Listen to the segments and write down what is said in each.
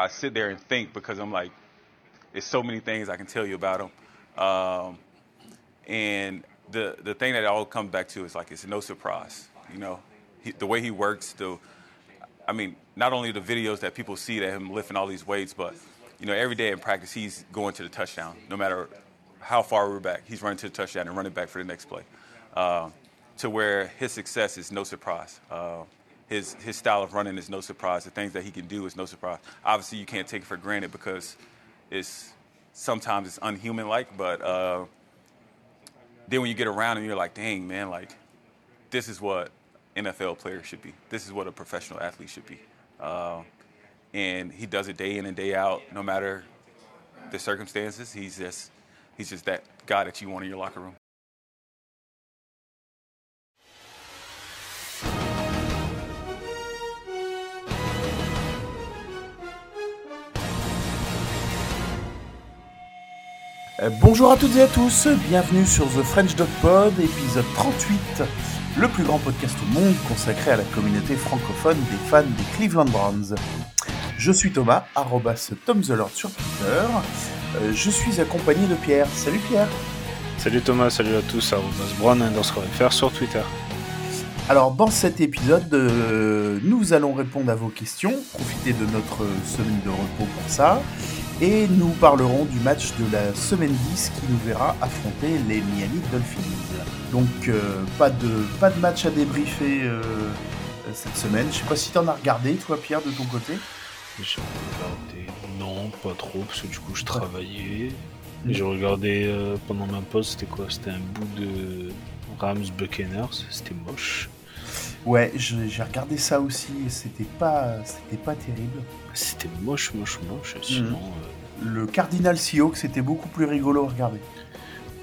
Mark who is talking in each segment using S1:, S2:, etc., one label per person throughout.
S1: I sit there and think because I'm like, there's so many things I can tell you about him. Um, and the the thing that it all comes back to is like it's no surprise. You know, he, the way he works, the I mean, not only the videos that people see that him lifting all these weights, but you know, every day in practice he's going to the touchdown. No matter how far we're back, he's running to the touchdown and running back for the next play. Uh, to where his success is no surprise. Uh, his his style of running is no surprise. The things that he can do is no surprise. Obviously, you can't take it for granted because it's sometimes it's unhuman like, but uh, then when you get around and you're like, dang man, like this is what NFL players should be. This is what a professional athlete should be. Uh, and he does it day in and day out, no matter the circumstances. He's just he's just that guy that you want in your locker room.
S2: Bonjour à toutes et à tous, bienvenue sur The French Dog Pod, épisode 38, le plus grand podcast au monde consacré à la communauté francophone des fans des Cleveland Browns. Je suis Thomas, arrobas Tom the Lord sur Twitter. Euh, je suis accompagné de Pierre. Salut Pierre.
S3: Salut Thomas, salut à tous, arrobas Brown underscore FR sur Twitter.
S2: Alors dans cet épisode, euh, nous allons répondre à vos questions, profiter de notre semaine de repos pour ça. Et nous parlerons du match de la semaine 10 qui nous verra affronter les Miami Dolphins. Donc euh, pas, de, pas de match à débriefer euh, cette semaine. Je sais pas si tu en as regardé toi Pierre de ton côté.
S3: J'ai regardé, non pas trop parce que du coup je travaillais. J'ai regardé pendant ma pause, c'était quoi? C'était un bout de Rams Buccaneers, c'était moche.
S2: Ouais, j'ai regardé ça aussi et c'était pas, c'était pas terrible.
S3: C'était moche, moche, moche. Sinon,
S2: euh, Le Cardinal Seahawks, c'était beaucoup plus rigolo à regarder.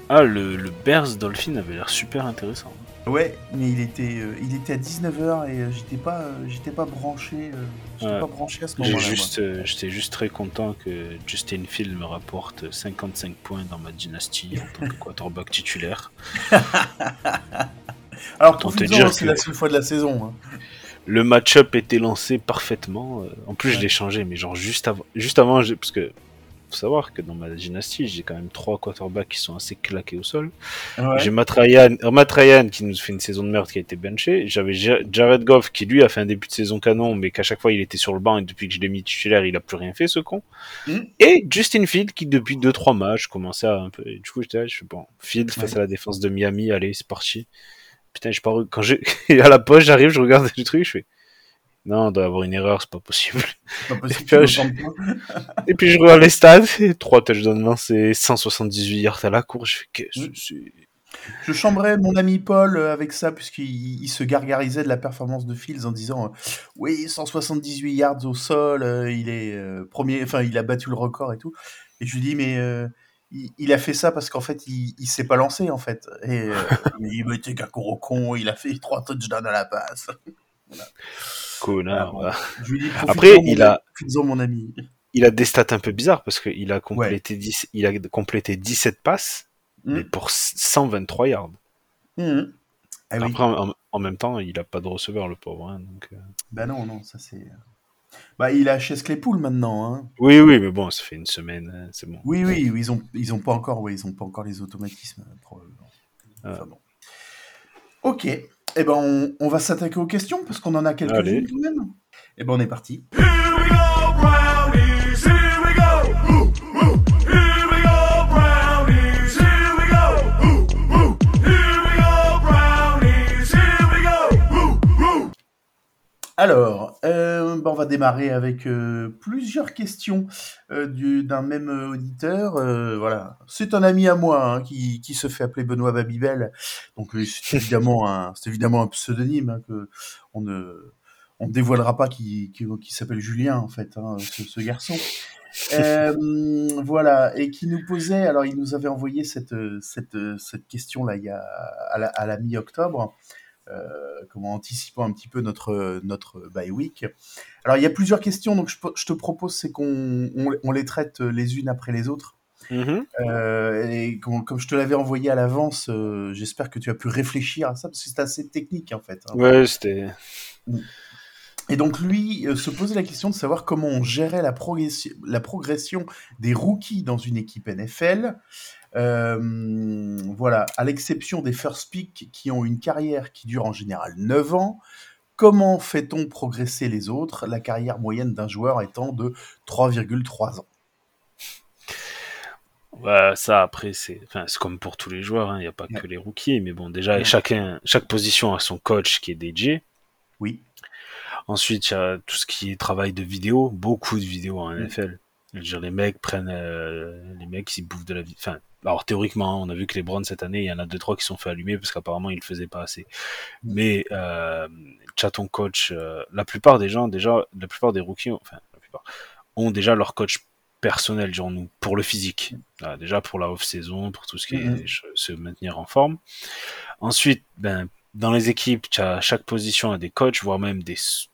S3: Ah, le, le Bears Dolphin avait l'air super intéressant.
S2: Ouais, mais il était, euh, il était à 19h et euh, j'étais pas, j'étais pas branché, j'étais
S3: Ouais.
S2: pas branché à ce moment-là.
S3: Juste, J'étais juste très content que Justin Field me rapporte 55 points dans ma dynastie en tant que quarterback titulaire.
S2: Alors pour
S3: te dire
S2: c'est
S3: que-
S2: la seule fois de la saison. hein.
S3: Le match-up était lancé parfaitement. euh, En plus, je l'ai changé, mais genre juste avant, juste avant, parce que faut savoir que dans ma dynastie, j'ai quand même trois quarterbacks qui sont assez claqués au sol.
S2: Ouais.
S3: J'ai Matt Ryan, euh, Matt Ryan qui nous fait une saison de merde qui a été benché. J'avais Ja- Jared Goff qui lui a fait un début de saison canon, mais qu'à chaque fois il était sur le banc et depuis que je l'ai mis titulaire, il a plus rien fait ce con.
S2: Mm.
S3: Et Justin Field qui depuis 2-3 matchs commençait à un peu. et du coup j'étais là, je fais bon, Field face
S2: Ouais.
S3: à la défense de Miami, allez c'est parti. Putain, je pars quand j'ai à la poche, j'arrive, je regarde le truc, je fais non, il doit avoir une erreur, c'est pas possible.
S2: Pas possible
S3: puis, je-. Et puis je regarde les stats, et 3 touchdowns lancés, 178 yards à la course, je fais qu'est-ce que c'est?
S2: Je chambrais mon ami Paul euh, avec ça, puisqu'il il se gargarisait de la performance de Fields en disant euh, Oui, 178 yards au sol, euh, il est euh, premier, enfin, il a battu le record et tout. Et je lui dis Mais il, il a fait ça parce qu'en fait, il, il s'est pas lancé, en fait. Et euh, il me dit qu'un gros con, il a fait trois touchdowns à la passe.
S3: Connard.
S2: Ah,
S3: voilà.
S2: Je lui dis
S3: Après, il a-
S2: ami, profites-en, mon ami.
S3: il a des stats un peu bizarres parce qu'il a complété 10, il a complété 17 passes,
S2: Mm.
S3: mais pour 123 yards.
S2: Mhm. Ah oui.
S3: Après, en, en même temps, il a pas de receveur, le pauvre. hein, donc, euh.
S2: Bah non, non, ça c'est. Bah, il a Chess Claypool maintenant, hein.
S3: Oui, oui, mais bon, ça fait une semaine, hein, c'est bon.
S2: Oui, oui, ils ont, ils ont pas encore, ils ont pas encore les automatismes euh, probablement. Enfin, bon. Ok, eh ben on, on va s'attaquer aux questions parce qu'on en a quelques-unes de même. Eh ben on est parti. Alors, euh, ben, on va démarrer avec euh, plusieurs questions euh, du- d'un même euh, auditeur. Euh, voilà, c'est un ami à moi hein, qui, qui se fait appeler Benoît Babybel. Donc euh, c'est évidemment un, c'est évidemment un pseudonyme hein, que on ne on ne dévoilera pas qui, qui, qui s'appelle Julien en fait, hein, ce, ce garçon. Euh, voilà, et qui nous posait, alors il nous avait envoyé cette, euh, cette, euh, cette question là il y a à la, à la mi-octobre, comment anticipant un petit peu notre notre bye week. Alors il y a plusieurs questions, donc je, je te propose c'est qu'on on, on les traite les unes après les autres.
S3: Mhm.
S2: Euh, et comme, comme je te l'avais envoyé à l'avance, euh, j'espère que tu as pu réfléchir à ça parce que c'est assez technique en fait. hein.
S3: Ouais, c'était.
S2: Et donc lui euh, se posait la question de savoir comment on gérait la, progression, la progression des rookies dans une équipe NFL. Euh, voilà, à l'exception des first pick qui ont une carrière qui dure en général 9 ans, comment fait-on progresser les autres La carrière moyenne d'un joueur étant de 3,3 ans?
S3: Ouais, ça après c'est enfin, c'est comme pour tous les joueurs, hein, il n'y a pas
S2: Ouais.
S3: que les rookies, mais bon déjà
S2: Ouais.
S3: chacun chaque position a son coach qui est DJ.
S2: Oui.
S3: Ensuite il y a tout ce qui est travail de vidéo, beaucoup de vidéos en
S2: Mm.
S3: NFL. Je veux dire les mecs prennent euh, les mecs ils bouffent de la vie. Enfin alors théoriquement on a vu que les Browns cette année il y en a deux trois qui sont fait allumer parce qu'apparemment ils le faisaient pas assez. Mais euh, t'as ton coach, euh, la plupart des gens déjà, la plupart des rookies, enfin la plupart ont déjà leur coach personnel, genre nous, pour le physique. Ah, déjà pour la off-saison, pour tout ce qui est
S2: Mhm.
S3: ch- se maintenir en forme. Ensuite, ben, dans les équipes, tu as chaque position a des coachs, voire même des sous-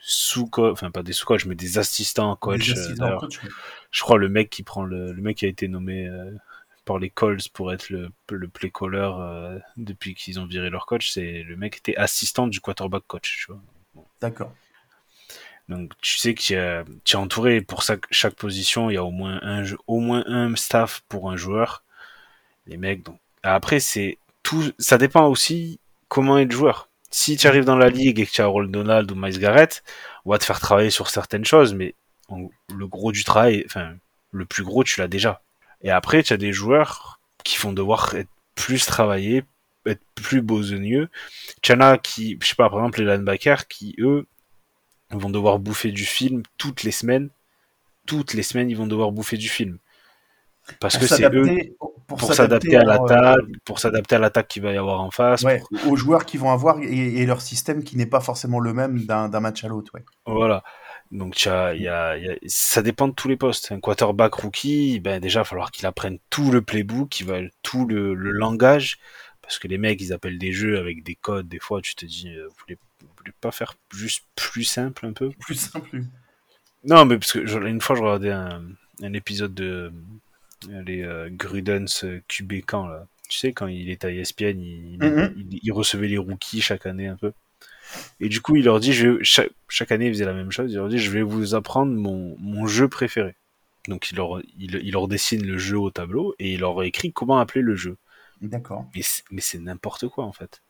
S3: sous-coachs, enfin pas des sous-coachs, mais des assistants coachs.
S2: Des
S3: euh,
S2: assistants coach.
S3: Je crois le mec qui prend le, le mec qui a été nommé euh, par les Colts pour être le, le play caller euh, depuis qu'ils ont viré leur coach, c'est le mec était assistant du quarterback coach, tu vois.
S2: D'accord.
S3: Donc tu sais que tu es, tu es entouré pour ça, chaque position, il y a au moins un au moins un staff pour un joueur. Les mecs donc après c'est tout ça dépend aussi comment est le joueur. Si tu arrives dans la ligue et que tu as Roll Donald ou Miles Garrett, on va te faire travailler sur certaines choses mais le gros du travail, enfin le plus gros tu l'as déjà. Et après tu as des joueurs qui vont devoir être plus travaillés, être plus besogneux. Tu en as qui, je sais pas, par exemple les linebackers qui eux vont devoir bouffer du film toutes les semaines. Toutes les semaines, ils vont devoir bouffer du film. Parce
S2: Pour
S3: que c'est eux
S2: s'adapter-
S3: pour s'adapter à
S2: leur, euh,
S3: l'attaque, pour s'adapter à l'attaque qu'il va y avoir en face.
S2: ouais,
S3: pour-
S2: aux joueurs qui vont avoir et, et leur système qui n'est pas forcément le même d'un d'un match à l'autre. Ouais.
S3: Voilà. Donc y a, y a- ça dépend de tous les postes. Un quarterback rookie, ben déjà, il va falloir qu'il apprenne tout le playbook, qu'il va tout le, le langage, parce que les mecs, ils appellent des jeux avec des codes. Des fois, tu te dis, euh, vous voulez, vous voulez pas faire juste plus simple un peu?
S2: Plus simple.
S3: Non, mais parce que je- une fois, je regardais un, un épisode de les euh, Grudens euh, QB Camp, là. Tu sais, quand il était à ESPN, il,
S2: Mhm.
S3: il, il recevait les rookies chaque année un peu? Et du coup, il leur dit, je chaque, chaque année, il faisait la même chose. Il leur dit, je vais vous apprendre mon, mon jeu préféré. Donc, il leur, il, il leur dessine le jeu au tableau et il leur écrit comment appeler le jeu.
S2: D'accord.
S3: Mais c'est, mais c'est n'importe quoi, en fait.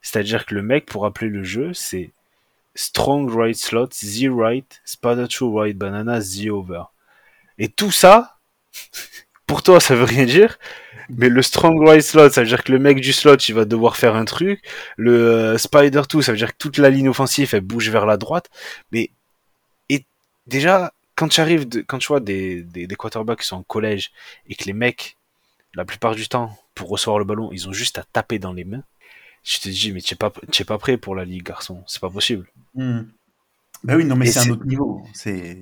S3: C'est-à-dire que le mec, pour appeler le jeu, c'est strong right slot, Z right, to right banana, Z over. Et tout ça, pour toi, ça veut rien dire. Mais le strong right slot, ça veut dire que le mec du slot, il va devoir faire un truc. Le euh, spider to, ça veut dire que toute la ligne offensive, elle bouge vers la droite. Mais, et déjà, quand tu arrives, de, quand tu vois des, des, des quarterbacks qui sont en collège et que les mecs, la plupart du temps, pour recevoir le ballon, ils ont juste à taper dans les mains. Je te dis, mais tu n'es pas, pas prêt pour la ligue, garçon. C'est pas possible.
S2: Hmm. Ben oui, non, mais c'est un autre niveau.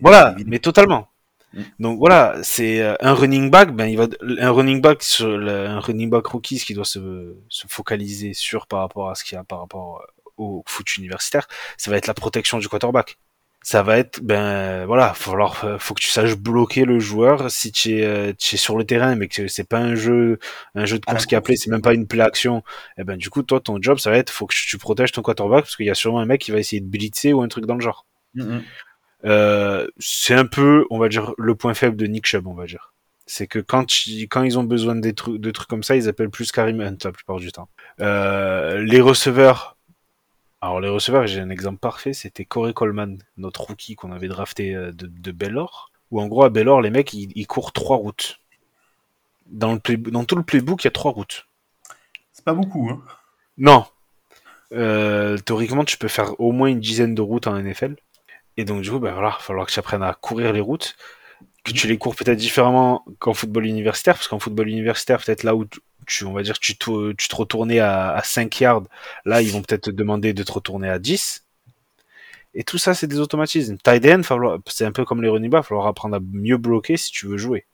S3: Voilà, mais totalement.
S2: Mm.
S3: Donc voilà, c'est euh, un running back, ben il va un running back sur le- un running back rookie ce qui doit se, se focaliser sur par rapport à ce qu'il y a par rapport au foot universitaire, ça va être la protection du quarterback. Ça va être ben voilà, faut euh, faut que tu saches bloquer le joueur si tu es, euh, tu es sur le terrain mais que c'est pas un jeu un jeu de course qui est appelé, c'est même pas une play action. Et ben du coup toi ton job ça va être faut que tu protèges ton quarterback parce qu'il y a sûrement un mec qui va essayer de blitzer ou un truc dans le genre.
S2: Mhm.
S3: Euh, c'est un peu, on va dire, le point faible de Nick Chubb, on va dire. C'est que quand, ils- quand ils ont besoin trucs, de trucs comme ça, ils appellent plus Karim Hunt la plupart du temps. Euh, les receveurs. Alors les receveurs, j'ai un exemple parfait, c'était Corey Coleman, notre rookie qu'on avait drafté euh, de, de Baylor. Où en gros à Baylor, les mecs, ils, ils courent trois routes. Dans, le play- dans tout le playbook, il y a trois routes.
S2: C'est pas beaucoup. Hein.
S3: Non. Euh, théoriquement, tu peux faire au moins une dizaine de routes en NFL. Et donc, du coup, ben voilà, il va falloir que tu apprennes à courir les routes. Que tu les cours peut-être différemment qu'en football universitaire, parce qu'en football universitaire, peut-être là où tu- on va dire, tu te, tu te retournais à, à 5 yards, là, ils vont peut-être te demander de te retourner à 10. Et tout ça, c'est des automatismes. Tight end, falloir- c'est un peu comme les running backs, il va falloir apprendre à mieux bloquer si tu veux jouer.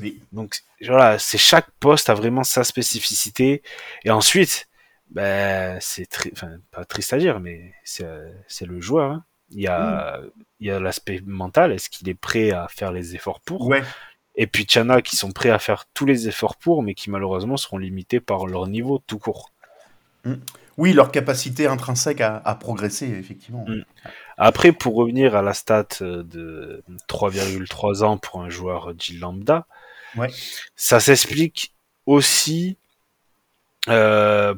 S2: Oui.
S3: Donc voilà, c'est chaque poste a vraiment sa spécificité. Et ensuite, ben c'est tri- enfin pas triste à dire, mais c'est c'est le joueur. hein. Il y a il y a l'aspect mental. Est-ce qu'il est prêt à faire les efforts pour?
S2: Ouais.
S3: Et puis il y en a qui sont prêts à faire tous les efforts pour, mais qui malheureusement seront limités par leur niveau tout court.
S2: Oui, leur capacité intrinsèque à, à progresser, effectivement.
S3: Mm. Après, pour revenir à la stat euh, de 3,3 ans pour un joueur dit lambda,
S2: Ouais.
S3: ça s'explique aussi euh,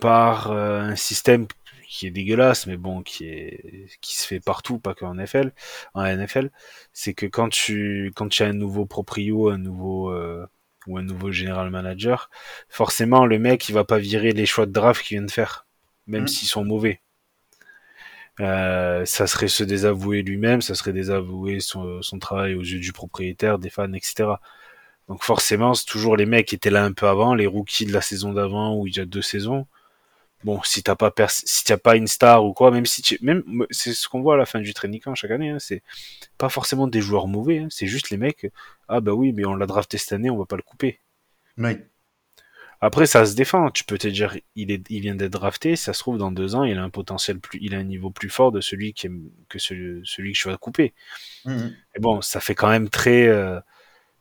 S3: par euh, un système qui est dégueulasse, mais bon, qui est qui se fait partout, pas qu'en NFL. En NFL, c'est que quand tu quand tu as un nouveau proprio, un nouveau euh, ou un nouveau general manager, forcément le mec il va pas virer les choix de draft qu'il vient de faire, même
S2: Mhm.
S3: s'ils sont mauvais. Euh, ça serait se désavouer lui-même, ça serait désavouer son, son travail aux yeux du propriétaire, des fans, etc. Donc forcément, c'est toujours les mecs qui étaient là un peu avant, les rookies de la saison d'avant ou il y a deux saisons. Bon, si t'as pas pers- si t'as pas une star ou quoi, même si tu, même c'est ce qu'on voit à la fin du training camp chaque année, hein, c'est pas forcément des joueurs mauvais, hein, c'est juste les mecs. Ah bah oui, mais on l'a drafté cette année, on va pas le couper.
S2: Oui.
S3: Après, ça se défend. Tu peux te dire, il est, il vient d'être drafté. Ça se trouve dans deux ans, il a un potentiel plus, il a un niveau plus fort de celui qui est, que celui, celui que je vais couper.
S2: Mhm.
S3: Et bon, ça fait quand même très, euh,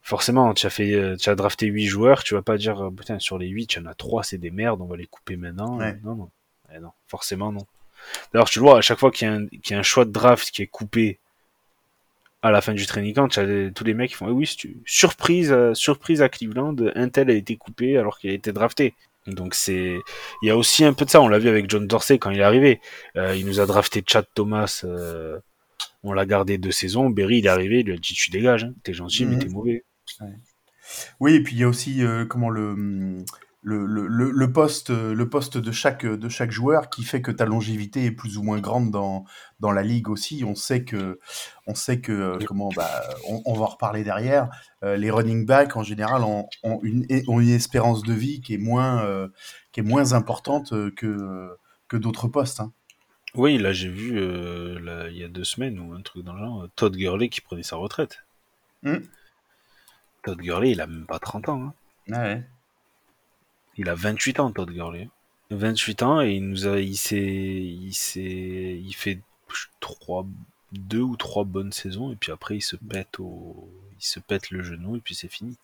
S3: forcément, tu as fait, euh, tu as drafté huit joueurs, tu vas pas dire, euh, putain, sur les huit, il y en a trois, c'est des merdes, on va les couper maintenant.
S2: Ouais.
S3: Non, non. Eh non, forcément non. D'ailleurs, tu le vois, à chaque fois qu'il y, a un- qu'il y a un choix de draft qui est coupé à la fin du training camp, tu as des- tous les mecs qui font, Eh oui, surprise, euh, surprise à Cleveland, un tel a été coupé alors qu'il a été drafté. Donc c'est, il y a aussi un peu de ça. On l'a vu avec John Dorsey quand il est arrivé. Euh, il nous a drafté Chad Thomas. euh, on l'a gardé deux saisons. Berry, il est arrivé, il lui a dit tu dégages, hein, t'es gentil mais
S2: Mhm.
S3: t'es mauvais.
S2: Oui, et puis il y a aussi euh, comment le, le, le, le- le poste, euh, le poste de, chaque, de chaque joueur qui fait que ta longévité est plus ou moins grande dans, dans la ligue aussi. On sait que, on sait que euh, comment, bah, on, on va en reparler derrière. euh, les running backs en général ont, ont une, ont une espérance de vie qui est moins, euh, qui est moins importante euh, que, que d'autres postes. hein.
S3: Oui, là j'ai vu euh, là, il y a deux semaines ou un truc dans le genre, Todd Gurley qui prenait sa retraite.
S2: Mhm.
S3: Todd Gurley, il a même pas 30 ans. hein.
S2: Ouais.
S3: Il a 28 ans, Todd Gurley. 28 ans et il nous a, il s'est, il s'est, il fait trois, deux ou trois bonnes saisons et puis après il se pète au, il se pète le genou et puis c'est fini.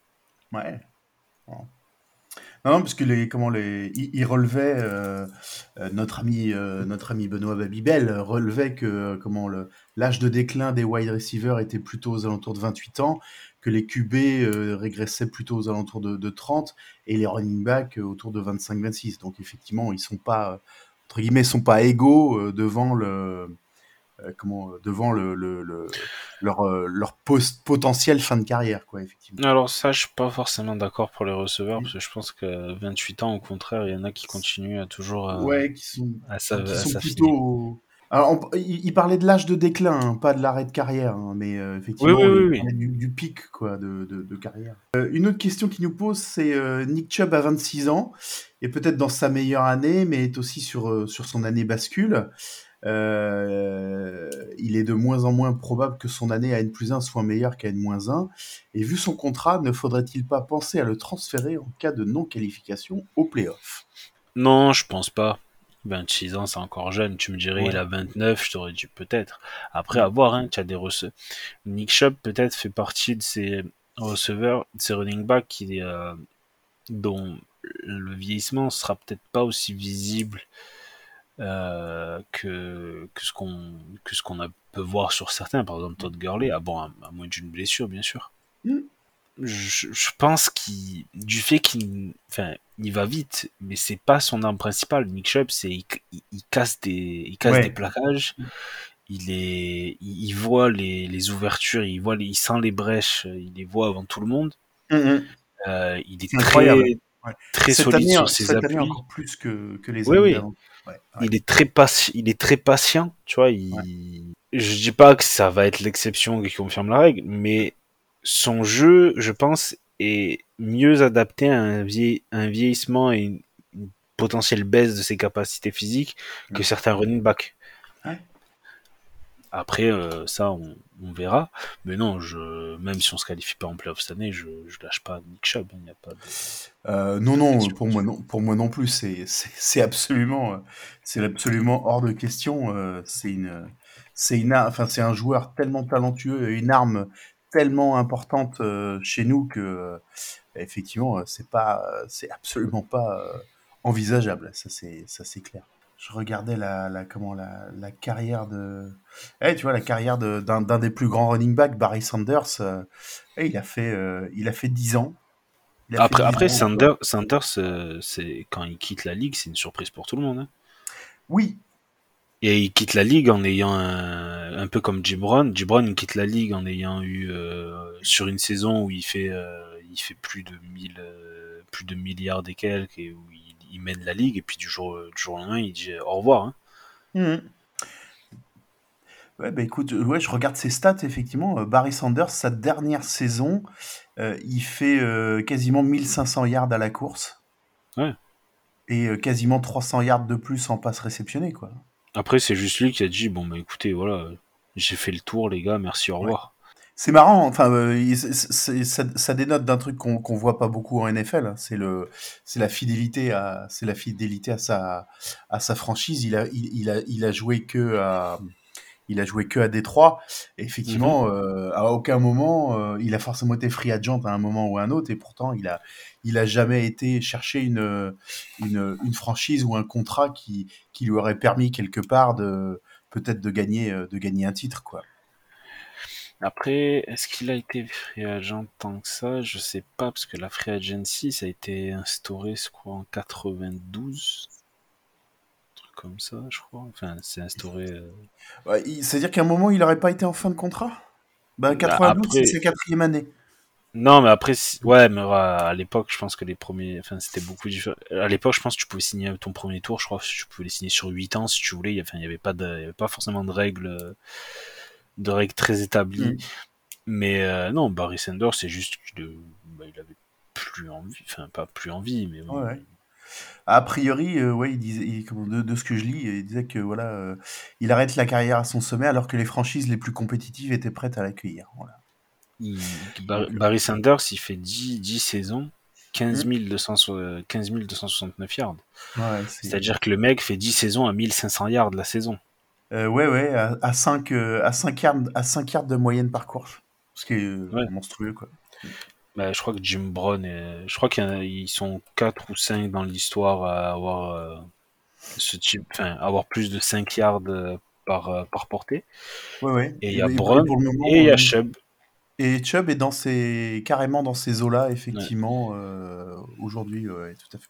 S2: Ouais. Non, non, parce que les, comment les, il, il relevait euh, euh, notre ami, euh, notre ami Benoît Babybel relevait que comment le l'âge de déclin des wide receivers était plutôt aux alentours de 28 ans, que les QB euh, régressaient plutôt aux alentours de, de 30 et les running backs euh, autour de 25-26. Donc effectivement, ils sont pas euh, entre guillemets, sont pas égaux devant le comment devant le, le, le- leur leur post- potentiel fin de carrière quoi effectivement.
S3: Alors ça, je suis pas forcément d'accord pour les receveurs parce que je pense que 28 ans, au contraire, il y en a qui continuent à toujours à,
S2: ouais, qui sont
S3: à, sa-
S2: qui sont plutôt. Alors, on- il, il parlait de l'âge de déclin, hein, pas de l'arrêt de carrière, hein, mais euh, effectivement,
S3: Oui, oui,
S2: il
S3: oui,
S2: parlait Du, du pic quoi, de, de- de carrière. Euh, une autre question qui nous pose, c'est euh, Nick Chubb à 26 ans, et peut-être dans sa meilleure année, mais est aussi sur, euh, sur son année bascule. Euh, il est de moins en moins probable que son année à N plus 1 soit meilleure qu'à N moins 1. Et vu son contrat, ne faudrait-il pas penser à le transférer en cas de non-qualification au playoff?
S3: Non, je pense pas. 26 ans, c'est encore jeune. Tu me dirais,
S2: Ouais.
S3: il a 29, je t'aurais dit peut-être. Après, à voir, hein, tu as des receveurs. Nick Chubb, peut-être, fait partie de ces receveurs, de ces running backs qui, euh, dont le vieillissement sera peut-être pas aussi visible euh, que, que ce qu'on que ce qu'on peut voir sur certains, par exemple Todd Gurley, ah bon, à, à moins d'une blessure, bien sûr.
S2: Mm.
S3: Je, je pense qu'il du fait qu'il enfin il va vite mais c'est pas son arme principale Nick Chubb c'est il, il- il casse des il casse
S2: Ouais.
S3: des plaquages il est il, il voit les, les ouvertures il voit les, il sent les brèches il les voit avant tout le monde
S2: Mhm.
S3: Euh, il est très.
S2: Ouais.
S3: très
S2: cette
S3: solide
S2: année,
S3: sur ses appuis
S2: année encore plus que, que les
S3: Oui,
S2: années
S3: oui.
S2: d'avant. Ouais, ouais.
S3: il est très patient, il est très patient, tu vois, il... je dis pas que ça va être l'exception qui confirme la règle, mais son jeu, je pense, est mieux adapté à un, vieil- un vieillissement et une, une potentielle baisse de ses capacités physiques que certains running backs.
S2: Ouais.
S3: Après, euh, ça, on, on verra. Mais non, je, même si on se qualifie pas en playoff cette année, je, je lâche pas Nick Chubb. Il n'y a pas de...
S2: Euh, non, non,
S3: Question.
S2: pour moi non, pour moi non plus, c'est absolument, euh, c'est absolument hors de question. C'est une, c'est une, enfin c'est un joueur tellement talentueux, une arme tellement importante euh, chez nous que euh, effectivement, euh, c'est pas, c'est absolument pas envisageable, ça c'est ça c'est clair. Je regardais la, la comment la, la carrière de, eh, tu vois la carrière d'un des plus grands running backs, Barry Sanders. euh, eh, il a fait euh, il a fait 10 ans.
S3: Après,
S2: 10
S3: après
S2: ans,
S3: Sanders, Sanders euh, c'est quand il quitte la ligue, c'est une surprise pour tout le monde. hein.
S2: Oui,
S3: Et il quitte la ligue en ayant un, un peu comme Jim Brown. Jim Brown il quitte la ligue en ayant eu euh, sur une saison où il fait euh, il fait plus de 1000 euh, plus de milliards et quelques et où il, il mène la ligue et puis du jour du jour au lendemain il dit au revoir. hein.
S2: Mhm. Ouais, bah écoute, ouais, je regarde ses stats, effectivement. euh, Barry Sanders, sa dernière saison, euh, il fait euh, quasiment 1500 yards à la course.
S3: Ouais.
S2: Et euh, quasiment 300 yards de plus en passe réceptionné, quoi.
S3: Après c'est juste lui qui a dit bon bah écoutez voilà j'ai fait le tour les gars merci au revoir.
S2: C'est marrant, enfin, euh, ça, ça dénote d'un truc qu'on qu'on voit pas beaucoup en NFL. hein, C'est le, c'est la fidélité à, c'est la fidélité à sa, à sa franchise. Il a, il, il a, il a joué que à, il a joué que à Détroit. Et effectivement, euh, à aucun moment, euh, il a forcément été free agent à un moment ou à un autre. Et pourtant, il a, il a jamais été chercher une, une, une franchise ou un contrat qui, qui lui aurait permis quelque part de, peut-être de gagner, euh, de gagner un titre, quoi.
S3: Après, est-ce qu'il a été free agent tant que ça? Je sais pas, parce que la free agency, ça a été instauré, je crois, en 92. Comme ça, je crois. Enfin, c'est instauré. euh,
S2: Ouais, il- C'est-à-dire qu'à un moment, il n'aurait pas été en fin de contrat? Bah,
S3: Bah,
S2: 92,
S3: après-
S2: c'est sa quatrième année.
S3: Non, mais après, ouais, mais à l'époque, je pense que les premiers. Enfin, c'était beaucoup différent. À l'époque, je pense que tu pouvais signer ton premier tour, je crois que tu pouvais les signer sur 8 ans si tu voulais. Enfin, il n'y avait, pas de... il y avait pas forcément de règles, de règles très établies.
S2: Mm.
S3: Mais euh, non, Barry Sanders, c'est juste qu'il bah, il avait plus envie. Enfin, pas plus envie, mais bon.
S2: Ouais. A priori, euh, ouais, il disait, il- comment- de, de ce que je lis, il disait que voilà, euh, il arrête la carrière à son sommet alors que les franchises les plus compétitives étaient prêtes à l'accueillir. Voilà.
S3: Il- Bar- Barry Sanders, il fait 10, 10 saisons, 15 200 euh, 15 269 yards.
S2: Ouais, c'est-
S3: C'est-à-dire que le mec fait 10 saisons à 1500 yards la saison.
S2: Euh, ouais, ouais, à, à 5, à, 5 yards, à 5 yards de moyenne par course. Ce qui est euh,
S3: Ouais.
S2: monstrueux, quoi.
S3: Bah, je crois que Jim Brown, est- je crois qu'ils sont 4 ou 5 dans l'histoire à avoir euh, ce type, enfin, avoir plus de 5 yards euh, par, euh, par portée.
S2: Ouais, ouais.
S3: Et il y a Brown
S2: pour le moment,
S3: Et il y a
S2: euh,
S3: Chubb.
S2: Et Chubb est dans ces, carrément dans ces eaux-là, effectivement, euh, aujourd'hui, ouais, tout à fait.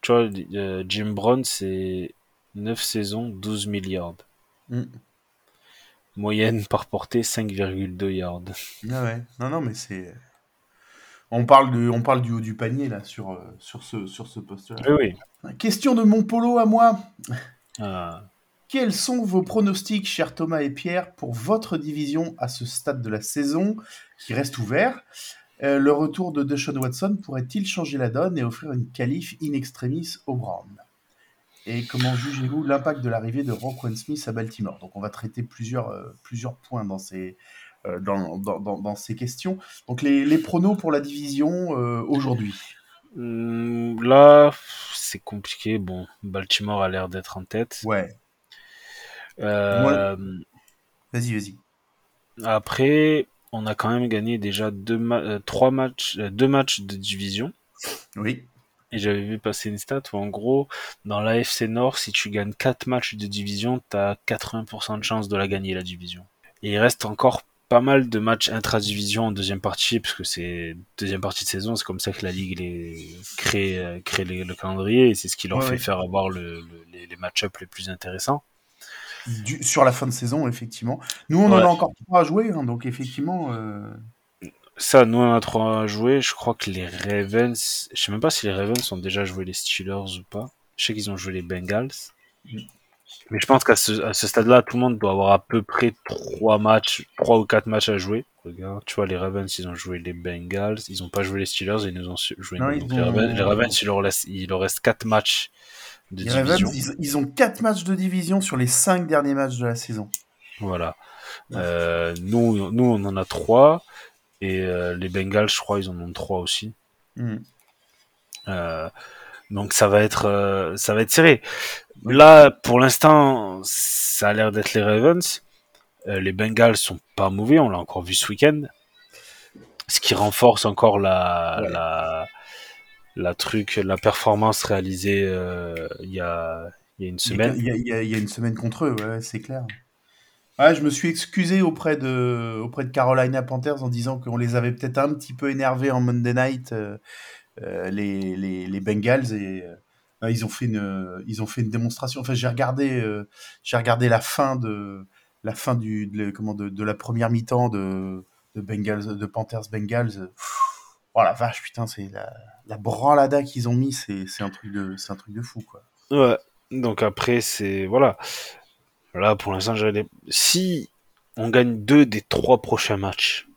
S3: Tu vois, euh, Jim Brown, c'est 9 saisons, 12 milliards.
S2: Mm.
S3: Moyenne par portée, 5,2 yards.
S2: Ah ouais. Non, non, mais c'est. On parle, de, on parle du haut du panier, là, sur, euh, sur ce, sur ce poste-là.
S3: Oui, oui.
S2: Question de mon polo à moi.
S3: Ah,
S2: Quels sont vos pronostics, chers Thomas et Pierre, pour votre division à ce stade de la saison qui reste ouvert? Euh, Le retour de Deshaun Watson pourrait-il changer la donne et offrir une qualif in extremis au Brown Et comment jugez-vous l'impact de l'arrivée de Roquan Smith à Baltimore? Donc on va traiter plusieurs, euh, plusieurs points dans ces, dans, dans, dans- dans ces questions. Donc les, les pronos pour la division euh, aujourd'hui.
S3: Hum, Là, c'est compliqué. Bon, Baltimore a l'air d'être en tête.
S2: Ouais,
S3: Euh,
S2: vas-y, vas-y.
S3: Après, on a quand même gagné déjà deux, ma- euh, trois matchs, euh, deux matchs de division.
S2: Oui.
S3: Et j'avais vu passer une stat où en gros, dans l'AFC Nord, si tu gagnes 4 matchs de division, t'as 80% de chance de la gagner, la division. Et il reste encore pas mal de matchs intra-division en deuxième partie, parce que c'est deuxième partie de saison, c'est comme ça que la ligue les crée, euh, crée les- le calendrier, et c'est ce qui leur
S2: Ouais,
S3: fait
S2: ouais.
S3: faire avoir le, le- les, les match-ups les plus intéressants.
S2: Du- sur la fin de saison, effectivement. Nous, on en a encore trois à jouer, hein, donc effectivement. euh,
S3: Ça, nous on a trois à jouer. Je crois que les Ravens, je sais même pas si les Ravens ont déjà joué les Steelers ou pas. Je sais qu'ils ont joué les Bengals. Mais je pense qu'à ce, à ce stade-là, tout le monde doit avoir à peu près trois matchs, trois ou quatre matchs à jouer. Regarde, tu vois, les Ravens, ils ont joué les Bengals, ils ont pas joué les Steelers, ils nous ont joué
S2: Non,
S3: nous. les, Ravens, les Ravens, il leur reste, il leur reste quatre matchs de
S2: les
S3: division.
S2: Ravens, ils, ils ont quatre matchs de division sur les cinq derniers matchs de la saison.
S3: Voilà. Euh, nous, nous, on en a trois. Et euh, les Bengals, je crois, ils en ont trois aussi.
S2: Mm.
S3: Euh, donc ça va être ça va être serré. Là, pour l'instant, ça a l'air d'être les Ravens. Euh, les Bengals sont pas mauvais, on l'a encore vu ce week-end. Ce qui renforce encore la
S2: Ouais.
S3: la la truc, la performance réalisée euh, il y a il y a une semaine.
S2: il y, a, il y a- il y a une semaine contre eux, ouais, c'est clair. Ouais, je me suis excusé auprès de, auprès de Carolina Panthers en disant qu'on les avait peut-être un petit peu énervés en Monday Night, euh, les, les, les Bengals, et ils, ont fait une, ils ont fait une démonstration. Enfin, j'ai regardé, euh, j'ai regardé la fin de, la, fin du, de, comment, de, de la première mi-temps de, de, Bengals, de Panthers Bengals. Pff, Oh la vache, putain, c'est la, la branlada qu'ils ont mis, c'est c'est un, truc de- c'est un truc de fou, quoi.
S3: Ouais. Donc après, c'est voilà. Là, pour l'instant, j'ai les- si on gagne deux des trois prochains matchs,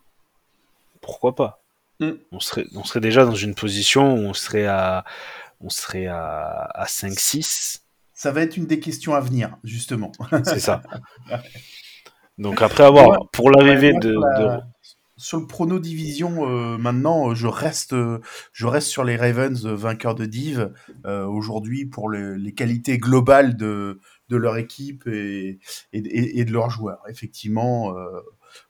S3: pourquoi pas?
S2: Mm.
S3: on, serait, on serait déjà dans une position où on serait à, on serait à, à 5-6.
S2: Ça va être une des questions à venir, justement.
S3: C'est ça. Donc après avoir,
S2: Ouais.
S3: pour l'arrivée
S2: Ouais,
S3: de,
S2: sur, la-
S3: de-
S2: sur le prono division, euh, maintenant, je reste, je reste sur les Ravens euh, vainqueurs de Div euh, aujourd'hui pour le- les qualités globales de, de leur équipe et, et, et- et de leurs joueurs. Effectivement, euh,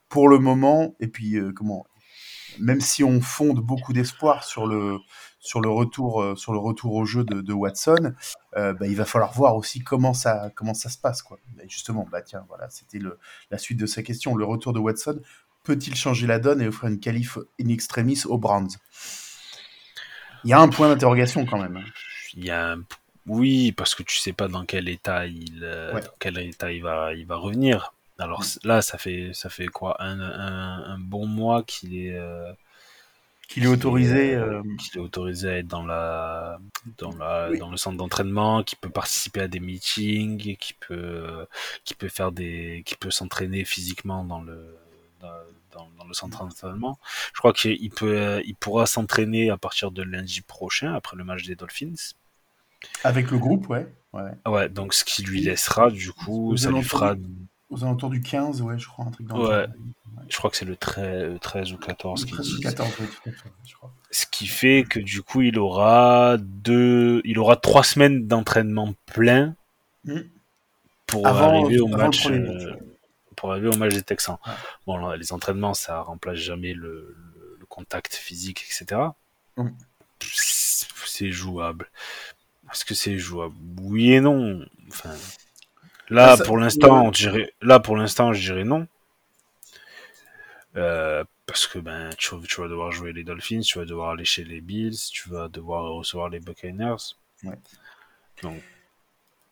S2: pour le moment, et puis comment, même si on fonde beaucoup d'espoir sur le sur le retour euh, sur le retour au jeu de, de Watson, euh, bah, il va falloir voir aussi comment ça comment ça se passe quoi. Et justement, bah tiens, voilà, c'était la suite de sa question. Le retour de Watson peut-il changer la donne et offrir une qualif in extremis aux Browns? Il y a un point d'interrogation quand même. hein.
S3: il y a un- oui, parce que tu sais pas dans quel état il, euh,
S2: Ouais.
S3: dans quel état il va, il va revenir. Alors là, ça fait, ça fait quoi, un, un, un bon mois qu'il est, euh,
S2: Qu'il est autorisé.
S3: est,
S2: euh,
S3: qu'il est autorisé à être dans la, dans la,
S2: Oui.
S3: dans le centre d'entraînement, qui peut participer à des meetings, qui peut, qui peut faire des, qui peut s'entraîner physiquement dans le, dans, le centre d'entraînement. Je crois qu'il peut, euh, il pourra s'entraîner à partir de lundi prochain après le match des Dolphins.
S2: avec le groupe, ouais. ouais.
S3: Ouais, donc ce qui lui laissera, du coup, ça lui fera,
S2: Aux alentours du 15, ouais, je crois, un truc dans le
S3: Ouais. je crois que c'est le 13, 13 ou 14
S2: Le
S3: qu'ils
S2: 13 ou
S3: disent.
S2: 14, ouais, tout à fait, je crois.
S3: Ce qui fait que du coup, il aura deux, il aura trois semaines d'entraînement plein
S2: Mm.
S3: pour
S2: Avant-
S3: arriver au match, euh, pour arriver au match des Texans.
S2: Ouais.
S3: Bon, là, les entraînements, ça remplace jamais le, le- le contact physique, etc.
S2: Mm.
S3: C'est c'est jouable. Est-ce que c'est jouable? Oui et non. Enfin, là,
S2: ça-
S3: pour l'instant,
S2: ouais.
S3: on dirait, là, pour l'instant, je dirais non. Euh, parce que ben, tu, tu vas devoir jouer les Dolphins, tu vas devoir aller chez les Bills, tu vas devoir recevoir les Buccaneers.
S2: Ouais.
S3: Donc,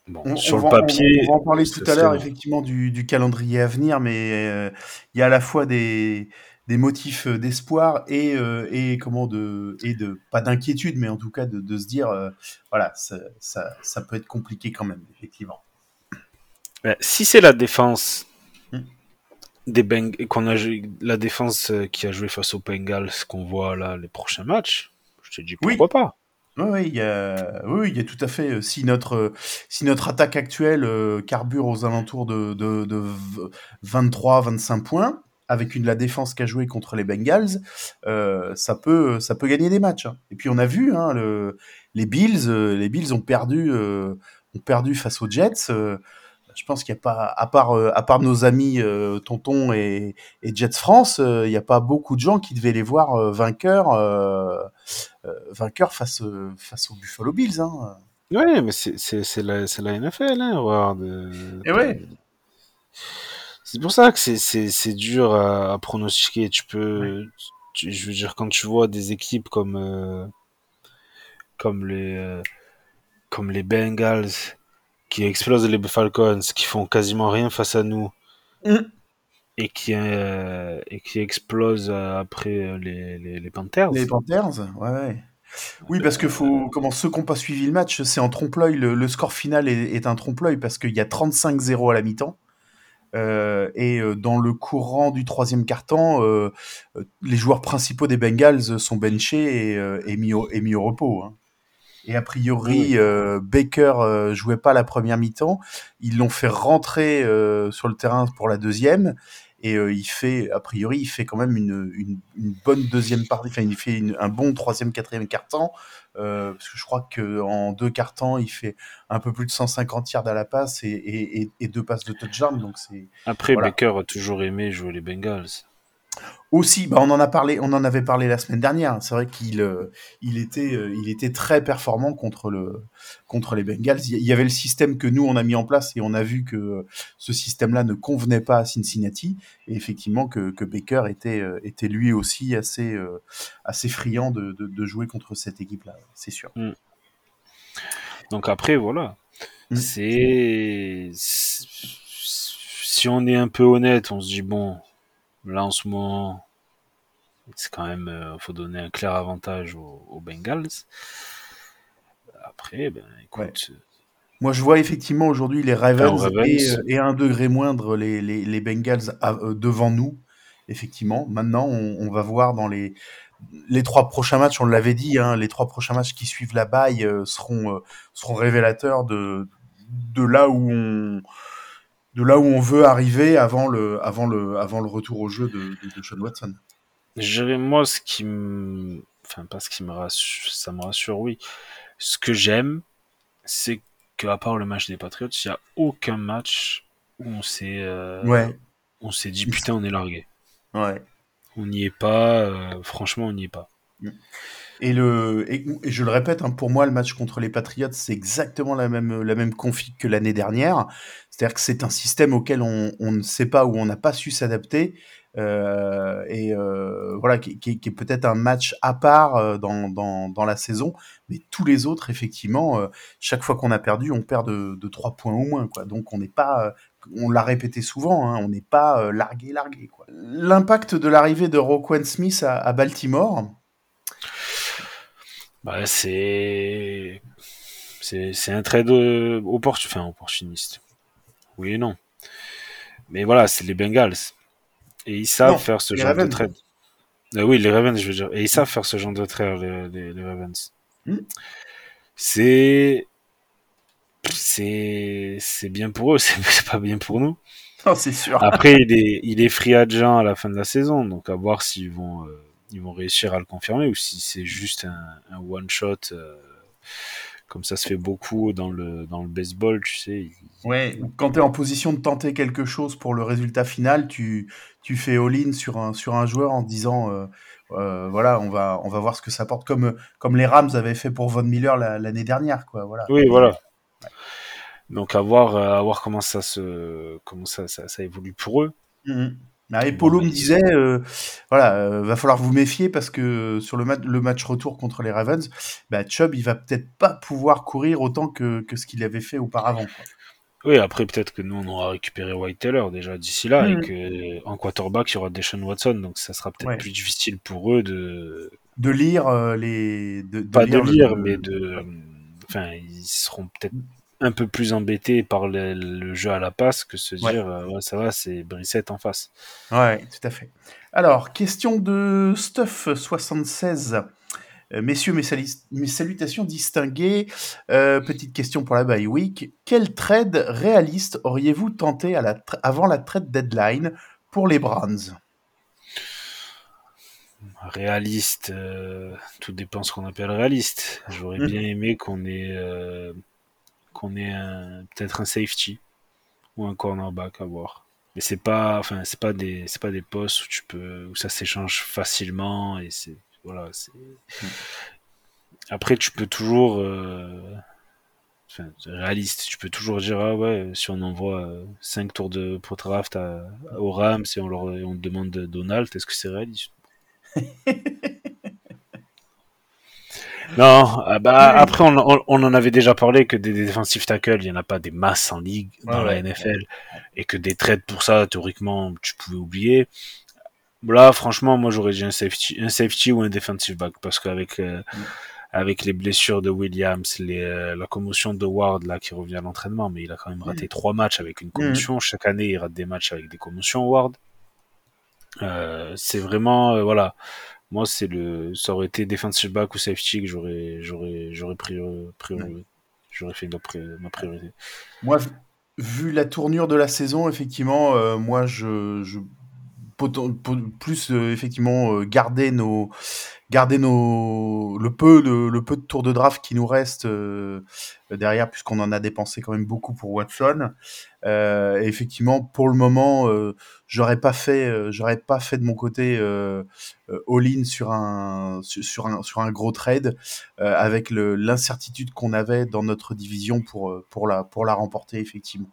S3: bon,
S2: On,
S3: sur
S2: on
S3: le
S2: va,
S3: papier,
S2: on, on va en parler tout à l'heure, effectivement, du, du calendrier à venir, mais euh, il y a à la fois des, des motifs euh, d'espoir et, euh, et comment de et de pas d'inquiétude, mais en tout cas de, de se dire, voilà, ça, ça, ça peut être compliqué quand même, effectivement.
S3: Si c'est la défense
S2: Hmm.
S3: des Beng qu'on a joué- la défense euh, qui a joué face aux Bengals qu'on voit là les prochains matchs, je te dis
S2: Oui.
S3: pourquoi pas.
S2: Oui, oui, il y a, oui, oui, il y a tout à fait. euh, Si notre, euh, si notre attaque actuelle carbure aux alentours de, de, de 23-25 points, avec une, la défense qu'a joué contre les Bengals, euh, ça, peut, ça peut gagner des matchs. hein. Et puis on a vu, hein, le, les Bills, les Bills ont perdu, euh, ont perdu face aux Jets. euh, je pense qu'il n'y a pas, à part, euh, à part nos amis euh, Tonton et, et Jets France, euh, il n'y a pas beaucoup de gens qui devaient les voir vainqueurs. euh, euh, vainqueur face, face aux Buffalo Bills. Hein.
S3: Ouais, mais c'est la NFL hein,
S2: Et ouais.
S3: C'est pour ça que c'est dur à, à pronostiquer. Tu peux, tu- je veux dire quand tu vois des équipes comme comme les comme les Bengals qui explosent les Falcons, qui font quasiment rien face à nous
S2: Mm.
S3: et qui euh, et qui explosent euh, après euh, les les, les Panthers.
S2: Les Panthers, ouais, ouais. Oui, parce que faut, comment ceux qui n'ont pas suivi le match, c'est en trompe-l'œil. Le, le score final est, est un trompe-l'œil parce qu'il y a 35-0 à la mi-temps. Euh, et dans le courant du troisième quart-temps, euh, les joueurs principaux des Bengals sont benchés et, et mis, au, et mis au repos. hein. Et a priori, euh, Baker euh, jouait pas la première mi-temps. Ils l'ont fait rentrer euh, sur le terrain pour la deuxième. Et euh, il fait, a priori, il fait quand même une, une, une bonne deuxième partie. Enfin, il fait une- un bon troisième, quatrième quart-temps. Euh, parce que je crois qu'en deux quart-temps, il fait un peu plus de 150 yards à la passe et, et, et, et deux passes de touchdown. Donc c'est
S3: Après
S2: Voilà.
S3: Baker a toujours aimé jouer les Bengals.
S2: Aussi, bah on en a parlé, on en avait parlé la semaine dernière. C'est vrai qu'il euh, il était, euh, il était très performant contre le, contre les Bengals. Il y avait le système que nous on a mis en place et on a vu que euh, ce système-là ne convenait pas à Cincinnati et effectivement que, que Baker était, était lui aussi assez, euh, assez friand de, de, de jouer contre cette équipe-là. C'est sûr.
S3: Donc après, voilà.
S2: Mm.
S3: C'est. Si on est un peu honnête, on se dit, bon, là en ce moment, c'est quand même. euh, faut donner un clair avantage aux, aux Bengals. Après, ben écoute.
S2: Moi, je vois effectivement aujourd'hui les Ravens,
S3: aux Ravens.
S2: Et, euh, et à un degré moindre les, les, les Bengals à- euh, devant nous. Effectivement, maintenant, on, on va voir dans les, les trois prochains matchs, on l'avait dit, hein, les trois prochains matchs qui suivent la baille euh, seront, euh, seront révélateurs de, de là où on de là où on veut arriver avant le, avant le, avant le retour au jeu de, de, de Sean Watson.
S3: Moi, ce qui me. Enfin, pas ce qui me rassure, ça me rassure, oui. Ce que j'aime, c'est qu'à part le match des Patriots, il n'y a aucun match où on s'est euh,
S2: Ouais,
S3: on s'est dit putain, on est largué.
S2: ouais.
S3: On n'y est pas, euh, franchement, on n'y est pas.
S2: Et, le, et, et je le répète, hein, pour moi, le match contre les Patriots, c'est exactement la même, la même config que l'année dernière. C'est-à-dire que c'est un système auquel on, ne sait pas ou on n'a pas su s'adapter. Euh, et euh, voilà, qui, est peut-être un match à part euh, dans, la saison. Mais tous les autres, effectivement, chaque fois qu'on a perdu, on perd de, de 3 points au moins. Donc on n'est pas. on l'a répété souvent, hein, on n'est pas largué, largué. L'impact de l'arrivée de Roquan Smith à, Baltimore,
S3: Bah, c'est. C'est un trade opportuniste. Oui et non. Mais voilà, c'est les Bengals. Et ils savent
S2: Non,
S3: faire ce genre de trade. Euh, oui, les Ravens, je veux dire. Et ils savent faire ce genre de trade, les, les, les Ravens.
S2: Mm.
S3: C'est. C'est c'est bien pour eux, c'est c'est pas bien pour nous.
S2: Non, c'est sûr.
S3: Après, il est, il est free agent à la fin de la saison, donc à voir s'ils vont, euh, ils vont réussir à le confirmer ou si c'est juste un, un one shot, euh, comme ça se fait beaucoup dans le dans le baseball, tu sais. il-
S2: Ouais, quand tu es en position de tenter quelque chose pour le résultat final, tu, tu fais all-in sur un, sur un joueur en te disant euh, euh, voilà, on va, on va voir ce que ça porte, comme, comme les Rams avaient fait pour Von Miller la- l'année dernière. Quoi, voilà.
S3: Oui, voilà. Donc à voir, euh, à voir comment ça se, comment ça, ça, ça évolue pour eux.
S2: Ah, et Polo
S3: Bon,
S2: me
S3: bah,
S2: disait, euh, voilà, euh, va falloir vous méfier parce que sur le, mat- le match retour contre les Ravens, bah, Chubb, il va peut-être pas pouvoir courir autant que, que ce qu'il avait fait auparavant. quoi.
S3: Oui, après peut-être que nous on aura récupéré White Taylor déjà d'ici là et que en quarterback il y aura Deshaun Watson, donc ça sera peut-être
S2: Ouais.
S3: plus difficile pour eux de
S2: De lire euh, les. De,
S3: pas de
S2: le-
S3: lire, mais de. Enfin, ils seront peut-être un peu plus embêtés par le, le jeu à la passe que se
S2: Ouais.
S3: dire euh, ouais, ça va, c'est Brissette en face.
S2: Ouais, tout à fait. Alors, question de Stuff76. Euh, messieurs, mes, salutations distinguées. Euh, petite question pour la bye week. Quel trade réaliste auriez-vous tenté à la tra- avant la trade deadline pour les Browns?
S3: Réaliste, tout dépend ce qu'on appelle réaliste. J'aurais
S2: Mhm.
S3: bien aimé qu'on ait, qu'on ait peut-être un safety ou un cornerback à voir. Mais c'est pas, enfin, c'est pas des, c'est pas des postes où tu peux, où ça s'échange facilement et c'est, voilà, c'est. Après, tu peux toujours, euh, enfin, c'est réaliste. Tu peux toujours dire ah ouais, si on envoie 5 tours de pro draft à, aux Rams et on leur, et on demande de Donald, est-ce que c'est réaliste? Non, ah bah, après on, on, on en avait déjà parlé que des defensive tackles, il n'y en a pas des masses en ligue dans
S2: Ouais,
S3: la
S2: ouais.
S3: NFL et que des trades pour ça, théoriquement, tu pouvais oublier. Là, franchement, moi j'aurais dit un safety, un safety ou un defensive back parce qu'avec euh,
S2: Mm.
S3: avec les blessures de Williams, les, euh, la commotion de Ward là qui revient à l'entraînement, mais il a quand même raté trois matchs avec une commotion. Chaque année, il rate des matchs avec des commotions, Ward. Euh, c'est vraiment euh, voilà. Moi, c'est le, ça aurait été defensive back ou safety que j'aurais, j'aurais, j'aurais pris, priori- j'aurais fait ma, pri- ma priorité.
S2: Moi, vu la tournure de la saison, effectivement, euh, moi, je, je plus euh, effectivement euh, garder nos garder nos le peu de le peu de tours de draft qui nous reste euh, derrière, puisqu'on en a dépensé quand même beaucoup pour Watson. Euh, effectivement, pour le moment, euh, j'aurais pas fait, euh, j'aurais pas fait de mon côté euh, euh, all-in sur un sur un sur un gros trade euh, avec l'incertitude qu'on avait dans notre division pour euh, pour la pour la remporter effectivement.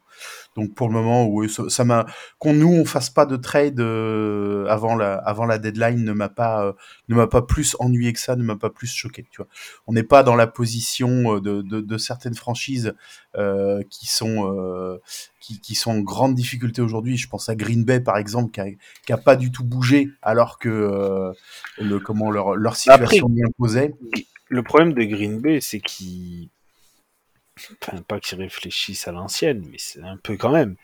S2: Donc pour le moment, oui, ça m'a qu'on nous on fasse pas de trade euh, avant la avant la deadline ne m'a pas euh, ne m'a pas plus ennuyé que ça, ne m'a pas plus choqué. Tu vois, on n'est pas dans la position euh, de, de, de certaines franchises euh, qui sont euh, qui, qui sont en grande difficulté aujourd'hui. Je pense à Green Bay par exemple, qui a, qui a pas du tout bougé alors que euh, le comment leur leur situation lui imposait.
S3: Le problème de Green Bay, c'est qu'ils. Enfin, pas qu'ils réfléchissent à l'ancienne, mais c'est un peu quand même.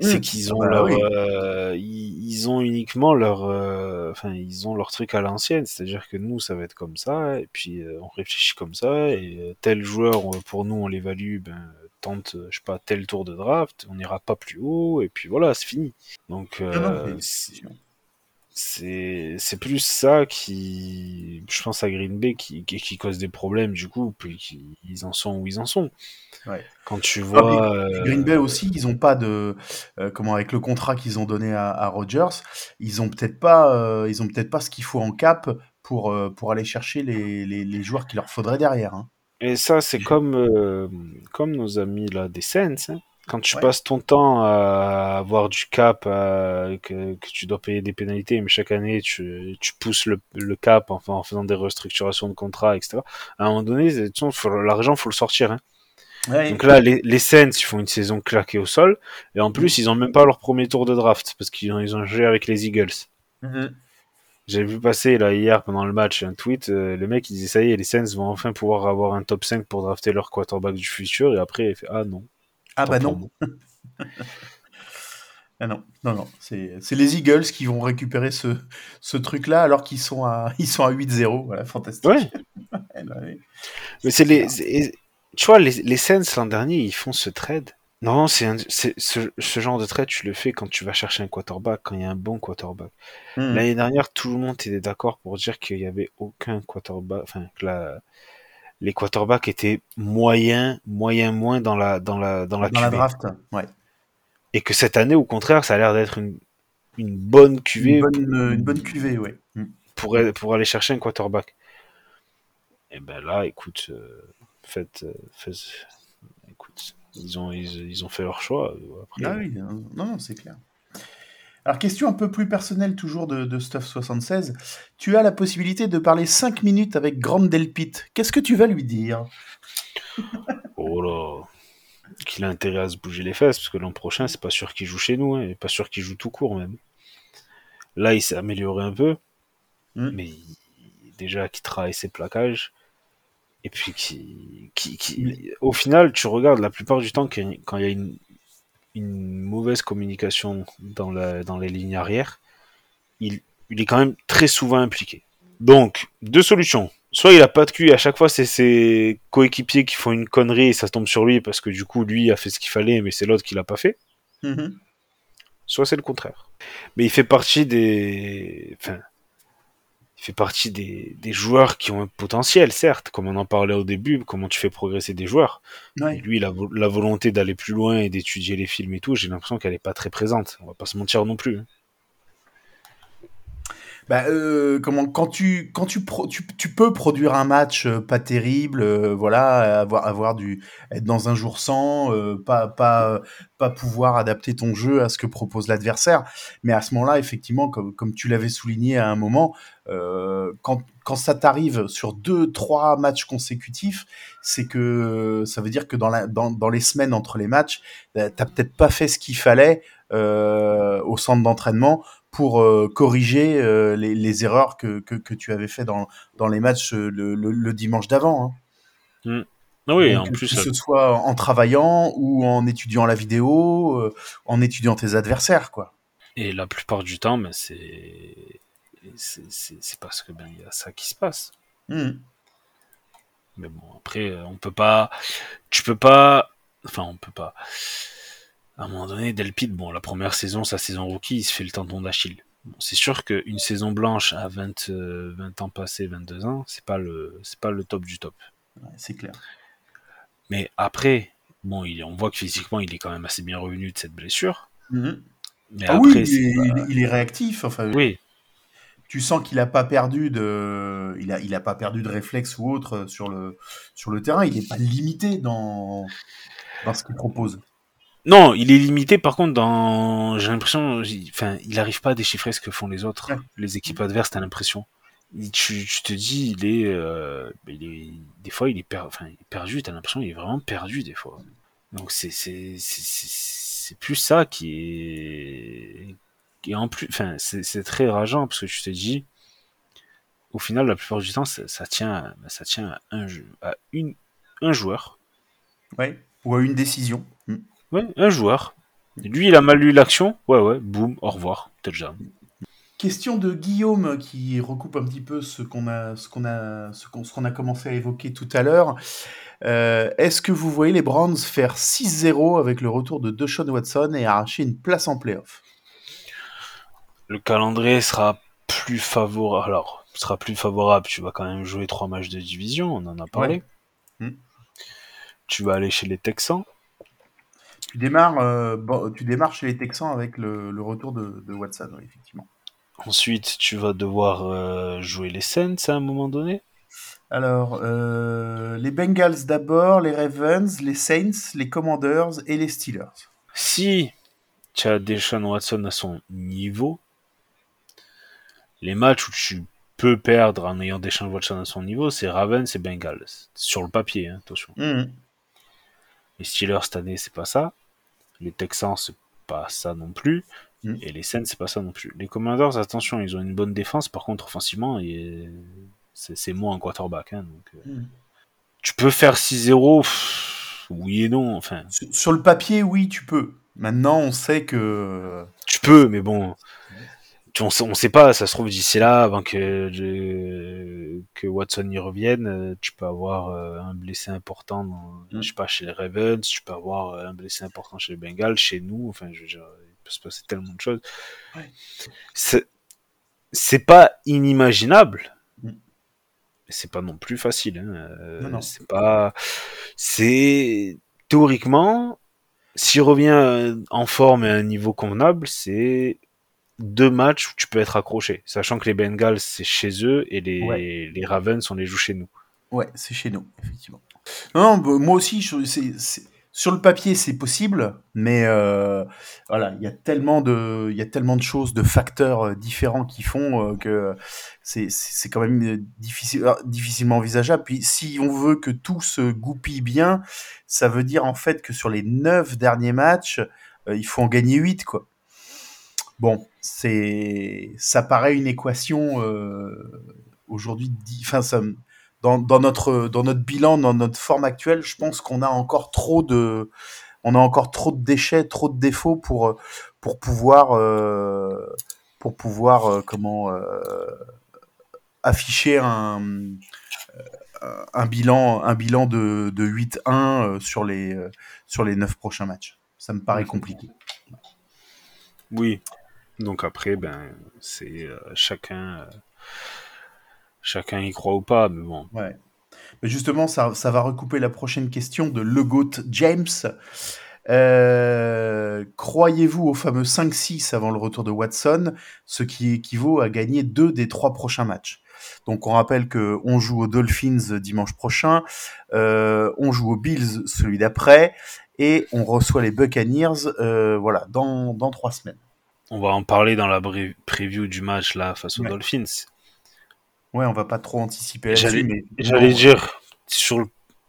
S3: C'est
S2: Mmh.
S3: qu'ils ont
S2: Bah
S3: leur.
S2: oui.
S3: euh, ils, ils ont uniquement leur. euh, Enfin, ils ont leur truc à l'ancienne. C'est-à-dire que nous, ça va être comme ça, et puis euh, on réfléchit comme ça, et tel joueur, on- pour nous, on l'évalue, ben, tente, je sais pas, tel tour de draft, on n'ira pas plus haut, et puis voilà, c'est fini. Donc,
S2: non, mais-
S3: c'est- plus ça qui je pense à Green Bay qui, qui, qui cause des problèmes du coup puis qui, ils en sont où ils en sont
S2: Ouais.
S3: quand tu
S2: Ah,
S3: vois euh,
S2: Green Bay aussi, ils ont pas de euh, comment avec le contrat qu'ils ont donné à, à Rodgers, ils ont peut-être pas euh, ils ont peut-être pas ce qu'il faut en cap pour euh, pour aller chercher les, les, les joueurs qu'il leur faudrait derrière. Hein.
S3: et ça c'est comme comme nos amis là des Saints hein. Quand tu
S2: Ouais.
S3: passes ton temps à avoir du cap à- que, que tu dois payer des pénalités mais chaque année tu, tu pousses le, le cap en, en faisant des restructurations de contrats etc à un moment donné l'argent faut le sortir hein.
S2: Ouais.
S3: Donc là, les, les Saints, ils font une saison claquée au sol. Et en
S2: Mm.
S3: plus, ils ont même pas leur premier tour de draft parce qu'ils ont, ils ont joué avec les Eagles.
S2: Mhm.
S3: J'ai vu passer là hier pendant le match un tweet. euh, le mec, il disait ça y est, les Saints vont enfin pouvoir avoir un top 5 pour drafter leur quarterback du futur. Et après, il fait Ah non.
S2: Ah bah non, ah non, non non, c'est les Eagles qui vont récupérer ce ce truc là alors qu'ils sont à ils sont à 8-0, voilà, fantastique.
S3: Ouais.
S2: Eh ben.
S3: Mais c'est les, tu vois, les, les Saints l'an dernier, ils font ce trade. Non, c'est ce, ce genre de trade, tu le fais quand tu vas chercher un quarterback, quand il y a un bon quarterback.
S2: Mhm.
S3: L'année dernière, tout le monde était d'accord pour dire qu'il y avait aucun quarterback, enfin que la, les quarterbacks étaient moyens, moyen moins dans la dans la dans la
S2: Dans la draft, ouais.
S3: Et que cette année, au contraire, ça a l'air d'être une une bonne QV
S2: Une bonne euh, une bonne cuvée, ouais. Mhm.
S3: pour pour aller chercher un quarterback. Et ben là, écoute, euh, faites, euh, faites- écoute, ils ont ils, ils ont fait leur choix. euh, Après,
S2: Ah oui, non, non, non, c'est clair. Alors, question un peu plus personnelle toujours de, de Stuff 76. Tu as la possibilité de parler 5 minutes avec Grande Delpit. Qu'est-ce que tu vas lui dire?
S3: Oh là, qu'il a intérêt à se bouger les fesses, parce que l'an prochain, c'est pas sûr qu'il joue chez nous, hein, et pas sûr qu'il joue tout court même. Là, il s'est amélioré un peu,
S2: Mm.
S3: mais il- déjà qu'il travaille ses plaquages, et puis qui, qui, qui- au final, tu regardes la plupart du temps quand il y a une, une mauvaise communication dans, la, dans les lignes arrière, il, il est quand même très souvent impliqué. Donc, deux solutions. Soit il a pas de cul, et à chaque fois c'est ses coéquipiers qui font une connerie et ça tombe sur lui parce que du coup lui a fait ce qu'il fallait mais c'est l'autre qui l'a pas fait.
S2: Mhm.
S3: Soit c'est le contraire. Mais il fait partie des, enfin, fait partie des, des joueurs qui ont un potentiel, certes, comme on en parlait au début, comment tu fais progresser des joueurs.
S2: Ouais.
S3: Et lui, la, la volonté d'aller plus loin et d'étudier les films et tout, j'ai l'impression qu'elle est pas très présente. On va pas se mentir non plus.
S2: Bah, euh, comment quand tu quand tu, pro- tu tu peux produire un match euh, pas terrible, euh, voilà, avoir avoir du être dans un jour sans, euh, pas pas pas pouvoir adapter ton jeu à ce que propose l'adversaire, mais à ce moment-là, effectivement, comme comme tu l'avais souligné à un moment, euh, quand quand ça t'arrive sur deux trois matchs consécutifs, c'est que ça veut dire que dans la dans dans les semaines entre les matchs, euh, t'as peut-être pas fait ce qu'il fallait euh, au centre d'entraînement pour euh, corriger euh, les, les erreurs que, que, que tu avais fait dans, dans les matchs euh, le, le, le dimanche d'avant. Hein.
S3: Ah oui,
S2: Donc,
S3: en plus,
S2: que ce soit en travaillant ou en étudiant la vidéo, euh, en étudiant tes adversaires, quoi.
S3: Et la plupart du temps, ben, c'est c'est- parce que ben il y a ça qui se passe.
S2: Mhm.
S3: Mais bon, après, on peut pas, tu peux pas, enfin, on peut pas. À un moment donné, Delpit, bon, la première saison, sa saison rookie, il se fait le tendon d'Achille. Bon, c'est sûr qu'une saison blanche à 20, euh, 20 ans passés, 22 ans, c'est pas le, c'est pas le top du top.
S2: Ouais, c'est clair.
S3: Mais après, bon, il, on voit que physiquement, il est quand même assez bien revenu de cette blessure.
S2: Mhm.
S3: Mais
S2: Ah
S3: après,
S2: oui, il est,
S3: pas-
S2: il est- il est réactif. Enfin,
S3: oui,
S2: tu sens qu'il a pas perdu de, il a, il a pas perdu de réflexe ou autre sur le, sur le terrain. Il est pas limité dans, dans ce qu'il propose.
S3: Non, il est limité par contre dans. J'ai l'impression. il- Enfin, il arrive pas à déchiffrer ce que font les autres.
S2: Ouais.
S3: Les équipes adverses, t'as l'impression. Tu, tu te dis, il est, euh, il est. Des fois, il est, per- enfin, il est perdu. T'as l'impression qu'il est vraiment perdu des fois. Donc c'est plus ça qui est. Et en plus, enfin, c'est c'est très rageant parce que tu te dis. Au final, la plupart du temps, ça, ça tient, à- ça tient à un jeu, à une, un joueur.
S2: Ouais. Ou à une décision.
S3: Ouais, un joueur. Lui, il a mal lu l'action. Ouais, ouais, boum, au revoir, touchdown.
S2: Question de Guillaume qui recoupe un petit peu ce qu'on a, ce qu'on a, ce qu'on, ce qu'on a commencé à évoquer tout à l'heure. Euh, est-ce que vous voyez les Browns faire 6-0 avec le retour de Deshaun Watson et arracher une place en playoff?
S3: Le calendrier sera plus favorable. Alors, sera plus favorable. Tu vas quand même jouer trois matchs de division, on en a parlé.
S2: Ouais. Hmm.
S3: Tu vas aller chez les Texans.
S2: Tu démarres, euh, bon, tu démarres chez les Texans avec le, le retour de, de Watson, oui, effectivement.
S3: Ensuite, tu vas devoir euh, jouer les Saints à un moment donné.
S2: Alors, euh, les Bengals d'abord, les Ravens, les Saints, les Commanders et les Steelers.
S3: Si tu as Deshaun Watson à son niveau, les matchs où tu peux perdre en ayant Deshaun Watson à son niveau, c'est Ravens et Bengals. Sur le papier, hein, attention.
S2: Mhm.
S3: Les Steelers cette année, c'est pas ça. Les Texans, c'est pas ça non plus.
S2: Mm.
S3: Et les Saints, c'est pas ça non plus. Les Commanders, attention, ils ont une bonne défense. Par contre, offensivement, c'est c'est moins un quarterback. hein, donc, euh,
S2: Mhm.
S3: Tu peux faire 6-0, pff, oui et non. Enfin,
S2: Sur, sur le papier, oui, tu peux. Maintenant, on sait que
S3: tu peux, mais bon. Tu- on, sait, on sait pas, ça se trouve d'ici là, avant que, que Watson y revienne, euh, tu peux avoir euh, un blessé important, dans,
S2: Mm.
S3: je sais pas, chez les Ravens, tu peux avoir euh, un blessé important chez les Bengals, chez nous, enfin, je veux dire, il peut se passer tellement de choses.
S2: Ouais.
S3: C'est, c'est pas inimaginable,
S2: Mm.
S3: c'est pas non plus facile. Hein. euh,
S2: Non, non.
S3: C'est pas, c'est théoriquement, s'il revient en forme et à un niveau convenable, c'est deux matchs où tu peux être accroché, sachant que les Bengals c'est chez eux et les,
S2: Ouais.
S3: les Ravens on les joue chez nous.
S2: Ouais, c'est chez nous, effectivement. Non, non, bah, moi aussi, je- sur le papier, c'est possible, mais euh, voilà, il y a tellement de, il y a tellement de choses, de facteurs euh, différents qui font euh, que c'est quand même difficile, ah, difficilement envisageable. Puis, si on veut que tout se goupille bien, ça veut dire en fait que sur les neuf derniers matchs, euh, il faut en gagner huit, quoi. Bon, c'est, ça paraît une équation euh, aujourd'hui, enfin, ça, dans, dans notre dans notre bilan, dans notre forme actuelle, je pense qu'on a encore trop de on a encore trop de déchets, trop de défauts pour pour pouvoir euh, pour pouvoir euh, comment euh, afficher un un bilan un bilan de, de 8-1 euh, sur les sur les neuf prochains matchs. Ça me paraît compliqué.
S3: Oui. Donc après, ben c'est euh, chacun euh, chacun y croit ou pas, mais bon.
S2: Ouais. Mais justement, ça, va recouper la prochaine question de Le James. Euh, Croyez-vous au fameux 5-6 avant le retour de Watson, ce qui équivaut à gagner deux des trois prochains matchs? Donc on rappelle que on joue aux Dolphins dimanche prochain, on joue aux Bills celui d'après, et on reçoit les Buccaneers voilà, dans, dans trois semaines.
S3: On va en parler dans la preview du match là face aux
S2: Ouais.
S3: Dolphins.
S2: Ouais, on va pas trop anticiper
S3: J'allais
S2: mais
S3: dire sur le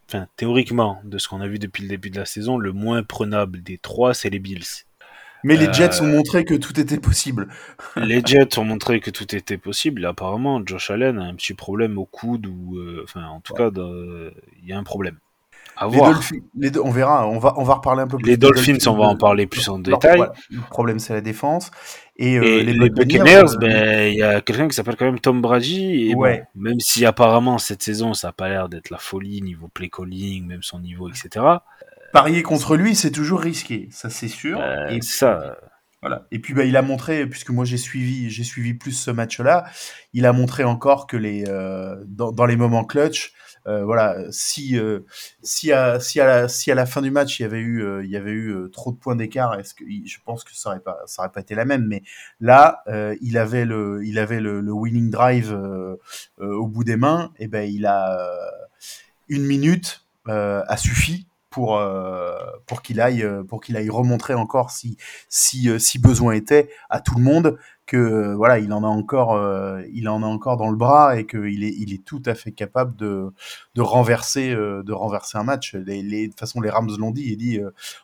S3: enfin théoriquement de ce qu'on a vu depuis le début de la saison, le moins prenable des trois, c'est les Bills.
S2: Mais les
S3: Euh,
S2: Jets ont montré que tout était possible.
S3: Les Jets ont montré que tout était possible. Et apparemment, Josh Allen a un petit problème au coude ou, euh, enfin, en tout
S2: Ouais.
S3: cas, de- il y a un problème. À
S2: Les
S3: voir.
S2: Dolphins, les deux- on verra, on va, on va reparler un peu plus.
S3: Les
S2: des
S3: Dolphins, on va en parler plus en détail.
S2: voilà, le problème, c'est la défense. Et, euh, les,
S3: les,
S2: Buccaneers, euh,
S3: ben, il y a quelqu'un qui s'appelle quand même Tom Brady. Et bon, même si apparemment cette saison, ça a pas l'air d'être la folie niveau play calling, même son niveau, etc.
S2: parier contre lui, c'est toujours risqué, ça c'est sûr.
S3: euh,
S2: et
S3: ça.
S2: Voilà. Et puis bah, il a montré, puisque moi j'ai suivi, j'ai suivi plus ce match-là, il a montré encore que les euh, dans, dans les moments clutch, voilà, si euh, si à si à la si à la fin du match il y avait eu euh, il y avait eu euh, trop de points d'écart, est-ce que je pense que ça aurait pas ça aurait pas été la même, mais là euh, il avait le il avait le, winning drive euh, euh, au bout des mains, et ben il a euh, une minute euh, a suffi pour euh, pour qu'il aille euh, pour qu'il aille remontrer encore si si euh, si besoin était à tout le monde que voilà il en a encore il en a encore dans le bras et qu'il est il est tout à fait capable de de renverser de renverser un match les, les de toute façon les Rams l'ont dit et dit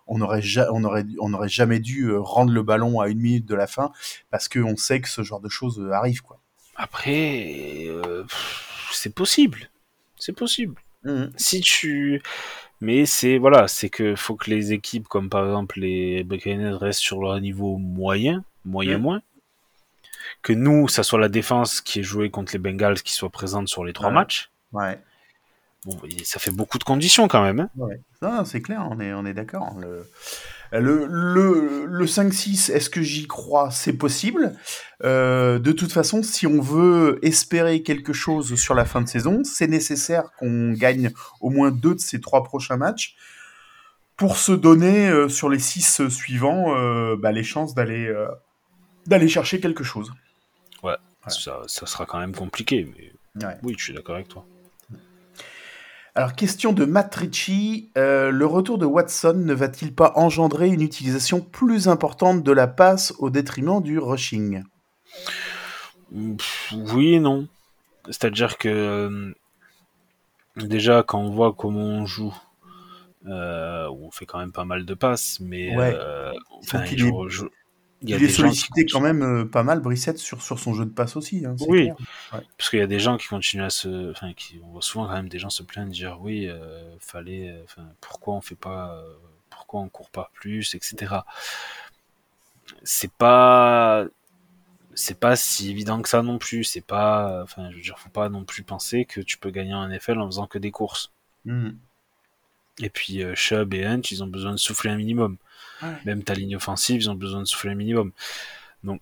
S2: on aurait ja- on aurait on aurait jamais dû rendre le ballon à une minute de la fin parce que on sait que ce genre de choses arrive quoi
S3: Après, euh, c'est possible. C'est possible. Si tu. Mais c'est voilà, c'est que faut que les équipes comme par exemple les Buccaneers restent sur leur niveau moyen, moyen
S2: Mm.
S3: moins. Que nous, ça soit la défense qui est jouée contre les Bengals qui soit présente sur les trois
S2: Ouais.
S3: matchs.
S2: ouais
S3: Bon, ça fait beaucoup de conditions quand même. hein.
S2: Ouais, c'est clair, on est, on est d'accord. Le, le, le, le 5-6, est-ce que j'y crois? C'est possible. Euh, de toute façon, si on veut espérer quelque chose sur la fin de saison, c'est nécessaire qu'on gagne au moins deux de ces trois prochains matchs pour se donner euh, sur les six suivants euh, bah, les chances d'aller d'aller chercher quelque chose. Ouais.
S3: Ça, ça sera quand même compliqué, mais
S2: Ouais.
S3: oui, je suis d'accord avec toi.
S2: Alors, question de Matt Ritchie. Euh, le retour de Watson ne va-t-il pas engendrer une utilisation plus importante de la passe au détriment du rushing?
S3: Oui et non. C'est-à-dire que euh, déjà quand on voit comment on joue, euh, on fait quand même pas mal de passes, mais
S2: Ouais.
S3: enfin,
S2: il
S3: je- il
S2: Il, est
S3: qui
S2: sollicité quand même euh, pas mal, Brissette, sur, sur son jeu de passe aussi. hein,
S3: Oui. parce qu'il y a des gens qui continuent à se, enfin, qui on voit souvent quand même des gens se plaindre, dire oui, euh, fallait, euh, enfin, pourquoi on fait pas, euh, pourquoi on court pas plus, etc. C'est pas, c'est pas si évident que ça non plus. C'est pas, enfin, je veux dire, faut pas non plus penser que tu peux gagner en NFL en faisant que des courses.
S2: Mhm.
S3: Et puis euh, Chubb et Hunt, ils ont besoin de souffler un minimum. Même ta ligne offensive, ils ont besoin de souffler un minimum. Donc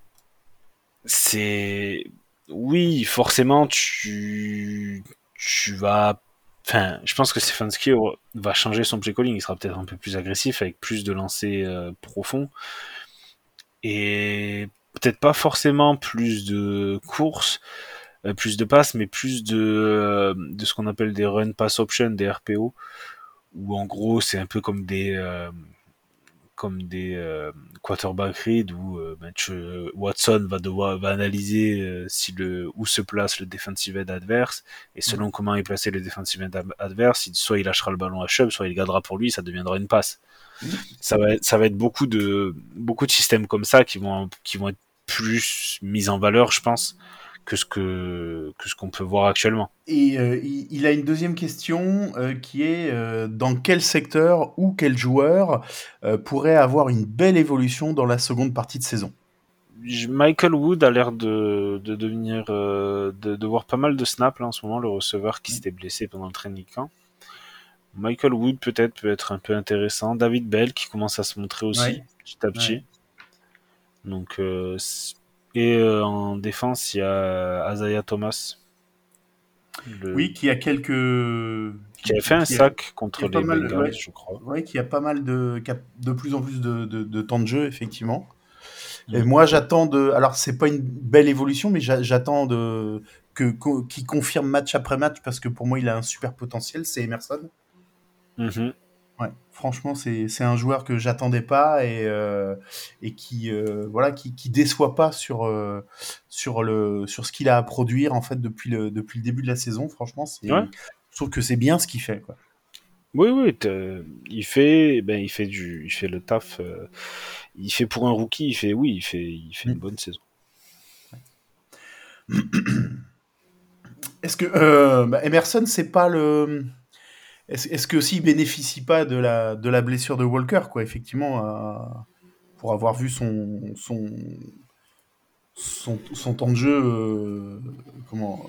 S3: c'est oui, forcément tu tu vas enfin, je pense que Stefanski va changer son play calling, il sera peut-être un peu plus agressif avec plus de lancers euh, profonds. Et peut-être pas forcément plus de courses, euh, plus de passes, mais plus de euh, de ce qu'on appelle des run pass options, des RPO où en gros c'est un peu comme des comme des euh, quarterback read où euh, tu- Watson va devoir va analyser euh, si le où se place le defensive end adverse. Et selon comment est placé le defensive end adverse, il- soit il lâchera le ballon à Chubb, soit il gardera pour lui, ça deviendra une passe. Ça va être, ça va être beaucoup de beaucoup de systèmes comme ça qui vont qui vont être plus mis en valeur, je pense, que ce que que ce qu'on peut voir actuellement.
S2: Et euh, il, il a une deuxième question euh, qui est euh, dans quel secteur ou quel joueur pourrait avoir une belle évolution dans la seconde partie de saison?
S3: Michael Wood a l'air de, de devenir de, de voir pas mal de snaps là, en ce moment, le receveur qui s'était blessé pendant le training camp. Michael Wood peut-être peut être un peu intéressant. David Bell qui commence à se montrer aussi
S2: Ouais.
S3: petit à petit.
S2: Ouais.
S3: Donc et euh, en défense il y a Isaiah Thomas. Le-
S2: Oui, qui a quelques.
S3: qui a fait un
S2: qui a-
S3: sac contre
S2: qui
S3: les
S2: mal,
S3: Bengals,
S2: ouais.
S3: je crois.
S2: Ouais, qui a pas mal de, qui a de plus en plus de, de- de temps de jeu, effectivement. Et
S3: Mhm.
S2: moi, j'attends de. Alors, c'est pas une belle évolution, mais j'a- j'attends de que qu'il confirme match après match parce que pour moi, il a un super potentiel. C'est Emerson.
S3: Mhm.
S2: Ouais, franchement, c'est un joueur que j'attendais pas et, euh, et qui euh, voilà qui, qui déçoit pas sur euh, sur le sur ce qu'il a à produire en fait depuis le depuis le début de la saison. Franchement,
S3: Ouais.
S2: je trouve que c'est bien ce qu'il fait quoi.
S3: Oui, oui, il fait, ben, il fait du, il fait le taf. euh, il fait pour un rookie, il fait, oui, il fait, il fait une
S2: Mm.
S3: bonne saison.
S2: Est-ce que bah, Emerson, c'est pas le. Est-ce est-ce que s'il bénéficie pas de la, de la blessure de Walker, quoi, effectivement, euh, pour avoir vu son, son, son, son temps de jeu, euh, comment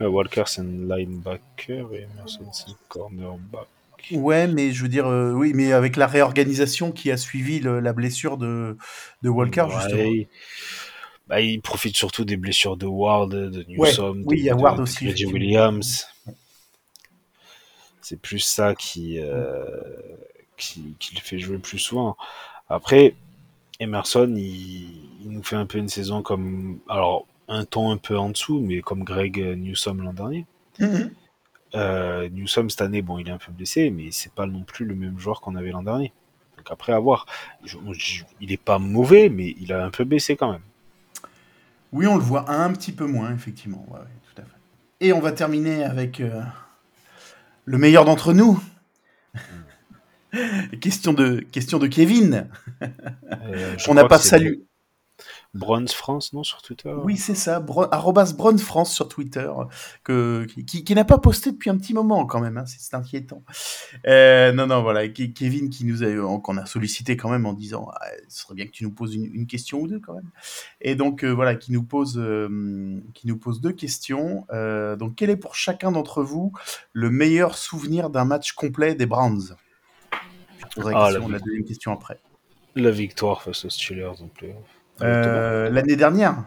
S3: Euh, Walker, c'est un linebacker et Emerson, c'est un cornerback.
S2: Ouais, mais je veux dire, euh, oui, mais avec la réorganisation qui a suivi le- la blessure de, de Walker,
S3: Ouais,
S2: justement.
S3: il- Bah, il profite surtout des blessures de Ward, de Newsom,
S2: oui,
S3: de,
S2: il y a
S3: de-
S2: Ward
S3: de
S2: aussi,
S3: Reggie
S2: effectivement.
S3: Williams. C'est plus ça qui, euh, qui, qui le fait jouer plus souvent. Après, Emerson, il, il nous fait un peu une saison comme, alors, un ton un peu en dessous, mais comme Greg Newsom l'an dernier.
S2: Mhm.
S3: Euh, Newsom cette année, bon, il est un peu blessé, mais c'est pas non plus le même joueur qu'on avait l'an dernier. Donc après, à voir. Je- je- il est pas mauvais, mais il a un peu baissé quand même.
S2: Oui, on le voit un petit peu moins, effectivement. Ouais, ouais, tout à fait. Et on va terminer avec euh, le meilleur d'entre nous. question, de, question de Kevin.
S3: Euh,
S2: on n'a pas salué.
S3: Bronze France, non, sur Twitter
S2: Oui, c'est ça. Bro- arrobas Bronze France sur Twitter, que, qui, qui n'a pas posté depuis un petit moment quand même. hein, c'est inquiétant. Euh, non, non, voilà. Ke- Kevin qui nous a, qu'on a sollicité quand même en disant, ah, ce serait bien que tu nous poses une, une question ou deux quand même. Et donc euh, voilà, qui nous pose, euh, qui nous pose deux questions. Euh, donc, quel est pour chacun d'entre vous le meilleur souvenir d'un match complet des Browns? Je poserai
S3: Ah, la-
S2: la deuxième question après.
S3: La victoire face aux Steelers en playoff.
S2: Euh, L'année dernière.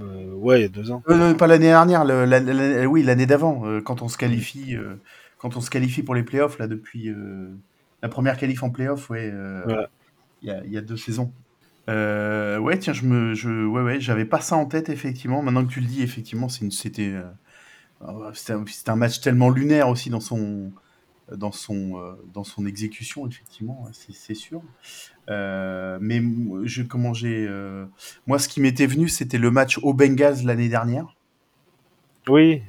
S3: Euh, ouais, il y a deux ans.
S2: Euh, pas l'année dernière, le- la- la- oui, l'année d'avant, quand on se qualifie, quand on se qualifie pour les playoffs là depuis la première qualif en playoff, ouais, il y, a, il y a deux saisons. Ouais, tiens, je me, je, ouais, ouais, j'avais pas ça en tête effectivement. Maintenant que tu le dis, effectivement, c'était, euh, c'était un, match tellement lunaire aussi dans son, dans son, dans son exécution, effectivement, c'est sûr. Euh, mais je, comment j'ai, euh, moi, ce qui m'était venu, c'était le match au Bengals l'année dernière
S3: Oui,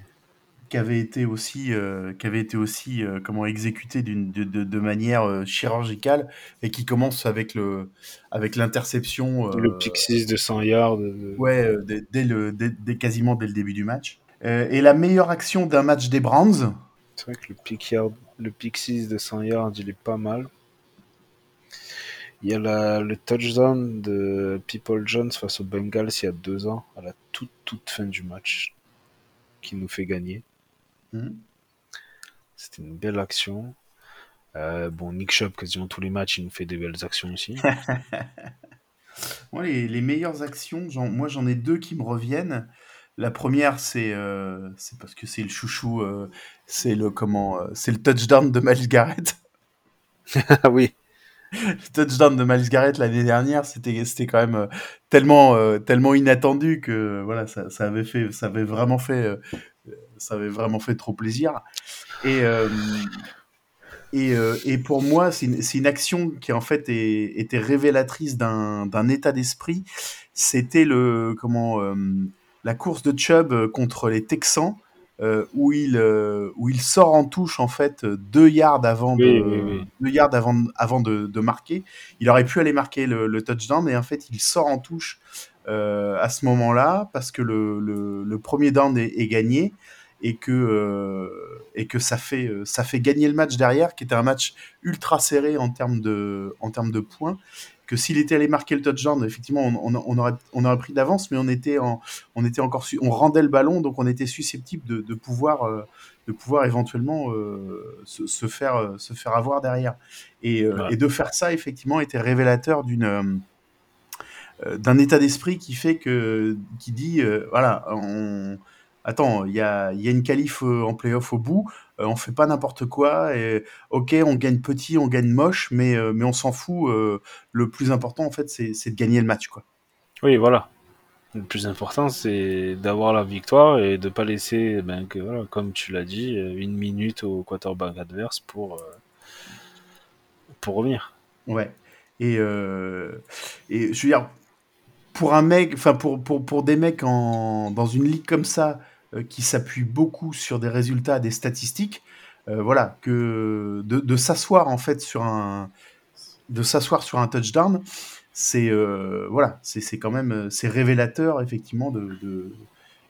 S2: qui avait été aussi, euh, qui avait été aussi euh, comment exécuté d'une de, de, de manière chirurgicale et qui commence avec le avec l'interception.
S3: le pick 6 de 100 yards.
S2: Ouais, dès, dès le dès, dès- quasiment dès le début du match. Et la meilleure action d'un match des Browns.
S3: C'est vrai que le pick, yard, le pick 6 de 100 yards, il est pas mal. Il y a la- le touchdown de People Jones face aux Bengals il y a deux ans, à la toute, toute fin du match, qui nous fait gagner.
S2: Mhm.
S3: C'était une belle action. Euh, bon, Nick Chubb, quasiment tous les matchs, il nous fait des belles actions aussi.
S2: Les, les meilleures actions, j'en- moi j'en ai deux qui me reviennent. La première, c'est euh, c'est parce que c'est le chouchou, euh, c'est le comment, euh, c'est le touchdown de Miles Garrett.
S3: ah oui,
S2: le touchdown de Miles Garrett l'année dernière, c'était c'était quand même euh, tellement euh, tellement inattendu que voilà, ça, avait fait ça avait vraiment fait euh, ça avait vraiment fait trop plaisir. Et et, et pour moi, c'est une, une action qui en fait est- était révélatrice d'un état d'esprit. C'était le comment la course de Chubb contre les Texans. Euh, où il euh, où il sort en touche en fait deux yards avant de
S3: Oui, oui, oui.
S2: deux yards avant avant de, de marquer il aurait pu aller marquer le, le touchdown et en fait il sort en touche euh, à ce moment-là parce que le, le, le premier down est, est gagné et que et que ça fait ça fait gagner le match derrière qui était un match ultra serré en termes de en termes de points que s'il était allé marquer le touchdown effectivement on, on, on aurait on aurait pris d'avance mais on était en on était encore on rendait le ballon donc on était susceptible de, de pouvoir euh, de pouvoir éventuellement euh, se, se faire se faire avoir derrière et, euh,
S3: Ouais.
S2: et de faire ça effectivement était révélateur d'une d'un état d'esprit qui fait que qui dit euh, voilà on attends il y a y a une qualif euh, en playoff au bout euh, on fait pas n'importe quoi et ok on gagne petit on gagne moche mais euh, mais on s'en fout le plus important en fait c'est de gagner le match quoi
S3: oui, voilà. Le plus important, c'est d'avoir la victoire et de pas laisser, ben, que, voilà, comme tu l'as dit, une minute au quarterback adverse pour, euh, pour revenir.
S2: Ouais. Et, euh, et je veux dire, pour un mec, enfin pour, pour, pour des mecs en, dans une ligue comme ça, qui s'appuie beaucoup sur des résultats, des statistiques, euh, voilà, que de, de s'asseoir en fait sur un, de s'asseoir sur un touchdown, c'est euh, voilà, c'est quand même euh, c'est révélateur effectivement de, de,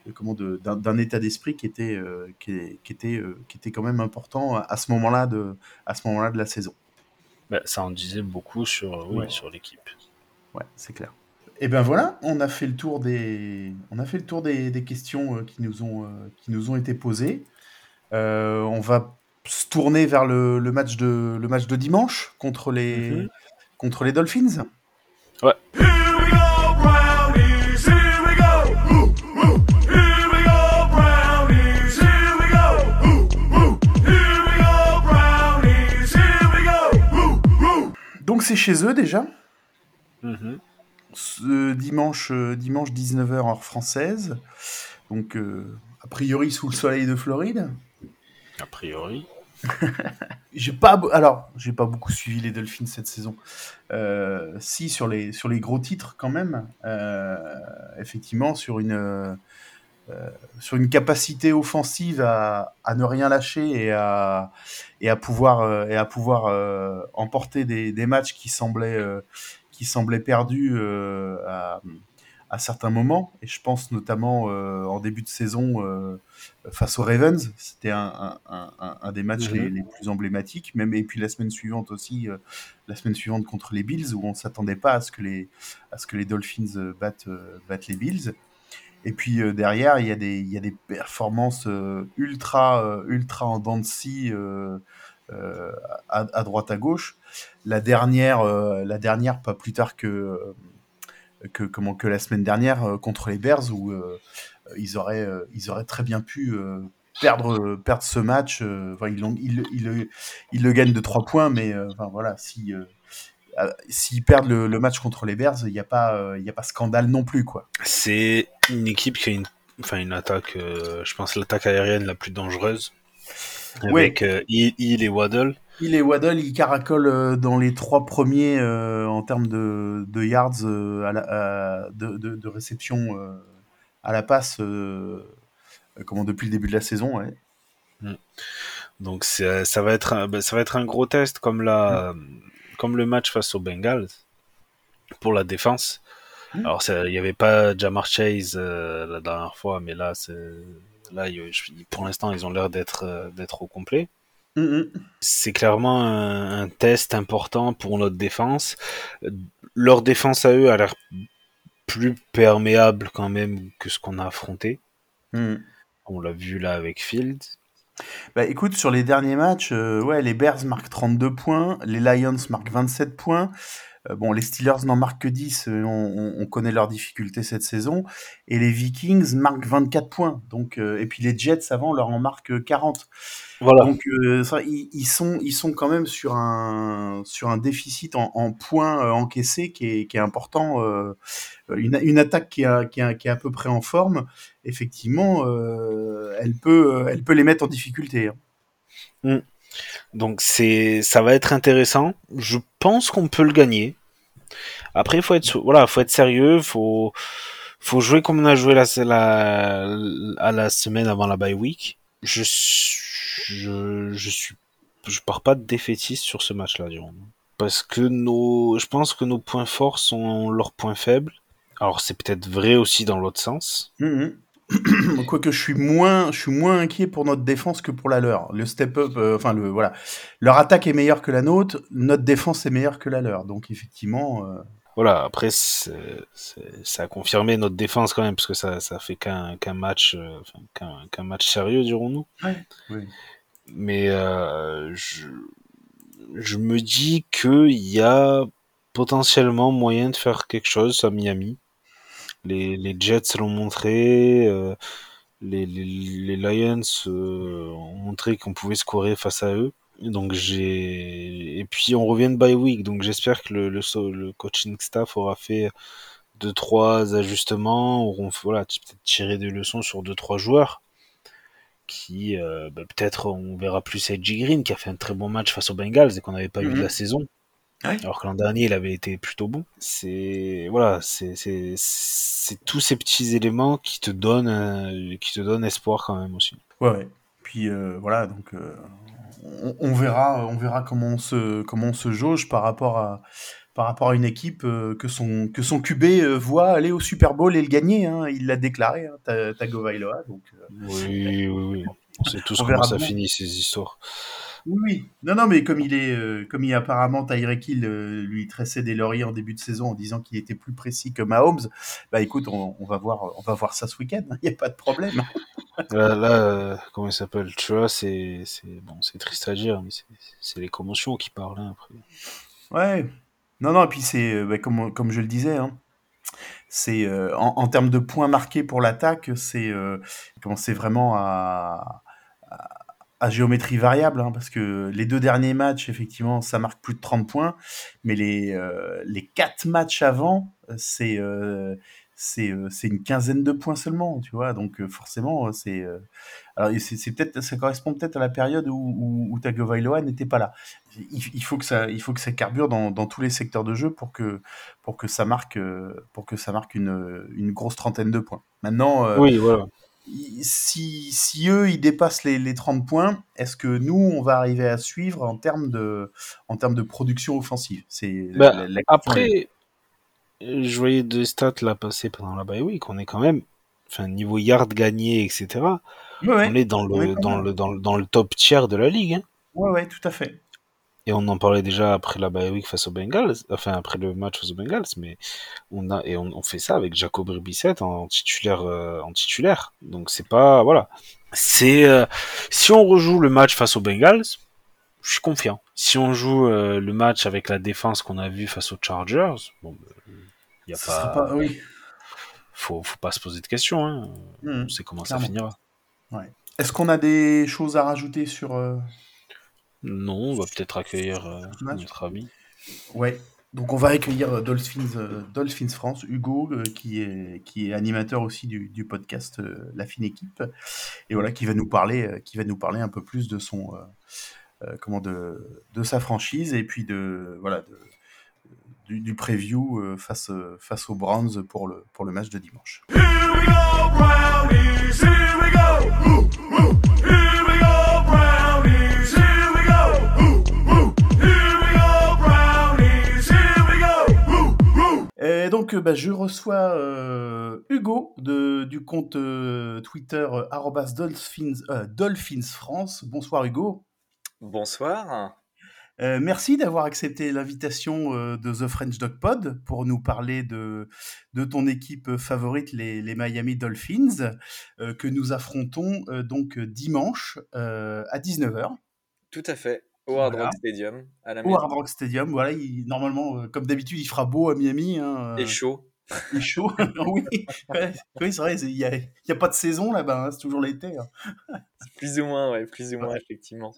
S2: de comment d'un état d'esprit qui était euh, qui, qui était euh, qui était quand même important à, ce moment-là de à ce moment-là de la saison.
S3: Ben, ça en disait beaucoup sur, oui,
S2: Ouais.
S3: sur l'équipe.
S2: Ouais, c'est clair. Et ben voilà, on a fait le tour des, on a fait le tour des, des questions euh, qui nous ont, euh, qui nous ont été posées. Euh, on va se tourner vers le, le match de le match de dimanche contre les
S3: Mhm.
S2: contre les Dolphins.
S4: Here we go, Brownies. Here we go. Ooh, ooh. Here we go, Brownies. Here we go. Ooh, ooh. Here we go, Brownies. Here we go. Ooh, ooh.
S2: Donc c'est chez eux déjà.
S3: Mhm.
S2: Ce dimanche euh, dimanche 19h heure française. Donc euh, a priori sous le soleil de Floride.
S3: A priori.
S2: J'ai pas alors j'ai pas beaucoup suivi les Dolphins cette saison. Euh, si sur les sur les gros titres quand même. Euh, effectivement sur une sur une capacité offensive à, à ne rien lâcher et à et à pouvoir et à pouvoir emporter des, des matchs qui semblaient qui semblaient perdus euh, à, à certains moments. Et je pense notamment euh, en début de saison euh, face aux Ravens. C'était un, un, un, un des matchs
S3: Mhm.
S2: les, les plus emblématiques. Même et puis la semaine suivante aussi euh, la semaine suivante contre les Bills où on s'attendait pas à ce que les à ce que les Dolphins euh, battent euh, battent les Bills. Et puis derrière, il y a des, il y a des performances ultra, ultra en dents de scie à, à droite à gauche. La dernière, euh, la dernière, pas plus tard que, euh, que, comment, que la semaine dernière euh, contre les Bears, où euh, ils, auraient, euh, ils auraient très bien pu euh, perdre, euh, perdre ce match. euh, ils, ils, ils, ils le gagnent de 3 points, mais euh, voilà, si. euh, euh, S'ils perdent le, match contre les Bears, il n'y a, pas, euh, y a pas scandale non plus.
S3: C'est une équipe qui a une, une attaque, euh, je pense l'attaque aérienne la plus dangereuse.
S2: Ouais.
S3: Avec euh, Hill Hill et Waddle.
S2: Il et Waddle, ils caracolent euh, dans les trois premiers euh, en termes de, de yards euh, à la- à- de, de- de réception euh, à la passe, euh, euh, comment depuis le début de la saison. Ouais.
S3: Donc c'est- ça va être un, ça va être un gros test comme la, comme le match face aux Bengals pour la défense.
S2: Mm.
S3: Alors il n'y avait pas Jamar Chase euh, la dernière fois, mais là c'est là pour l'instant ils ont l'air d'être euh, d'être au complet.
S2: Mhm.
S3: C'est clairement un, un test important pour notre défense. Leur défense à eux a l'air plus perméable quand même que ce qu'on a affronté.
S2: Mhm.
S3: On l'a vu là avec Field.
S2: Bah écoute, sur les derniers matchs, euh, ouais, les Bears marquent 32 points, les Lions marquent 27 points. Euh, bon, les Steelers n'en marquent que 10, euh, on, on- on connaît leurs difficultés cette saison. Et les Vikings marquent 24 points. Donc, euh, et puis les Jets avant leur en marquent 40.
S3: Voilà.
S2: Donc ça, ils, ils sont ils sont quand même sur un sur un déficit en, en points encaissés qui est, qui est important. une, une attaque qui, a, qui, a- qui est à peu près en forme, effectivement, euh, elle peut elle peut les mettre en difficulté. hein.
S3: Donc c'est ça va être intéressant. Je pense qu'on peut le gagner. Après faut être voilà, faut être sérieux, faut faut jouer comme on a joué la, à la semaine avant la bye week. Je je je suis je pars pas de défaitiste sur ce match-là. Parce que nos je pense que nos points forts sont leurs points faibles. Alors c'est peut-être vrai aussi dans l'autre sens.
S2: Mhm. Quoique je suis moins je suis moins inquiet pour notre défense que pour la leur. Le step up, euh, enfin le voilà, leur attaque est meilleure que la nôtre, notre défense est meilleure que la leur. Donc effectivement. euh,
S3: Voilà, après, ça a confirmé notre défense quand même, parce que ça, ça fait qu'un, match, euh, qu'un, match sérieux, dirons-nous.
S2: oui.
S3: Mais je, je me dis qu'il y a potentiellement moyen de faire quelque chose à Miami. Les, les Jets l'ont montré, euh, les, les, les Lions euh, ont montré qu'on pouvait scorer face à eux. Donc j'ai et puis on revient de bye week, donc j'espère que le, le, le coaching staff aura fait deux trois ajustements, auront voilà peut-être tiré des leçons sur deux trois joueurs qui euh, bah, peut-être on verra plus Edgy Green qui a fait un très bon match face aux Bengals et qu'on n'avait pas eu
S2: Mhm.
S3: de la saison.
S2: Ouais.
S3: Alors que l'an dernier il avait été plutôt bon. C'est voilà, c'est tous ces petits éléments qui te donnent euh, qui te donnent espoir quand même aussi.
S2: Ouais, ouais. Puis euh, voilà, donc euh, on, on verra, on verra comment on se comment on se jauge par rapport à par rapport à une équipe que son que son QB voit aller au Super Bowl et le gagner. hein. Il l'a déclaré, hein, Ta- Tagovailoa. Donc
S3: Oui, oui, oui. On sait tous
S2: On
S3: comment ça
S2: bien.
S3: finit ces histoires.
S2: Oui, oui. Non, non, mais comme il est, euh, comme il apparemment Tyreek Hill euh, lui tressait des lauriers en début de saison en disant qu'il était plus précis que Mahomes. Bah écoute, on, on va voir, on va voir ça ce week-end. Il n'y a pas de problème.
S3: Là, là, euh, comment il s'appelle Tu vois, c'est, c'est bon, c'est triste à dire, mais c'est, les commotions qui parlent hein, après.
S2: Ouais. Non, non, et puis c'est, euh, bah, comme, comme je le disais, hein, c'est en, en termes de points marqués pour l'attaque, c'est vraiment à, à géométrie variable, hein, parce que les deux derniers matchs, effectivement, ça marque plus de 30 points, mais les, euh, les quatre matchs avant, c'est euh, c'est euh, c'est une quinzaine de points seulement, tu vois. Donc euh, forcément, c'est euh, alors c'est peut-être ça correspond peut-être à la période où, où, où Tagovailoa n'était pas là. Il, il faut que ça il faut que ça carbure dans, dans tous les secteurs de jeu pour que pour que ça marque euh, pour que ça marque une, une grosse trentaine de points. Maintenant, euh,
S3: Oui, voilà.
S2: Si, si eux ils dépassent les, les 30 points, est-ce que nous on va arriver à suivre en termes de en termes de production offensive? C'est
S3: Bah,
S2: est-
S3: après, je voyais deux stats là passer pendant la bye week. On est quand même, enfin, niveau yards gagnés, etc.
S2: Ouais,
S3: On est dans le, dans le, dans le, dans le top tiers de la ligue. Hein.
S2: ouais, ouais, tout à fait.
S3: Et on en parlait déjà après la bye week face aux Bengals, enfin après le match face aux Bengals, mais on a et on, on fait ça avec Jacob Brissett en titulaire, euh, en titulaire. Donc c'est pas voilà. C'est euh, si on rejoue le match face aux Bengals, je suis confiant. Si on joue euh, le match avec la défense qu'on a vu face aux Chargers, bon, il y a pas,
S2: pas- oui.
S3: faut, faut pas se poser de questions. Hein.
S2: Mhm.
S3: On sait comment ça finira.
S2: Est-ce qu'on a des choses à rajouter sur euh,
S3: Non, on va peut-être accueillir euh, notre ami.
S2: Ouais. Donc on va accueillir euh, Dolphins, euh, Dolphins France, Hugo, euh, qui, est, qui est animateur aussi du, du podcast euh, La Fine Équipe, et voilà, qui va nous parler, euh, qui va nous parler un peu plus de son, comment de, de sa franchise et puis de voilà de, du, du preview face face aux Browns pour le pour le match de dimanche.
S4: Here we go, Brownies,
S2: bah, je reçois euh, Hugo de, du compte euh, Twitter euh, Dolphins, Dolphins France. Bonsoir Hugo.
S5: Bonsoir.
S2: Merci d'avoir accepté l'invitation de The French Dog Pod pour nous parler de, de ton équipe favorite, les, les Miami Dolphins, que nous affrontons donc dimanche à 19h
S5: Tout à fait. Au Hard
S2: Voilà.
S5: Rock Stadium, à la
S2: au. Hard Rock Stadium. Voilà, il- normalement, euh, comme d'habitude, il fera beau à Miami. Hein,
S5: Et
S2: euh,
S5: chaud.
S2: et chaud. oui, ouais, oui c'est vrai, il n'y a, pas de saison là-bas, hein, c'est toujours l'été. hein.
S5: Plus ou moins, ouais, plus ou moins, effectivement.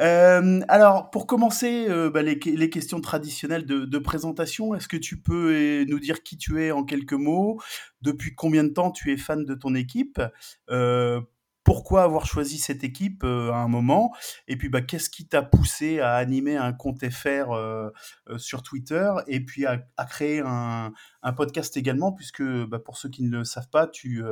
S2: Euh, alors, pour commencer, euh, bah, les, les questions traditionnelles de, de présentation, est-ce que tu peux nous dire qui tu es en quelques mots? Depuis combien de temps tu es fan de ton équipe? Euh, Pourquoi avoir choisi cette équipe euh, à un moment? Et puis, bah, qu'est-ce qui t'a poussé à animer un compte FR euh, euh, sur Twitter? Et puis à, à créer un, un podcast également, puisque bah, pour ceux qui ne le savent pas, tu,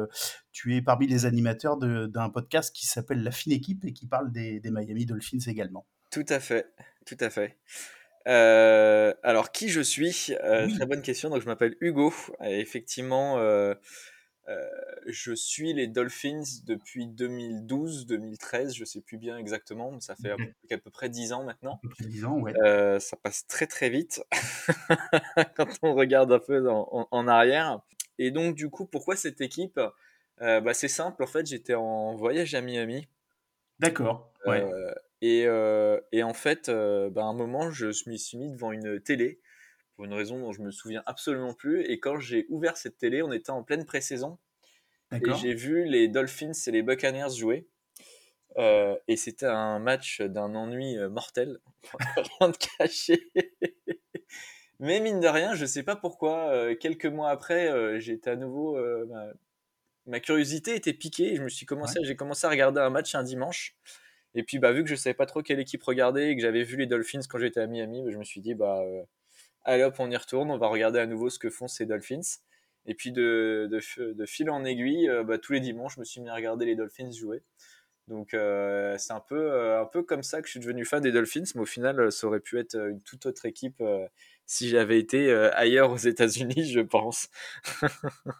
S2: tu es parmi les animateurs d'un podcast qui s'appelle La Fine Équipe et qui parle des, des Miami Dolphins également.
S5: Tout à fait, tout à fait. Alors, qui je suis?
S2: Oui.
S5: Très bonne question. Donc, je m'appelle Hugo. Et effectivement, euh, je suis les Dolphins depuis 2012-2013. Je sais plus bien exactement, mais ça fait à peu, à peu près 10 ans maintenant.
S2: À peu près 10 ans, ouais.
S5: Euh, ça passe très très vite quand on regarde un peu en, en- en arrière. Et donc, du coup, pourquoi cette équipe? Euh, bah, C'est simple, en fait, j'étais en voyage à Miami.
S2: D'accord. Ouais.
S5: Et, et en fait, bah, à un moment, je me suis mis devant une télé pour une raison dont je me souviens absolument plus. Et quand j'ai ouvert cette télé, on était en pleine pré-saison et j'ai vu les Dolphins et les Buccaneers jouer. Euh, et c'était un match d'un ennui euh, mortel, rien de caché. Mais mine de rien, je sais pas pourquoi, euh, quelques mois après, euh, j'étais à nouveau. ma, ma curiosité était piquée et je me suis commencé, j'ai commencé à regarder un match un dimanche. Et puis, bah, vu que je savais pas trop quelle équipe regarder et que j'avais vu les Dolphins quand j'étais à Miami, bah, je me suis dit, bah, allez hop, on y retourne, on va regarder à nouveau ce que font ces Dolphins. Et puis, de, de, f- de fil en aiguille, euh, bah, tous les dimanches, je me suis mis à regarder les Dolphins jouer. Donc, euh, c'est un peu, euh, un peu comme ça que je suis devenu fan des Dolphins, mais au final, ça aurait pu être une toute autre équipe euh, si j'avais été ailleurs aux États-Unis, je pense.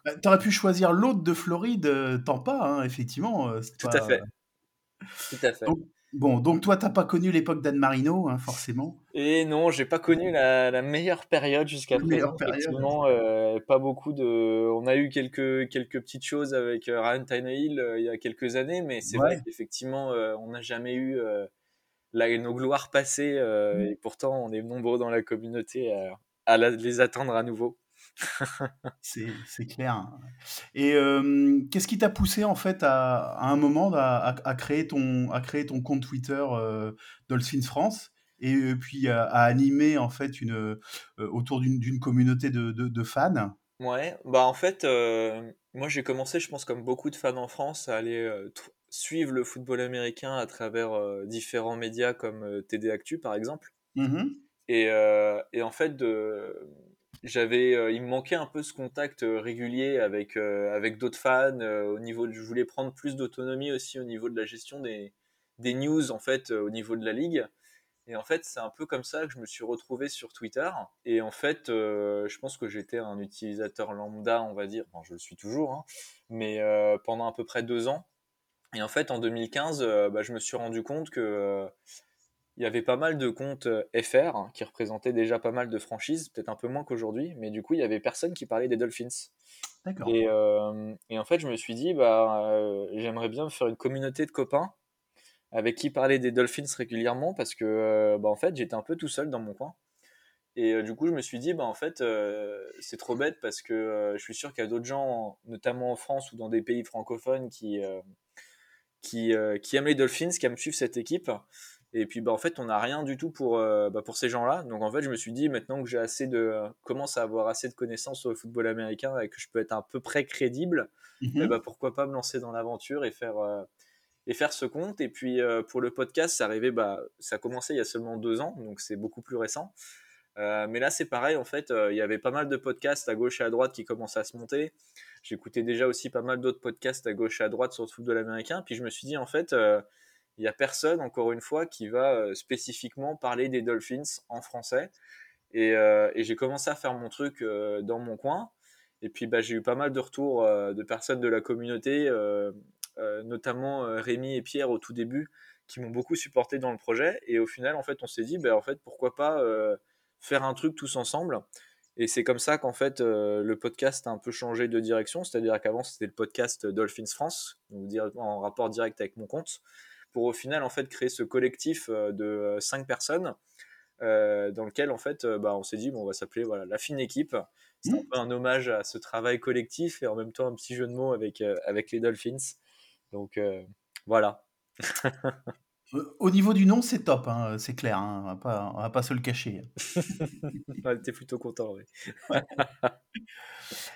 S2: Bah, T'aurais pu choisir l'autre de Floride, Tampa, hein, effectivement. euh, c'est
S5: Tout
S2: pas-
S5: à fait. Tout à fait.
S2: Donc, Bon, donc toi, t'as pas connu l'époque d'Anne Marino, hein, forcément.
S5: Et non, j'ai pas connu la, la meilleure période jusqu'à présent. Effectivement, euh, pas beaucoup de. On a eu quelques quelques petites choses avec euh, Ryan Tannehill euh, il y a quelques années, mais c'est
S2: Ouais.
S5: vrai qu'effectivement, euh, on n'a jamais eu la- nos gloires passées,
S2: Mm.
S5: et pourtant, on est nombreux dans la communauté à, à la- les attendre à nouveau.
S2: C'est clair. hein. Et euh, qu'est-ce qui t'a poussé en fait à, à un moment à, créer ton à créer ton compte Twitter euh, Dolphins France et puis à, à animer en fait une euh, autour d'une communauté de, de, de fans?
S5: Ouais, bah en fait, moi j'ai commencé, je pense, comme beaucoup de fans en France, à aller suivre le football américain à travers différents médias comme TD Actu par exemple. Et, euh, et en fait, de, j'avais, euh, il me manquait un peu ce contact euh, régulier avec, euh, avec d'autres fans. au niveau je voulais prendre plus d'autonomie aussi au niveau de la gestion des, des news en fait au niveau de la ligue. Et en fait, c'est un peu comme ça que je me suis retrouvé sur Twitter. Et en fait, je pense que j'étais un utilisateur lambda, on va dire. Enfin, je le suis toujours, hein, mais pendant à peu près deux ans. Et en fait, en 2015, euh, bah, je me suis rendu compte que il y avait pas mal de comptes euh, FR hein, qui représentaient déjà pas mal de franchises, peut-être un peu moins qu'aujourd'hui, mais du coup, il y avait personne qui parlait des Dolphins.
S2: D'accord.
S5: Et, euh, et en fait, je me suis dit, bah, euh, j'aimerais bien me faire une communauté de copains avec qui parler des Dolphins régulièrement parce que, euh, bah, en fait, j'étais un peu tout seul dans mon coin. Et du coup, je me suis dit, bah, en fait, c'est trop bête parce que je suis sûr qu'il y a d'autres gens, notamment en France ou dans des pays francophones, qui, qui, qui aiment les Dolphins, qui aiment suivre cette équipe. Et puis, bah, en fait, on n'a rien du tout pour, euh, bah, pour ces gens-là. Donc, en fait, je me suis dit, maintenant que j'ai assez de, commence à avoir assez de connaissances sur le football américain et que je peux être à peu près crédible, bah, pourquoi pas me lancer dans l'aventure et faire, euh, et faire ce compte. Et puis, euh, pour le podcast, ça arrivait, bah, ça a commencé il y a seulement deux ans, donc c'est beaucoup plus récent. Euh, mais là, c'est pareil, en fait, euh, il y avait pas mal de podcasts à gauche et à droite qui commençaient à se monter. J'écoutais déjà aussi pas mal d'autres podcasts à gauche et à droite sur le football américain. Puis je me suis dit, en fait, euh, il n'y a personne, encore une fois, qui va euh, spécifiquement parler des Dolphins en français. Et, euh, j'ai commencé à faire mon truc euh, dans mon coin. Et puis bah, j'ai eu pas mal de retours de personnes de la communauté, notamment Rémi et Pierre au tout début, qui m'ont beaucoup supporté dans le projet. Et au final, en fait, on s'est dit, bah, en fait, pourquoi pas faire un truc tous ensemble. Et c'est comme ça qu'en fait, le podcast a un peu changé de direction. C'est-à-dire qu'avant, c'était le podcast Dolphins France, en rapport direct avec mon compte, pour au final, en fait, créer ce collectif euh, de euh, cinq personnes. euh, dans lequel en fait bah, on s'est dit bon on va s'appeler voilà la fine équipe. C'est un peu un hommage à ce travail collectif et en même temps un petit jeu de mots avec euh, avec les Dolphins. Donc euh, voilà
S2: Au niveau du nom, c'est top, hein, c'est clair. hein, on va pas, on va pas se le cacher.
S5: Ouais, t'es plutôt content ouais.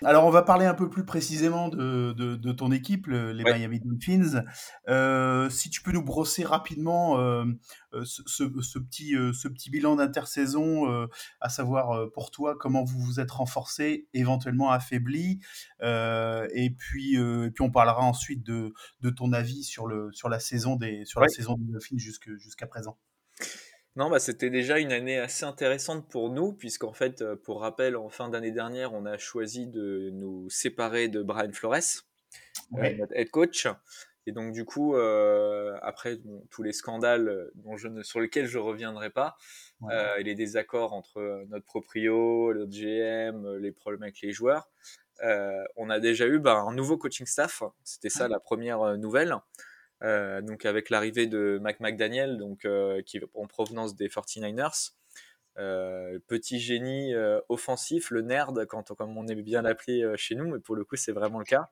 S2: Alors, on va parler un peu plus précisément de, de, de ton équipe, le- les
S5: Ouais.
S2: Miami Dolphins. Euh, si tu peux nous brosser rapidement euh, euh, ce, ce- petit, euh, ce petit bilan d'intersaison, euh, à savoir euh, pour toi comment vous vous êtes renforcé, éventuellement affaibli, euh, et puis, euh, et puis on parlera ensuite de, de ton avis sur le, sur la saison des, sur la saison Dolphins jusque- jusqu'à présent.
S5: Non, bah, c'était déjà une année assez intéressante pour nous, puisqu'en fait, euh, pour rappel, en fin d'année dernière, on a choisi de nous séparer de Brian Flores, euh,
S2: Ouais.
S5: notre head coach. Et donc, du coup, euh, après bon, tous les scandales euh, dont je ne, sur lesquels je reviendrai pas,
S2: Ouais.
S5: euh, et les désaccords entre notre proprio, le GM, les problèmes avec les joueurs, euh, on a déjà eu bah, un nouveau coaching staff. C'était ça la première nouvelle. Donc avec l'arrivée de Mac McDaniel, donc qui est en provenance des 49ers, euh, petit génie euh, offensif, le nerd, quand, comme on aime bien l'appeler euh, chez nous, mais pour le coup c'est vraiment le cas.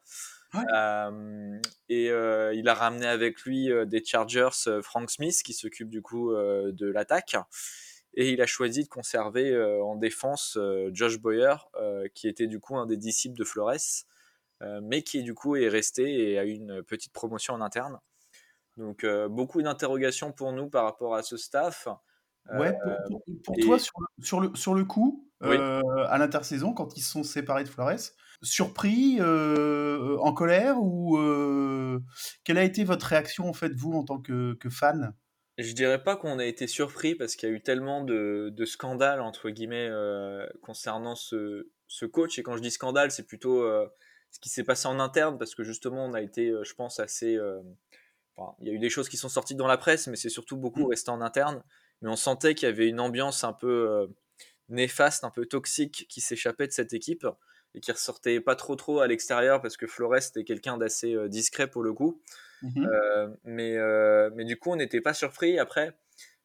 S2: Ouais.
S5: Euh, et euh, il a ramené avec lui euh, des Chargers, euh, Frank Smith, qui s'occupe du coup euh, de l'attaque. Et il a choisi de conserver euh, en défense euh, Josh Boyer, euh, qui était du coup un des disciples de Flores, euh, mais qui du coup est resté et a eu une petite promotion en interne. Donc euh, beaucoup d'interrogations pour nous par rapport à ce staff. Euh,
S2: Ouais, pour, pour- pour
S5: et-
S2: toi, sur le, sur le, sur le coup,
S5: Oui.
S2: euh, à l'intersaison, quand ils se sont séparés de Flores, surpris, euh, en colère, ou euh, quelle a été votre réaction, en fait, vous, en tant que, que fan?
S5: Je dirais pas qu'on a été surpris parce qu'il y a eu tellement de, de scandales entre guillemets euh, concernant ce, ce coach. Et quand je dis scandale, c'est plutôt ce qui s'est passé en interne parce que justement on a été, je pense, assez enfin, il y a eu des choses qui sont sorties dans la presse, mais c'est surtout beaucoup
S2: Mm.
S5: resté en interne. Mais on sentait qu'il y avait une ambiance un peu néfaste, un peu toxique qui s'échappait de cette équipe et qui ressortait pas trop trop à l'extérieur parce que Flores était quelqu'un d'assez euh, discret pour le coup.
S2: Mhm.
S5: Euh, mais, euh, mais du coup, on n'était pas surpris. Après,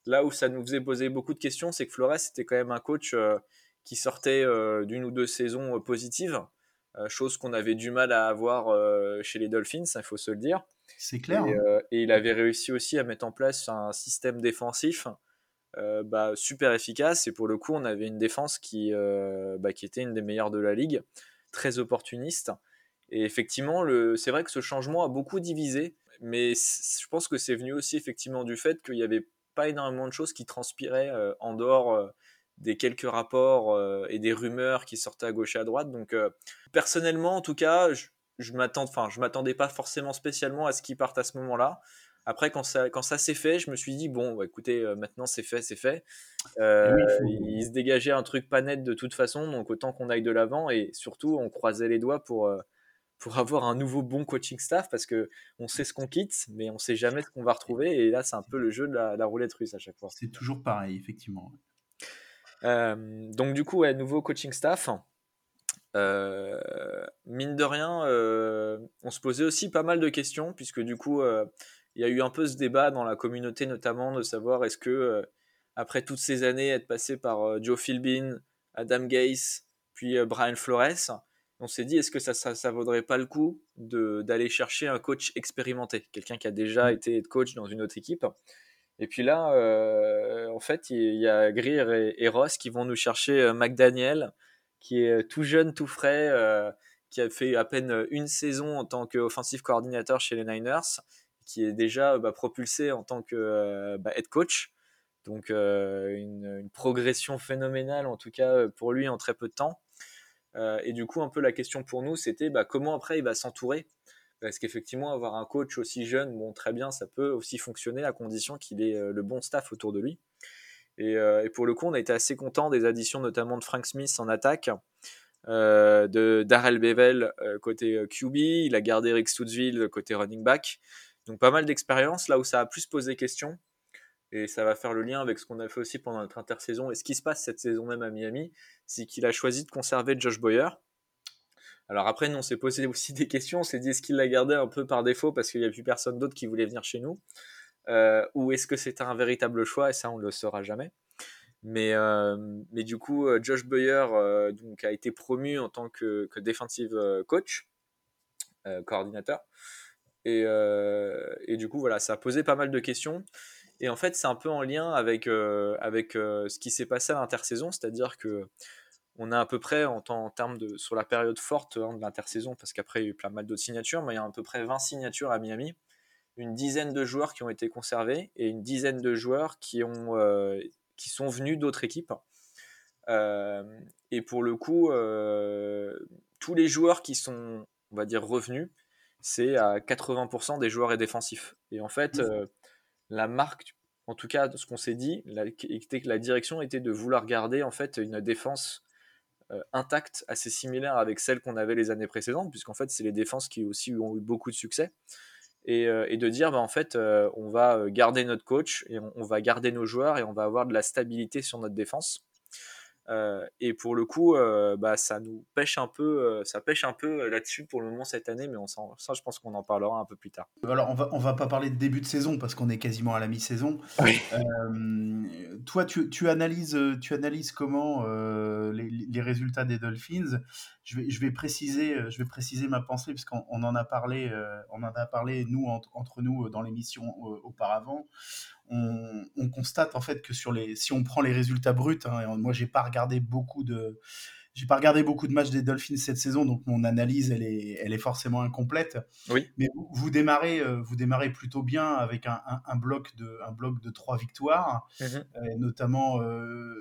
S5: là où ça nous faisait poser beaucoup de questions, c'est que Flores était quand même un coach euh, qui sortait d'une ou deux saisons positives, chose qu'on avait du mal à avoir chez les Dolphins, il faut se le dire.
S2: C'est clair.
S5: Et,
S2: hein.
S5: et il avait réussi aussi à mettre en place un système défensif euh, bah, super efficace. Et pour le coup, on avait une défense qui, euh, bah, qui était une des meilleures de la ligue, très opportuniste. Et effectivement, le- c'est vrai que ce changement a beaucoup divisé, mais je pense que c'est venu aussi effectivement du fait qu'il n'y avait pas énormément de choses qui transpiraient euh, en dehors des quelques rapports et des rumeurs qui sortaient à gauche et à droite. Donc, personnellement, en tout cas, je, je m'attendais pas forcément spécialement à ce qu'ils partent à ce moment-là. Après, quand ça, quand ça s'est fait, je me suis dit bon, bah, écoutez, euh, maintenant c'est fait, c'est fait. Euh,
S2: Et oui, il
S5: se dégageait un truc pas net de toute façon, donc autant qu'on aille de l'avant et surtout on croisait les doigts pour euh, pour avoir un nouveau bon coaching staff parce que on sait ce qu'on quitte, mais on sait jamais ce qu'on va retrouver et là c'est un peu le jeu de la, la roulette russe à chaque fois.
S2: C'est toujours pareil, effectivement.
S5: Euh, donc du coup, ouais, nouveau coaching staff. Euh, mine de rien, euh, on se posait aussi pas mal de questions puisque du coup, euh, il y a eu un peu ce débat dans la communauté notamment de savoir est-ce que euh, après toutes ces années être passé par euh, Joe Philbin, Adam Gase, puis euh, Brian Flores, on s'est dit est-ce que ça, ça, ça vaudrait pas le coup de- d'aller chercher un coach expérimenté, quelqu'un qui a déjà été head coach dans une autre équipe. Et puis là, euh, en fait, il y a Greer et, et Ross qui vont nous chercher McDaniel, qui est tout jeune, tout frais, euh, qui a fait à peine une saison en tant qu'offensive coordinateur chez les Niners, qui est déjà bah, propulsé en tant que euh, bah, head coach. Donc euh, une, progression phénoménale, en tout cas euh, pour lui en très peu de temps. Et du coup, un peu la question pour nous, c'était bah, comment après il va s'entourer? Parce qu'effectivement, avoir un coach aussi jeune, bon, très bien, ça peut aussi fonctionner à condition qu'il ait le bon staff autour de lui. Et, pour le coup, on a été assez content des additions, notamment de Frank Smith en attaque, de Darrell Bevel côté QB, il a gardé Rick Stoudsville côté running back. Donc pas mal d'expérience, là où ça a plus posé question. Et ça va faire le lien avec ce qu'on a fait aussi pendant notre intersaison et ce qui se passe cette saison même à Miami, c'est qu'il a choisi de conserver Josh Boyer. Alors après, nous, on s'est posé aussi des questions. On s'est dit, est-ce qu'il l'a gardé un peu par défaut parce qu'il n'y a plus personne d'autre qui voulait venir chez nous? Euh, Ou est-ce que c'était un véritable choix? Et ça, on ne le saura jamais. Mais, euh, du coup, euh, Josh Boyer a été promu en tant que, que defensive coach, coordinateur. Et, euh, et du coup, voilà, ça a posé pas mal de questions. Et en fait, c'est un peu en lien avec, euh, avec euh, ce qui s'est passé à l'intersaison, c'est-à-dire que on a à peu près, en, termes de, sur la période forte hein, de l'intersaison, parce qu'après il y a eu plein mal d'autres signatures, mais il y a à peu près 20 signatures à Miami, une dizaine de joueurs qui ont été conservés et une dizaine de joueurs qui, ont, qui sont venus d'autres équipes. Et pour le coup, tous les joueurs qui sont, on va dire, revenus, c'est à 80% des joueurs et défensifs. Et en fait,
S2: Mhm.
S5: euh, la marque, en tout cas, ce qu'on s'est dit, la, était que la direction était de vouloir garder en fait une défense euh, intacte, assez similaire avec celle qu'on avait les années précédentes, puisqu'en fait, c'est les défenses qui aussi ont eu beaucoup de succès. Et, euh, et de dire, bah, en fait, on va garder notre coach et on, on va garder nos joueurs et on va avoir de la stabilité sur notre défense. Euh, et pour le coup, euh, bah, ça nous pêche un peu, euh, ça pêche un peu là-dessus pour le moment cette année, mais on ça, je pense qu'on en parlera un peu plus tard.
S2: Alors, on va, on va pas parler de début de saison parce qu'on est quasiment à la mi-saison.
S5: Oui.
S2: Toi, tu, tu analyses, tu analyses comment les, les résultats des Dolphins? Je vais, je vais préciser, je vais préciser ma pensée puisqu'on on en a parlé, on en a parlé nous entre, entre nous dans l'émission auparavant. On, on constate en fait que sur les, si on prend les résultats bruts, hein, et moi j'ai pas regardé beaucoup de, j'ai pas regardé beaucoup de matchs des Dolphins cette saison, donc mon analyse elle est, elle est forcément incomplète.
S5: Oui.
S2: Mais vous, vous démarrez, euh, vous démarrez plutôt bien avec un, un, un bloc de, un bloc de trois victoires,
S5: Mhm.
S2: euh, notamment euh,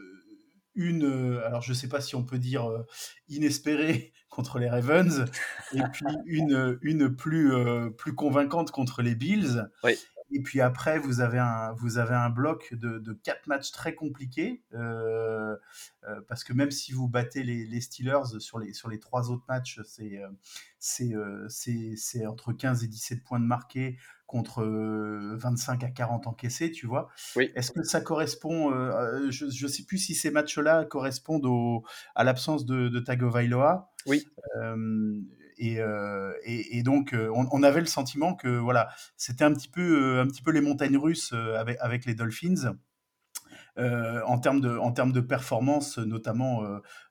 S2: une, euh, alors je sais pas si on peut dire euh, inespérée contre les Ravens, et puis une, une plus, euh, plus convaincante contre les Bills.
S5: Oui.
S2: Et puis après, vous avez un, vous avez un bloc de, de quatre matchs très compliqués, euh, euh, parce que même si vous battez les, les Steelers sur les, sur les trois autres matchs, c'est, euh, c'est, c'est, c'est entre 15 et 17 points de marqués contre euh, 25 à 40 encaissés, tu vois.
S5: Oui.
S2: Est-ce que ça correspond, euh, je ne sais plus si ces matchs-là correspondent au, à l'absence de, de Tagovailoa.
S5: Oui.
S2: Euh, et, euh, et, donc, euh, on, avait le sentiment que voilà, c'était un petit peu, euh, un petit peu les montagnes russes avec, les Dolphins. En termes de en termes de performance notamment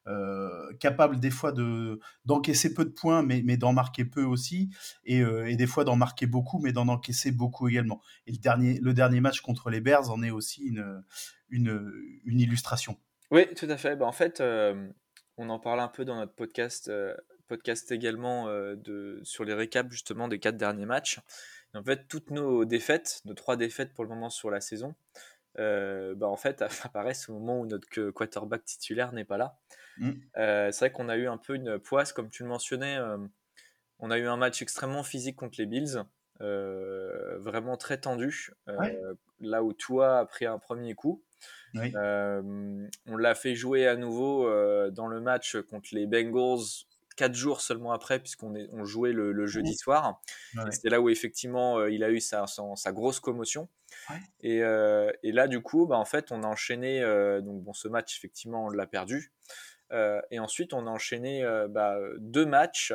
S2: euh, capable des fois de d'encaisser peu de points mais mais d'en marquer peu aussi et, des fois d'en marquer beaucoup mais d'en encaisser beaucoup également et le dernier le dernier match contre les Bears en est aussi une une, illustration
S5: Oui, tout à fait. Bah, en fait, on en parle un peu dans notre podcast, podcast également euh, de, sur les récaps justement des quatre derniers matchs. Et en fait, toutes nos défaites, nos trois défaites pour le moment sur la saison, euh, bah, en fait, apparaissent au moment où notre quarterback titulaire n'est pas là.
S2: Mm.
S5: Euh, c'est vrai qu'on a eu un peu une poisse, comme tu le mentionnais. euh, on a eu un match extrêmement physique contre les Bills, vraiment très tendu.
S2: Ouais.
S5: Là où toi a pris un premier coup.
S2: oui
S5: on l'a fait jouer à nouveau dans le match contre les Bengals quatre jours seulement après, puisqu'on on jouait le, le jeudi soir.
S2: Ouais.
S5: C'était là où effectivement euh, il a eu sa, son- sa grosse commotion.
S2: Ouais.
S5: Et, euh, et là, du coup, bah, en fait, on a enchaîné. euh, donc, bon, ce match, effectivement, on l'a perdu. Euh, et ensuite, on a enchaîné bah, deux matchs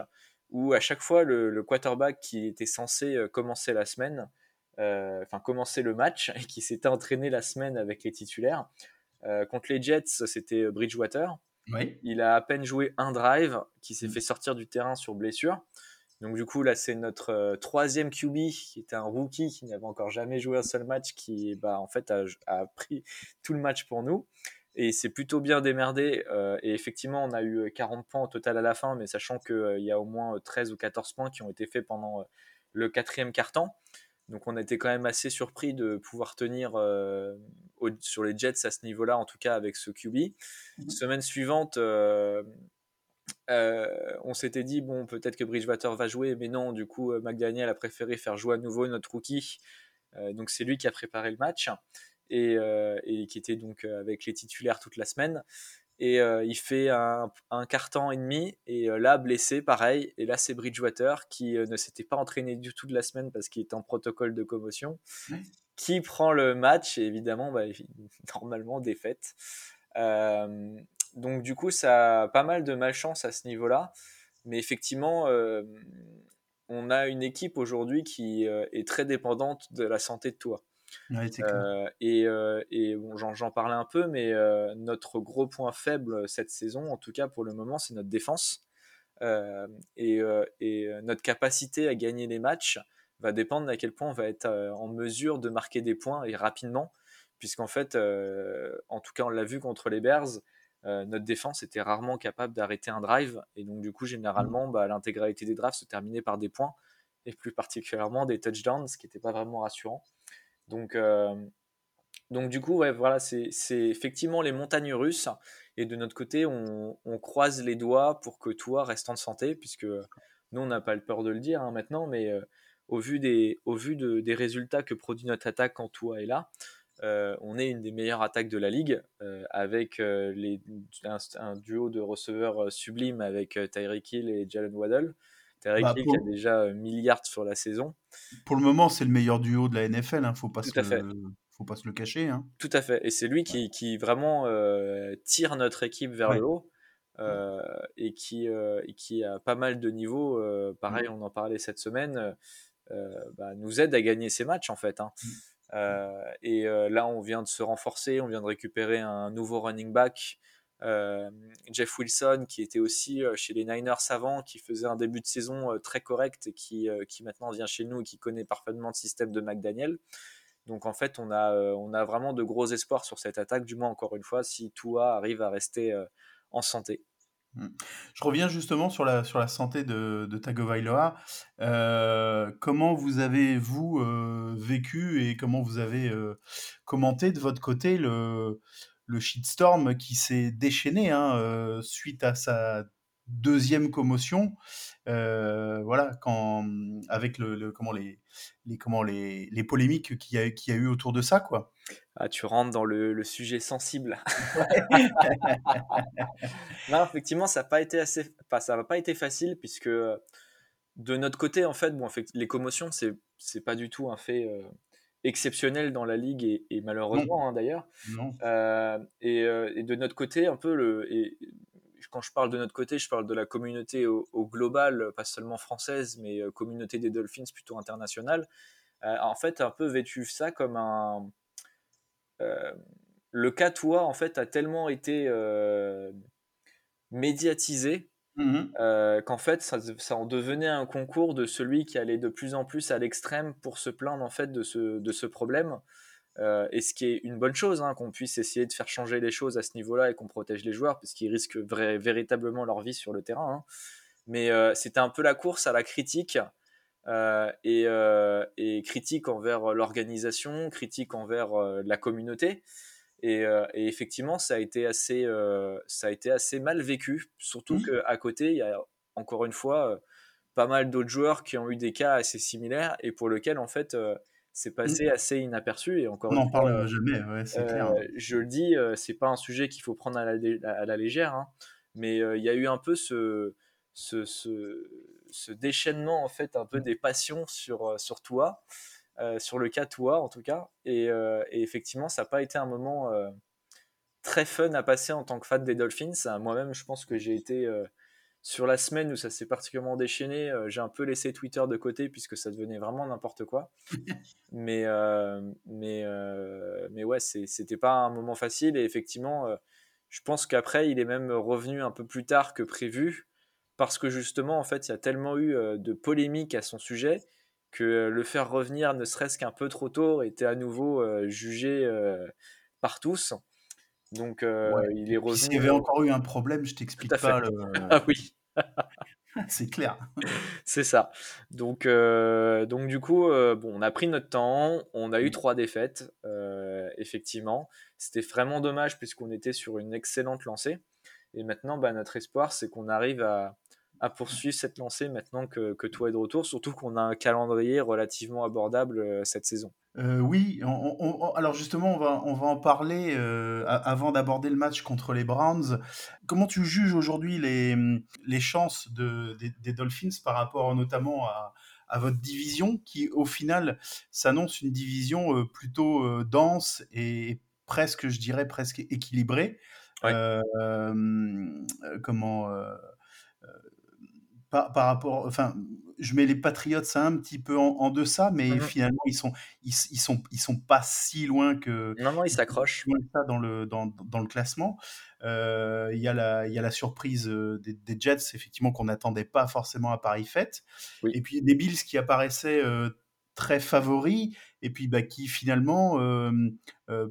S5: où à chaque fois le, le quarterback qui était censé commencer la semaine, enfin commencer le match et qui s'était entraîné la semaine avec les titulaires. Contre les Jets, c'était Bridgewater.
S2: Oui
S5: Il a à peine joué un drive qui s'est
S2: Mm.
S5: fait sortir du terrain sur blessure. Donc du coup là c'est notre euh, troisième QB qui était un rookie qui n'avait encore jamais joué un seul match qui bah en fait a, a pris tout le match pour nous et c'est plutôt bien démerdé euh, et effectivement on a eu 40 points au total à la fin mais sachant que euh, il y a au moins 13 ou 14 points qui ont été faits pendant euh, le quatrième quart-temps donc on était quand même assez surpris de pouvoir tenir euh, au- sur les Jets à ce niveau-là en tout cas avec ce QB semaine suivante, euh, euh, on s'était dit, bon, peut-être que Bridgewater va jouer, mais non, du coup, McDaniel a préféré faire jouer à nouveau notre rookie. Donc, c'est lui qui a préparé le match et, et qui était donc avec les titulaires toute la semaine. Et euh, il fait un, un quart temps et demi, et euh, là, blessé, pareil. Et là, c'est Bridgewater qui euh, ne s'était pas entraîné du tout de la semaine parce qu'il était en protocole de commotion, qui prend le match, et évidemment, bah, normalement, défaite. Donc du coup, ça a pas mal de malchance à ce niveau-là. Mais effectivement, on a une équipe aujourd'hui qui est très dépendante de la santé de toi.
S2: Ouais.
S5: Euh, et euh, et bon, j'en, j'en parlais un peu, mais euh, notre gros point faible cette saison, en tout cas pour le moment, c'est notre défense. Et, et notre capacité à gagner les matchs va dépendre d'à quel point on va être en mesure de marquer des points et rapidement, puisqu'en fait, en tout cas, on l'a vu contre les Bears, notre défense était rarement capable d'arrêter un drive, et donc du coup, généralement, bah, l'intégralité des drives se terminait par des points, et plus particulièrement des touchdowns, ce qui n'était pas vraiment rassurant. Donc, euh, donc du coup, voilà, c'est effectivement les montagnes russes. Et de notre côté, on, croise les doigts pour que toi reste en santé, puisque nous, on n'a pas le peur de le dire hein, maintenant, mais euh, au vu, des, résultats que produit notre attaque quand toi est là, euh, on est une des meilleures attaques de la ligue, avec un, duo de receveurs sublime avec Tyreek Hill et Jalen Waddle. Tyreek
S2: Bah, pour-
S5: qui a déjà euh, milliards sur la saison.
S2: Pour le moment, c'est le meilleur duo de la NFL. Hein, faut pas
S5: Tout
S2: se
S5: à fait.
S2: le, faut pas se le cacher. Hein.
S5: Tout à fait. Et c'est lui qui, qui vraiment euh, tire notre équipe vers
S2: Ouais.
S5: le haut euh, et, qui, euh, et qui a pas mal de niveaux. euh, pareil,
S2: Mm.
S5: on en parlait cette semaine. bah, nous aide à gagner ces matchs en fait. hein.
S2: Mm.
S5: Euh, et là, on vient de se renforcer, on vient de récupérer un nouveau running back, Jeff Wilson, qui était aussi euh, chez les Niners avant, qui faisait un début de saison euh, très correct et qui, euh, qui maintenant vient chez nous et qui connaît parfaitement le système de McDaniel. Donc en fait, on a, euh, on a vraiment de gros espoirs sur cette attaque, du moins encore une fois, si Tua arrive à rester euh, en santé.
S2: Je reviens justement sur la, sur la santé de, de Tagovailoa. Euh, comment vous avez, vous, euh, vécu et comment vous avez euh, commenté de votre côté le, le shitstorm qui s'est déchaîné hein, euh, suite à sa deuxième commotion. Euh, voilà, quand avec le, le- comment les, les comment les, les polémiques qu'il y a qu'il y a eu autour de ça, quoi.
S5: Ah, tu rentres dans le, le sujet sensible. non, effectivement, ça n'a pas été assez, enfin, ça n'a pas été facile puisque euh, de notre côté, en fait, bon, effect- les commotions, c'est c'est pas du tout un fait euh, exceptionnel dans la ligue et, et malheureusement hein, d'ailleurs. Euh, et, euh, et de notre côté, un peu le, et quand je parle de notre côté, je parle de la communauté au, au global, pas seulement française, mais euh, communauté des Dolphins plutôt internationale. Euh, en fait, un peu vécu ça comme un euh, le cas toi en fait a tellement été médiatisé
S2: Mhm.
S5: euh, qu'en fait ça, en devenait un concours de celui qui allait de plus en plus à l'extrême pour se plaindre en fait de ce, de ce problème Euh, et ce qui est une bonne chose hein, qu'on puisse essayer de faire changer les choses à ce niveau-là et qu'on protège les joueurs parce qu'ils risquent véritablement leur vie sur le terrain hein. mais euh, c'était un peu la course à la critique et, critique envers l'organisation, critique envers la communauté. Et, euh, et effectivement, ça a été assez, euh, ça a été assez mal vécu, surtout qu'à côté, il y a encore une fois euh, pas mal d'autres joueurs qui ont eu des cas assez similaires et pour lesquels en fait c'est passé assez inaperçu. Et encore
S2: On n'en parle jamais, ouais, c'est clair.
S5: je le dis, c'est pas un sujet qu'il faut prendre à la, lé- à la légère, hein, mais il y a eu un peu ce, ce, ce, ce déchaînement en fait un peu des passions sur, sur toi, euh, sur le cas toi en tout cas, et, euh, et effectivement ça n'a pas été un moment euh, très fun à passer en tant que fan des Dolphins. Moi-même, je pense que j'ai été sur la semaine où ça s'est particulièrement déchaîné, j'ai un peu laissé Twitter de côté puisque ça devenait vraiment n'importe quoi. mais, mais, mais ouais, c'était pas un moment facile et effectivement, je pense qu'après, il est même revenu un peu plus tard que prévu parce que justement, en fait, il y a tellement eu de polémiques à son sujet que euh, le faire revenir ne serait-ce qu'un peu trop tôt était à nouveau euh, jugé euh, par tous. Donc,
S2: Ouais.
S5: il est revenu.
S2: s'il y avait encore eu un problème, je t'explique pas. le-
S5: Ah oui,
S2: c'est clair.
S5: c'est ça. Donc, euh, donc du coup, euh, bon, on a pris notre temps, on a eu trois défaites, euh, effectivement. C'était vraiment dommage puisqu'on était sur une excellente lancée. Et maintenant, bah, notre espoir, c'est qu'on arrive à, à poursuivre cette lancée maintenant que, que toi est de retour, surtout qu'on a un calendrier relativement abordable euh, cette saison.
S2: Euh, oui, on- on- on- alors justement, on va, on va en parler euh, avant d'aborder le match contre les Browns. Comment tu juges aujourd'hui les, les chances de, des, des Dolphins par rapport notamment à, à votre division, qui au final s'annonce une division plutôt dense et presque, je dirais, presque équilibrée.
S5: Ouais.
S2: Euh, comment par, par rapport, enfin, je mets les Patriots un petit peu en, en deçà, mais
S5: Mhm.
S2: finalement ils sont, ils, ils sont, ils sont pas si loin que
S5: Non, non, il s'accroche.
S2: si loin que ça dans le dans, dans le classement. Euh, Il y a la il y a la surprise euh, des, des Jets effectivement qu'on n'attendait pas forcément à Paris fête.
S5: Oui.
S2: Et puis des Bills qui apparaissaient euh, très favoris et puis bah, qui finalement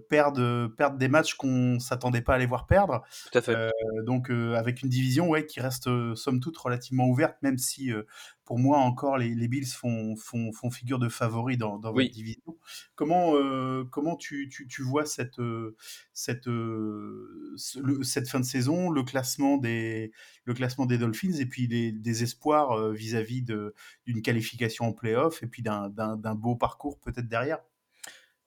S2: perdent perdent des matchs qu'on s'attendait pas à les voir perdre.
S5: Tout à fait.
S2: Donc avec une division ouais, qui reste somme toute relativement ouverte, même si pour moi encore les, les Bills font, font, font figure de favoris dans, dans
S5: Oui.
S2: votre division. Comment, euh, comment tu, tu, tu vois cette, euh, cette, euh, ce- le- cette fin de saison, le classement des, le classement des Dolphins et puis les, des espoirs vis-à-vis d'une qualification en playoff et puis d'un beau parcours peut-être derrière?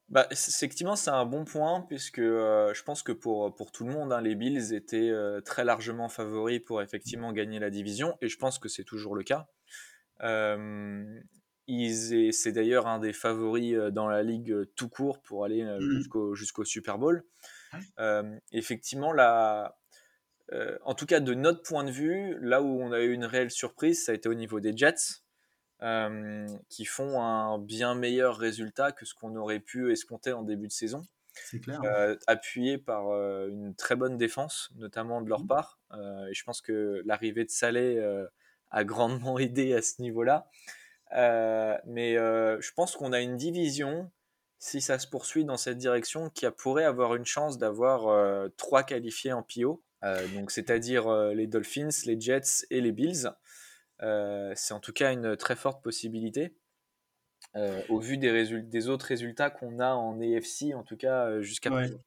S5: Bah, c- effectivement, c'est un bon point, puisque euh, je pense que pour, pour tout le monde, hein, les Bills étaient euh, très largement favoris pour effectivement gagner la division, et je pense que c'est toujours le cas. Euh, c'est d'ailleurs un des favoris euh, dans la ligue euh, tout court pour aller euh,
S2: Mhm.
S5: jusqu'au jusqu'au Super Bowl. Euh, effectivement, la, euh, en tout cas de notre point de vue, là où on a eu une réelle surprise, ça a été au niveau des Jets euh, qui font un bien meilleur résultat que ce qu'on aurait pu escompter en début de saison,
S2: C'est clair.
S5: euh, appuyé par euh, une très bonne défense, notamment de leur
S2: Mhm.
S5: part. Et je pense que l'arrivée de Saleh euh, a grandement aidé à ce niveau-là. Mais je pense qu'on a une division, si ça se poursuit dans cette direction, qui a- pourrait avoir une chance d'avoir trois qualifiés en PO. Donc c'est-à-dire les Dolphins, les Jets et les Bills. Euh, c'est en tout cas une très forte possibilité. Euh, au vu des, autres résultats qu'on a en AFC, en tout cas euh, jusqu'à
S2: Ouais.
S5: présent.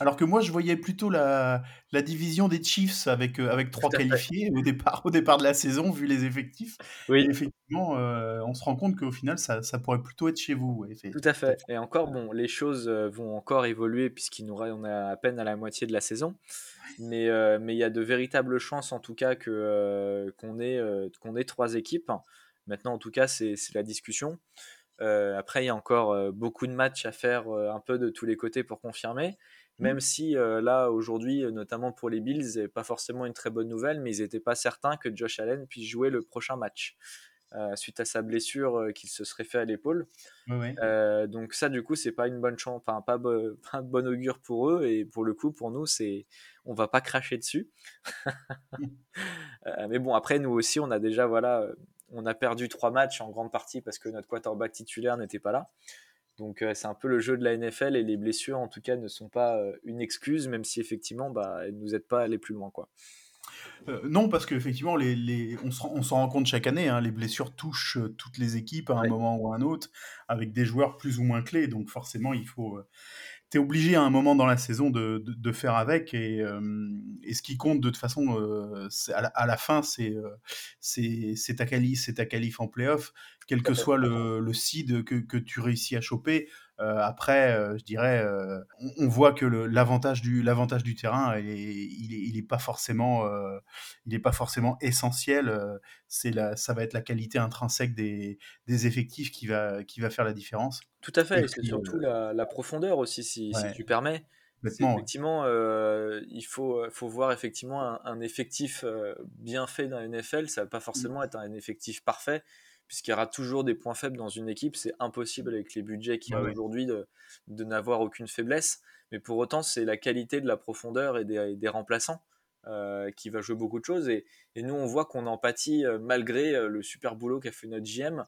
S2: Alors que moi, je voyais plutôt la, la division des Chiefs avec, euh, avec trois qualifiés au départ, au départ de la saison, vu les effectifs.
S5: Oui.
S2: Et effectivement, euh, on se rend compte qu'au final, ça, ça pourrait plutôt être chez vous. ouais,
S5: Tout à fait. Et encore, bon, les choses euh, vont encore évoluer puisqu'il nous on est à peine à la moitié de la saison. Mais euh, mais il y a de véritables chances en tout cas que qu'on ait qu'on ait trois équipes. Maintenant, en tout cas, c'est la discussion. Après, il y a encore beaucoup de matchs à faire un peu de tous les côtés pour confirmer. Même si euh, là, aujourd'hui, euh, notamment pour les Bills, c'est pas forcément une très bonne nouvelle, mais ils n'étaient pas certains que Josh Allen puisse jouer le prochain match euh, suite à sa blessure euh, qu'il se serait fait à l'épaule. Donc ça, du coup, c'est pas une bonne chance, enfin pas, bo- pas bon augure pour eux et pour le coup, pour nous, c'est, on va pas cracher dessus. Mais bon, après, nous aussi, on a déjà, voilà, on a perdu trois matchs en grande partie parce que notre quarterback titulaire n'était pas là. Donc euh, c'est un peu le jeu de la NFL et les blessures, en tout cas, ne sont pas euh, une excuse, même si effectivement, bah, elles nous aident pas à aller plus loin, quoi.
S2: Euh, non, parce qu'effectivement, les, les, on s'en s'en rend compte chaque année, hein, les blessures touchent euh, toutes les équipes à un
S5: Ouais.
S2: moment ou à un autre, avec des joueurs plus ou moins clés. Donc forcément, il faut. Euh, T'es obligé à un moment dans la saison de, de, de faire avec. Et, et ce qui compte de toute façon, à, la, à la fin, c'est ta ta qualif en playoff, quel que soit le, le seed que, que tu réussis à choper. Euh, après, euh, je dirais, euh, on, on voit que l'avantage du terrain, il est, il est, il est pas forcément, euh, il est pas forcément essentiel. euh, c'est ça va être la qualité intrinsèque des, des effectifs qui va qui va faire la différence.
S5: Tout à fait,
S2: Et
S5: et c'est
S2: puis,
S5: surtout
S2: euh,
S5: la, la profondeur aussi, si, tu permets. Effectivement, euh, il faut, faut voir effectivement un, un effectif euh, bien fait dans la NFL. Ça va pas forcément être un effectif parfait, puisqu'il y aura toujours des points faibles dans une équipe. C'est impossible avec les budgets qu'il y a
S2: ouais.
S5: aujourd'hui de, de n'avoir aucune faiblesse. Mais pour autant, c'est la qualité de la profondeur et des, des remplaçants euh, qui va jouer beaucoup de choses. Et, et nous, on voit qu'on en pâtit euh, malgré euh, le super boulot qu'a fait notre GM.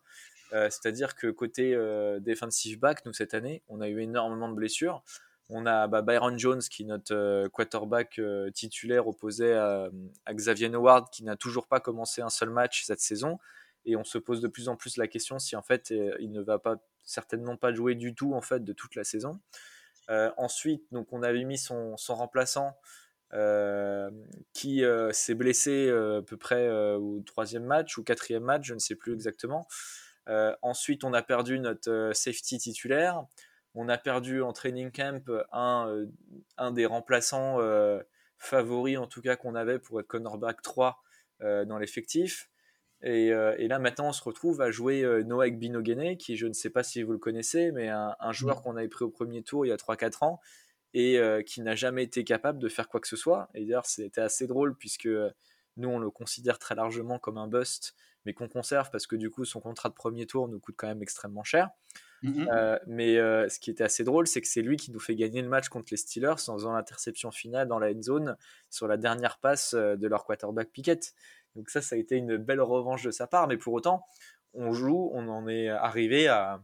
S5: C'est-à-dire que côté defensive back, nous cette année, on a eu énormément de blessures. On a bah, Byron Jones, qui est notre quarterback titulaire, opposé à, à Xavier Howard, qui n'a toujours pas commencé un seul match cette saison. Et on se pose de plus en plus la question si en fait euh, il ne va pas certainement pas jouer du tout en fait de toute la saison. Euh, ensuite, donc on avait mis son, remplaçant euh, qui s'est blessé à peu près au troisième match ou quatrième match, je ne sais plus exactement. Ensuite, on a perdu notre safety titulaire. On a perdu en training camp un, des remplaçants favoris, en tout cas, qu'on avait pour être cornerback 3 euh, dans l'effectif. Et, euh, et là, maintenant, on se retrouve à jouer euh, Noah Binogene, qui, je ne sais pas si vous le connaissez, mais un, un joueur qu'on avait pris au premier tour il y a 3-4 ans et euh, qui n'a jamais été capable de faire quoi que ce soit. Et d'ailleurs, c'était assez drôle puisque euh, nous, on le considère très largement comme un bust, mais qu'on conserve parce que du coup, son contrat de premier tour nous coûte quand même extrêmement cher.
S2: Mhm.
S5: Euh, mais euh, ce qui était assez drôle, c'est que c'est lui qui nous fait gagner le match contre les Steelers en faisant l'interception finale dans la end zone sur la dernière passe euh, de leur quarterback Pickett. Donc ça, ça a été une belle revanche de sa part, mais pour autant, on joue, on en est arrivé à,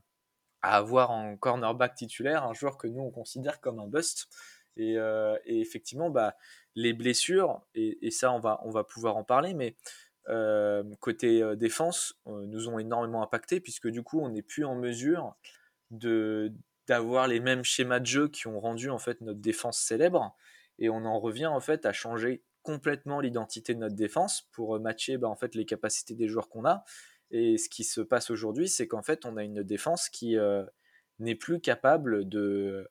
S5: à avoir en cornerback titulaire un joueur que nous on considère comme un bust. Et, et effectivement, bah, les blessures, et, et ça on va, on va pouvoir en parler, mais euh, côté euh, défense, euh, nous ont énormément impacté puisque du coup on n'est plus en mesure d'avoir les mêmes schémas de jeu qui ont rendu en fait notre défense célèbre. Et on en revient en fait à changer complètement l'identité de notre défense pour matcher bah, en fait les capacités des joueurs qu'on a. Et ce qui se passe aujourd'hui c'est qu'en fait on a une défense qui n'est plus capable de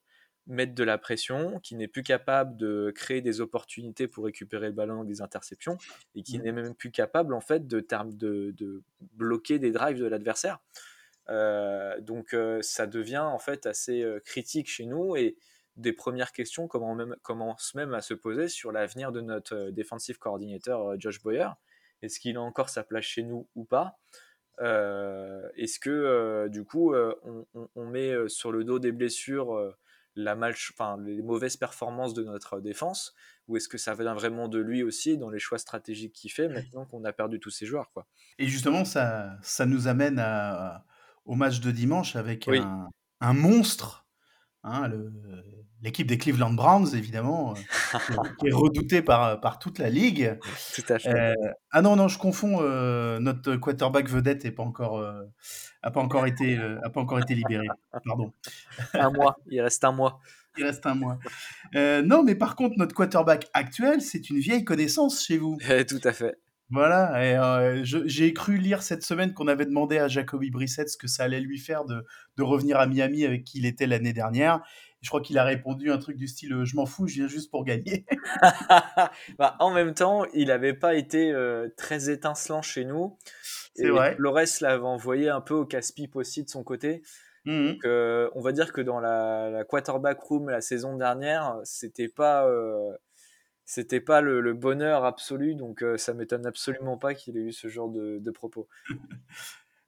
S5: mettre de la pression, qui n'est plus capable de créer des opportunités pour récupérer le ballon avec des interceptions, et qui
S2: Mhm.
S5: n'est même plus capable en fait de, de, de bloquer des drives de l'adversaire. Euh, donc euh, ça devient en fait assez euh, critique chez nous et des premières questions même, commencent même à se poser sur l'avenir de notre defensive coordinator euh, Josh Boyer. Est-ce qu'il a encore sa place chez nous ou pas? Est-ce que du coup on, on- on met sur le dos des blessures la mal, enfin, les mauvaises performances de notre défense ou est-ce que ça vient vraiment de lui aussi dans les choix stratégiques qu'il fait maintenant qu'on a perdu tous ses joueurs quoi?
S2: Et justement, ça, ça nous amène à, au match de dimanche avec
S5: Oui.
S2: un, un monstre, hein, l'équipe des Cleveland Browns, évidemment, euh, qui est- redoutée par, par toute la ligue.
S5: Tout à fait.
S2: Euh, ah non, non, je confonds. euh, notre quarterback vedette n'est pas encore, euh, a pas encore été, euh, a pas encore été libéré. Pardon.
S5: Un mois. Il reste un mois.
S2: Il reste un mois. Euh, non, mais par contre, notre quarterback actuel, c'est une vieille connaissance chez vous.
S5: Tout à fait.
S2: Voilà. Et euh, je- j'ai cru lire cette semaine qu'on avait demandé à Jacoby Brissett ce que ça allait lui faire de, de revenir à Miami avec qui il était l'année dernière. Je crois qu'il a répondu un truc du style euh, Je m'en fous, je viens juste pour gagner.
S5: Bah, en même temps, il n'avait pas été euh, très étincelant chez nous.
S2: C'est
S5: Et
S2: vrai.
S5: Flores l'avait envoyé un peu au casse-pipe aussi de son côté.
S2: Mhm.
S5: Donc, euh, on va dire que dans la, la quarterback room la saison dernière, c'était pas, euh, c'était pas le, le bonheur absolu. Donc, euh, ça m'étonne absolument pas qu'il ait eu ce genre de, de propos.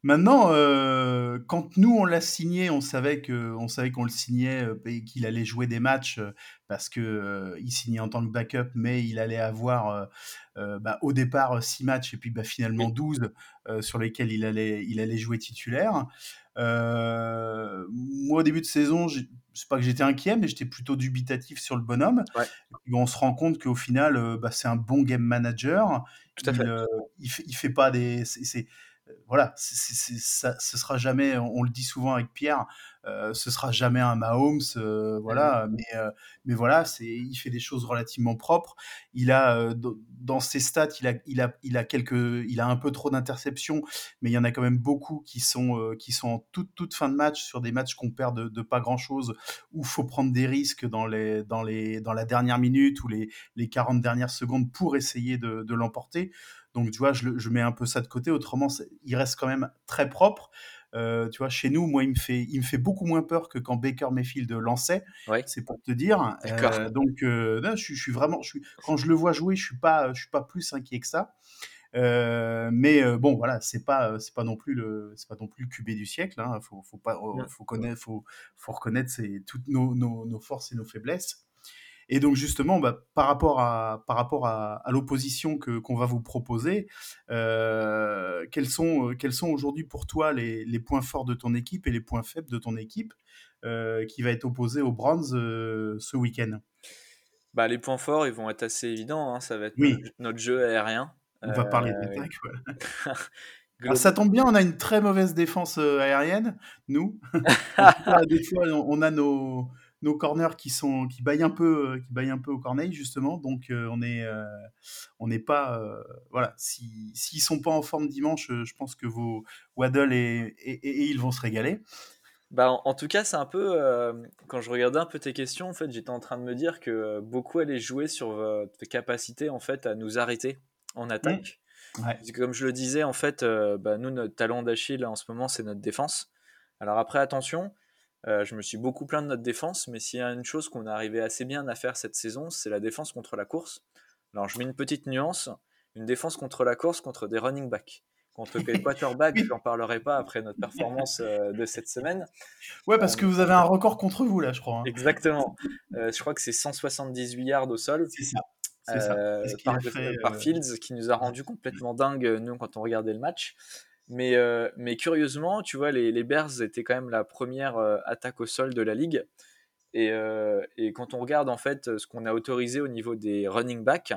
S2: Maintenant, euh, quand nous on l'a signé, on savait que, on savait qu'on le signait euh, et qu'il allait jouer des matchs euh, parce que euh, il signait en tant que backup, mais il allait avoir euh, bah, au départ 6 matchs et puis bah, finalement 12 euh, sur lesquels il allait, il allait jouer titulaire. Moi, au début de saison, j'ai- c'est pas que j'étais inquiet, mais j'étais plutôt dubitatif sur le bonhomme.
S5: Ouais.
S2: Et puis, on se rend compte qu'au final, euh, bah, c'est un bon game manager.
S5: Tout à
S2: il,
S5: fait.
S2: euh, il fait, il fait pas des, voilà, ça, ce sera jamais, on, le dit souvent avec Pierre, euh, ce sera jamais un Mahomes, euh, voilà, mais, euh, mais voilà, c'est, il fait des choses relativement propres. Il a, euh, dans- ses stats, il a, il a, il a quelques, il a un peu trop d'interceptions, mais il y en a quand même beaucoup qui sont, qui sont en toute, toute fin de match sur des matchs qu'on perd de, de pas grand chose, où faut prendre des risques dans les, dans les, dans la dernière minute ou les, les 40 dernières secondes pour essayer de, de l'emporter. Donc, tu vois, je, je mets un peu ça de côté. Autrement, il reste quand même très propre. Euh, tu vois, chez nous, moi, il me fait, il me fait beaucoup moins peur que quand Baker Mayfield lançait.
S5: Ouais.
S2: C'est pour te dire.
S5: D'accord.
S2: Euh, donc, euh, non, je, suis- je suis vraiment, je suis, quand je le vois jouer, je suis pas, je suis pas plus inquiet que ça. Euh, mais bon, voilà, c'est pas, c'est pas non plus le, c'est pas non plus le QB du siècle. Hein. Faut, faut pas, faut connaître, faut, faut reconnaître c'est toutes nos, nos, nos forces et nos faiblesses. Et donc justement, bah, par rapport à, par rapport à, à l'opposition que qu'on va vous proposer, euh, quels sont, euh, quels sont aujourd'hui pour toi les, les points forts de ton équipe et les points faibles de ton équipe euh, qui va être opposée aux Browns euh, ce week-end?
S5: Bah, les points forts, ils vont être assez évidents. hein. Ça va être
S2: Oui.
S5: notre, notre jeu aérien.
S2: On va parler
S5: glo-
S2: Alors, ça tombe bien, on a une très mauvaise défense aérienne, nous. Des fois, on a nos, nos corners qui sont qui baillent un peu, euh, qui baillent un peu au corneille justement. Donc, euh, on est, euh, on n'est pas, voilà. Si s'ils sont pas en forme dimanche, je pense que vos Waddle et, et, ils vont se régaler.
S5: Bah, en, en tout cas, c'est un peu. euh, quand je regardais un peu tes questions, en fait, j'étais en train de me dire que euh, beaucoup allaient jouer sur votre capacité en fait à nous arrêter en attaque.
S2: Ouais.
S5: Parce que Comme je le disais, en fait, bah, nous, notre talent d'Achille en ce moment, c'est notre défense. Alors après, attention, euh, je me suis beaucoup plaint de notre défense, mais s'il y a une chose qu'on a arrivé assez bien à faire cette saison, c'est la défense contre la course. Alors je mets une petite nuance, une défense contre la course contre des running backs. Contre les quarterbacks, je n'en parlerai pas après notre performance euh, de cette semaine.
S2: Ouais, parce que vous avez un record contre vous là, je crois. hein.
S5: Exactement. Euh, je crois que c'est 178 yards au sol.
S2: C'est ça. C'est ça.
S5: Par,
S2: fait,
S5: par Fields qui nous a rendu complètement dingue nous quand on regardait le match. Mais, euh, mais curieusement, tu vois, les, les Bears étaient quand même la première euh, attaque au sol de la ligue. Et, euh, et quand on regarde en fait ce qu'on a autorisé au niveau des running backs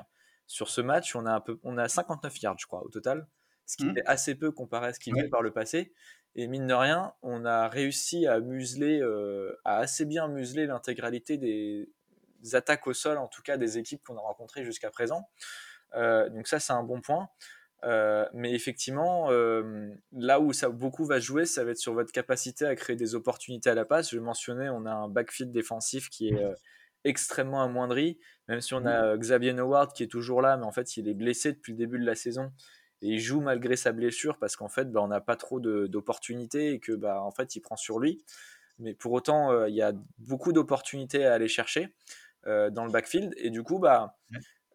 S5: sur ce match, on a, un peu, on a 59 yards, je crois, au total, ce qui
S2: Mhm.
S5: est assez peu comparé à ce qu'il
S2: Ouais.
S5: faisait par le passé. Et mine de rien, on a réussi à museler, à assez bien museler l'intégralité des attaques au sol, en tout cas des équipes qu'on a rencontrées jusqu'à présent. Donc ça, c'est un bon point. Euh, mais effectivement, euh, là où ça beaucoup va jouer, ça va être sur votre capacité à créer des opportunités à la passe. Je mentionnais, on a un backfield défensif qui est euh, extrêmement amoindri, même si on a euh, Xavier Howard qui est toujours là, mais en fait, il est blessé depuis le début de la saison et il joue malgré sa blessure parce qu'en fait, bah, on n'a pas trop d'opportunités et que bah, en fait, il prend sur lui. Mais pour autant, euh, il y a beaucoup d'opportunités à aller chercher dans le backfield et du coup, bah.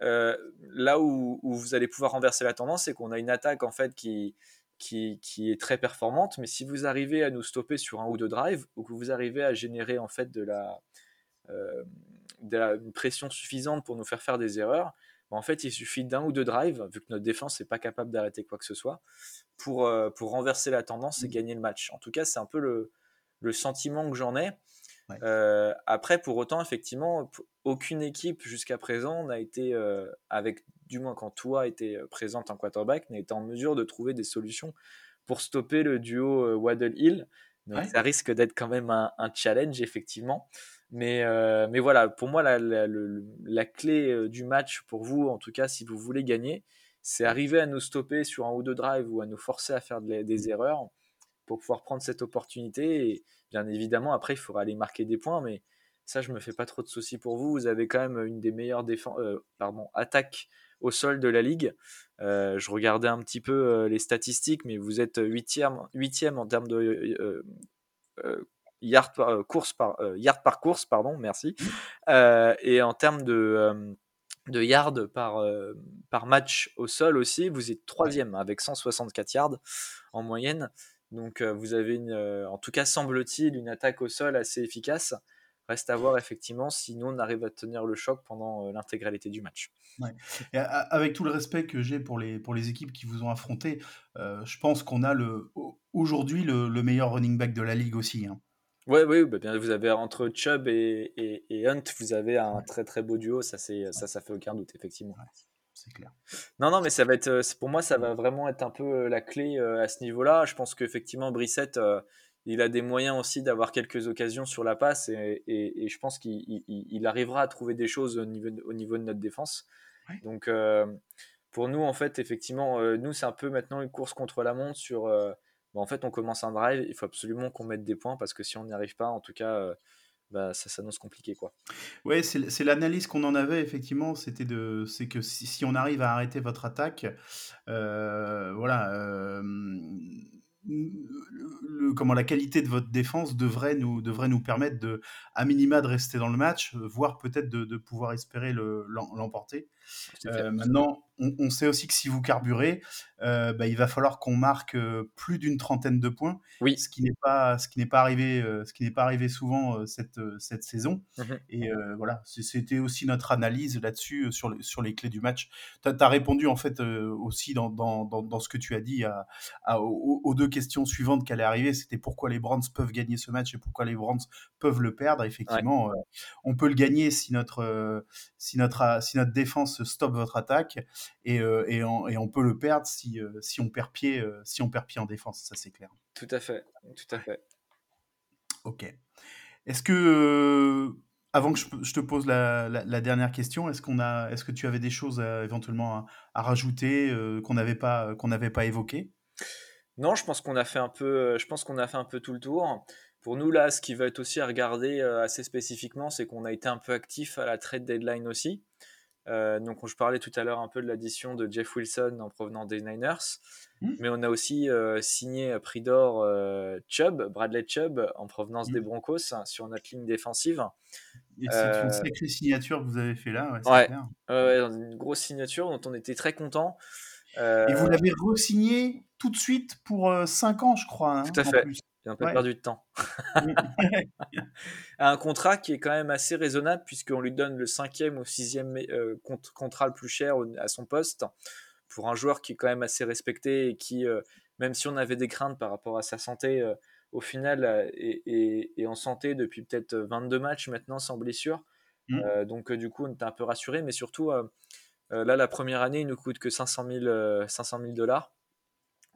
S5: Euh, là où, où vous allez pouvoir renverser la tendance, c'est qu'on a une attaque en fait qui, qui, qui est très performante, mais si vous arrivez à nous stopper sur un ou deux drives, ou que vous arrivez à générer en fait de la, euh, de la une pression suffisante pour nous faire faire des erreurs, bah, en fait il suffit d'un ou deux drives, vu que notre défense n'est pas capable d'arrêter quoi que ce soit, pour, euh, pour renverser la tendance et gagner le match. En tout cas, c'est un peu le, le sentiment que j'en ai.
S2: Ouais.
S5: Euh, après, pour autant, effectivement, aucune équipe jusqu'à présent n'a été, euh, avec du moins quand toi était présente en quarterback, n'a été en mesure de trouver des solutions pour stopper le duo euh, Waddle-Hill. Donc
S2: Ouais.
S5: ça risque d'être quand même un, un challenge, effectivement. Mais, euh, mais voilà, pour moi, la, la, le- la clé euh, du match, pour vous, en tout cas, si vous voulez gagner, c'est arriver à nous stopper sur un ou deux drives ou à nous forcer à faire de- des erreurs pour pouvoir prendre cette opportunité. Et bien évidemment, après, il faudra aller marquer des points, mais ça, je me fais pas trop de soucis pour vous. Vous avez quand même une des meilleures défenses, euh, pardon, attaques au sol de la ligue. Euh, je regardais un petit peu euh, les statistiques, mais vous êtes huitième, huitième en termes de yard par, course par yard par course, pardon, merci. Et en termes de de yards par, euh, par match au sol aussi, vous êtes troisième avec 164 yards en moyenne. Donc euh, vous avez une, euh, en tout cas semble-t-il, une attaque au sol assez efficace. Reste à voir effectivement si nous on arrive à tenir le choc pendant euh, l'intégralité du match.
S2: Et avec tout le respect que j'ai pour les, pour les équipes qui vous ont affronté, euh, je pense qu'on a le, aujourd'hui le, le meilleur running back de la ligue aussi. hein.
S5: Ouais, oui, bah bien, vous avez entre Chubb et, et, et Hunt, vous avez un très très beau duo, ça, c'est, ça, ça fait aucun doute, effectivement.
S2: C'est clair.
S5: Non, non, mais ça va être, euh, pour moi, ça va vraiment être un peu euh, la clé euh, à ce niveau-là. Je pense qu'effectivement, Brissette, il a des moyens aussi d'avoir quelques occasions sur la passe et, et- et je pense qu'il il- il- il arrivera à trouver des choses au niveau de, au niveau de notre défense. Donc, euh, pour nous, en fait, effectivement, euh, nous, c'est un peu maintenant une course contre la montre sur. euh, bon, en fait, on commence un drive, il faut absolument qu'on mette des points parce que si on n'y arrive pas, en tout cas, bah, ça s'annonce compliqué, quoi.
S2: Ouais, c'est l'analyse qu'on en avait effectivement. C'était de, c'est que si, on arrive à arrêter votre attaque, euh, voilà, euh, comment la qualité de votre défense devrait nous devrait nous permettre de, à minima, de rester dans le match, voire peut-être de, pouvoir espérer le- l'em- l'emporter. Euh, maintenant, on, on sait aussi que si vous carburez, euh, bah, il va falloir qu'on marque euh, plus d'une trentaine de points,
S5: Oui.
S2: ce qui n'est pas ce qui n'est pas arrivé, ce qui n'est pas arrivé souvent cette cette saison.
S5: Mhm.
S2: Et voilà, c'était aussi notre analyse là-dessus sur les sur les clés du match. Tu as, répondu en fait aussi dans, dans, dans, dans ce que tu as dit à, à- aux, aux deux questions suivantes qui allaient arriver. C'était pourquoi les Browns peuvent gagner ce match et pourquoi les Browns peuvent le perdre. Effectivement, on peut le gagner si notre si notre si notre défense stoppe votre attaque et, euh, et, on, et on peut le perdre si, euh, si on perd pied euh, si on perd pied en défense. Ça c'est clair.
S5: Tout à fait. Tout à fait.
S2: Ok. Est-ce que, avant que je, te pose la, la- la dernière question, est-ce qu'on a, est-ce que tu avais des choses à- éventuellement à, à rajouter euh, qu'on n'avait pas, qu'on n'avait pas évoquées?
S5: Non, je pense qu'on a fait un peu, je pense qu'on a fait un peu tout le tour. Pour nous là, ce qui va être aussi à regarder assez spécifiquement, c'est qu'on a été un peu actif à la trade deadline aussi. Euh, donc, je parlais tout à l'heure un peu de l'addition de Jeff Wilson en provenant des Niners,
S2: Mm.
S5: mais on a aussi euh, signé à prix d'or euh, Chubb, Bradley Chubb, en provenance des Broncos hein, sur notre ligne défensive.
S2: Et C'est
S5: Euh,
S2: une sacrée signature que vous avez fait là. ouais, c'est
S5: Ouais.
S2: clair.
S5: Euh, ouais, une grosse signature dont on était très content. Euh,
S2: Et vous l'avez re-signé tout de suite pour 5 ans, je crois. hein,
S5: Tout à fait.
S2: plus.
S5: J'ai un peu
S2: Ouais.
S5: perdu de temps. un contrat qui est quand même assez raisonnable puisqu'on lui donne le cinquième ou sixième euh, cont- contrat le plus cher à son poste pour un joueur qui est quand même assez respecté et qui, euh, même si on avait des craintes par rapport à sa santé, euh, au final est, est- est en santé depuis peut-être 22 matchs maintenant sans blessure.
S2: Mm.
S5: Euh, donc du coup on était un peu rassuré, mais surtout là la première année il nous coûte que 500 000 euh, 500 000 dollars.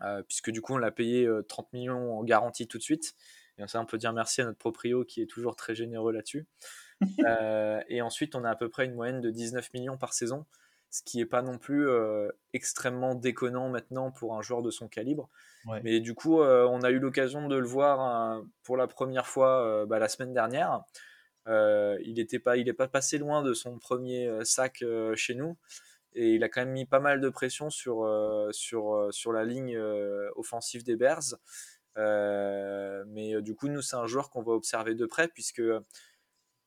S5: Euh, puisque du coup on l'a payé euh, 30 millions en garantie tout de suite. Et ça, on peut dire merci à notre proprio qui est toujours très généreux là-dessus. Euh, et ensuite, on a à peu près une moyenne de 19 millions par saison, ce qui n'est pas non plus euh, extrêmement déconnant maintenant pour un joueur de son calibre.
S2: Ouais.
S5: Mais du coup, euh, on a eu l'occasion de le voir euh, pour la première fois euh, bah, la semaine dernière. Euh, il n'est pas, pas passé loin de son premier euh, sac euh, chez nous. Et il a quand même mis pas mal de pression sur, euh, sur, euh, sur la ligne euh, offensive des Bears. Mais du coup, nous, c'est un joueur qu'on va observer de près, puisque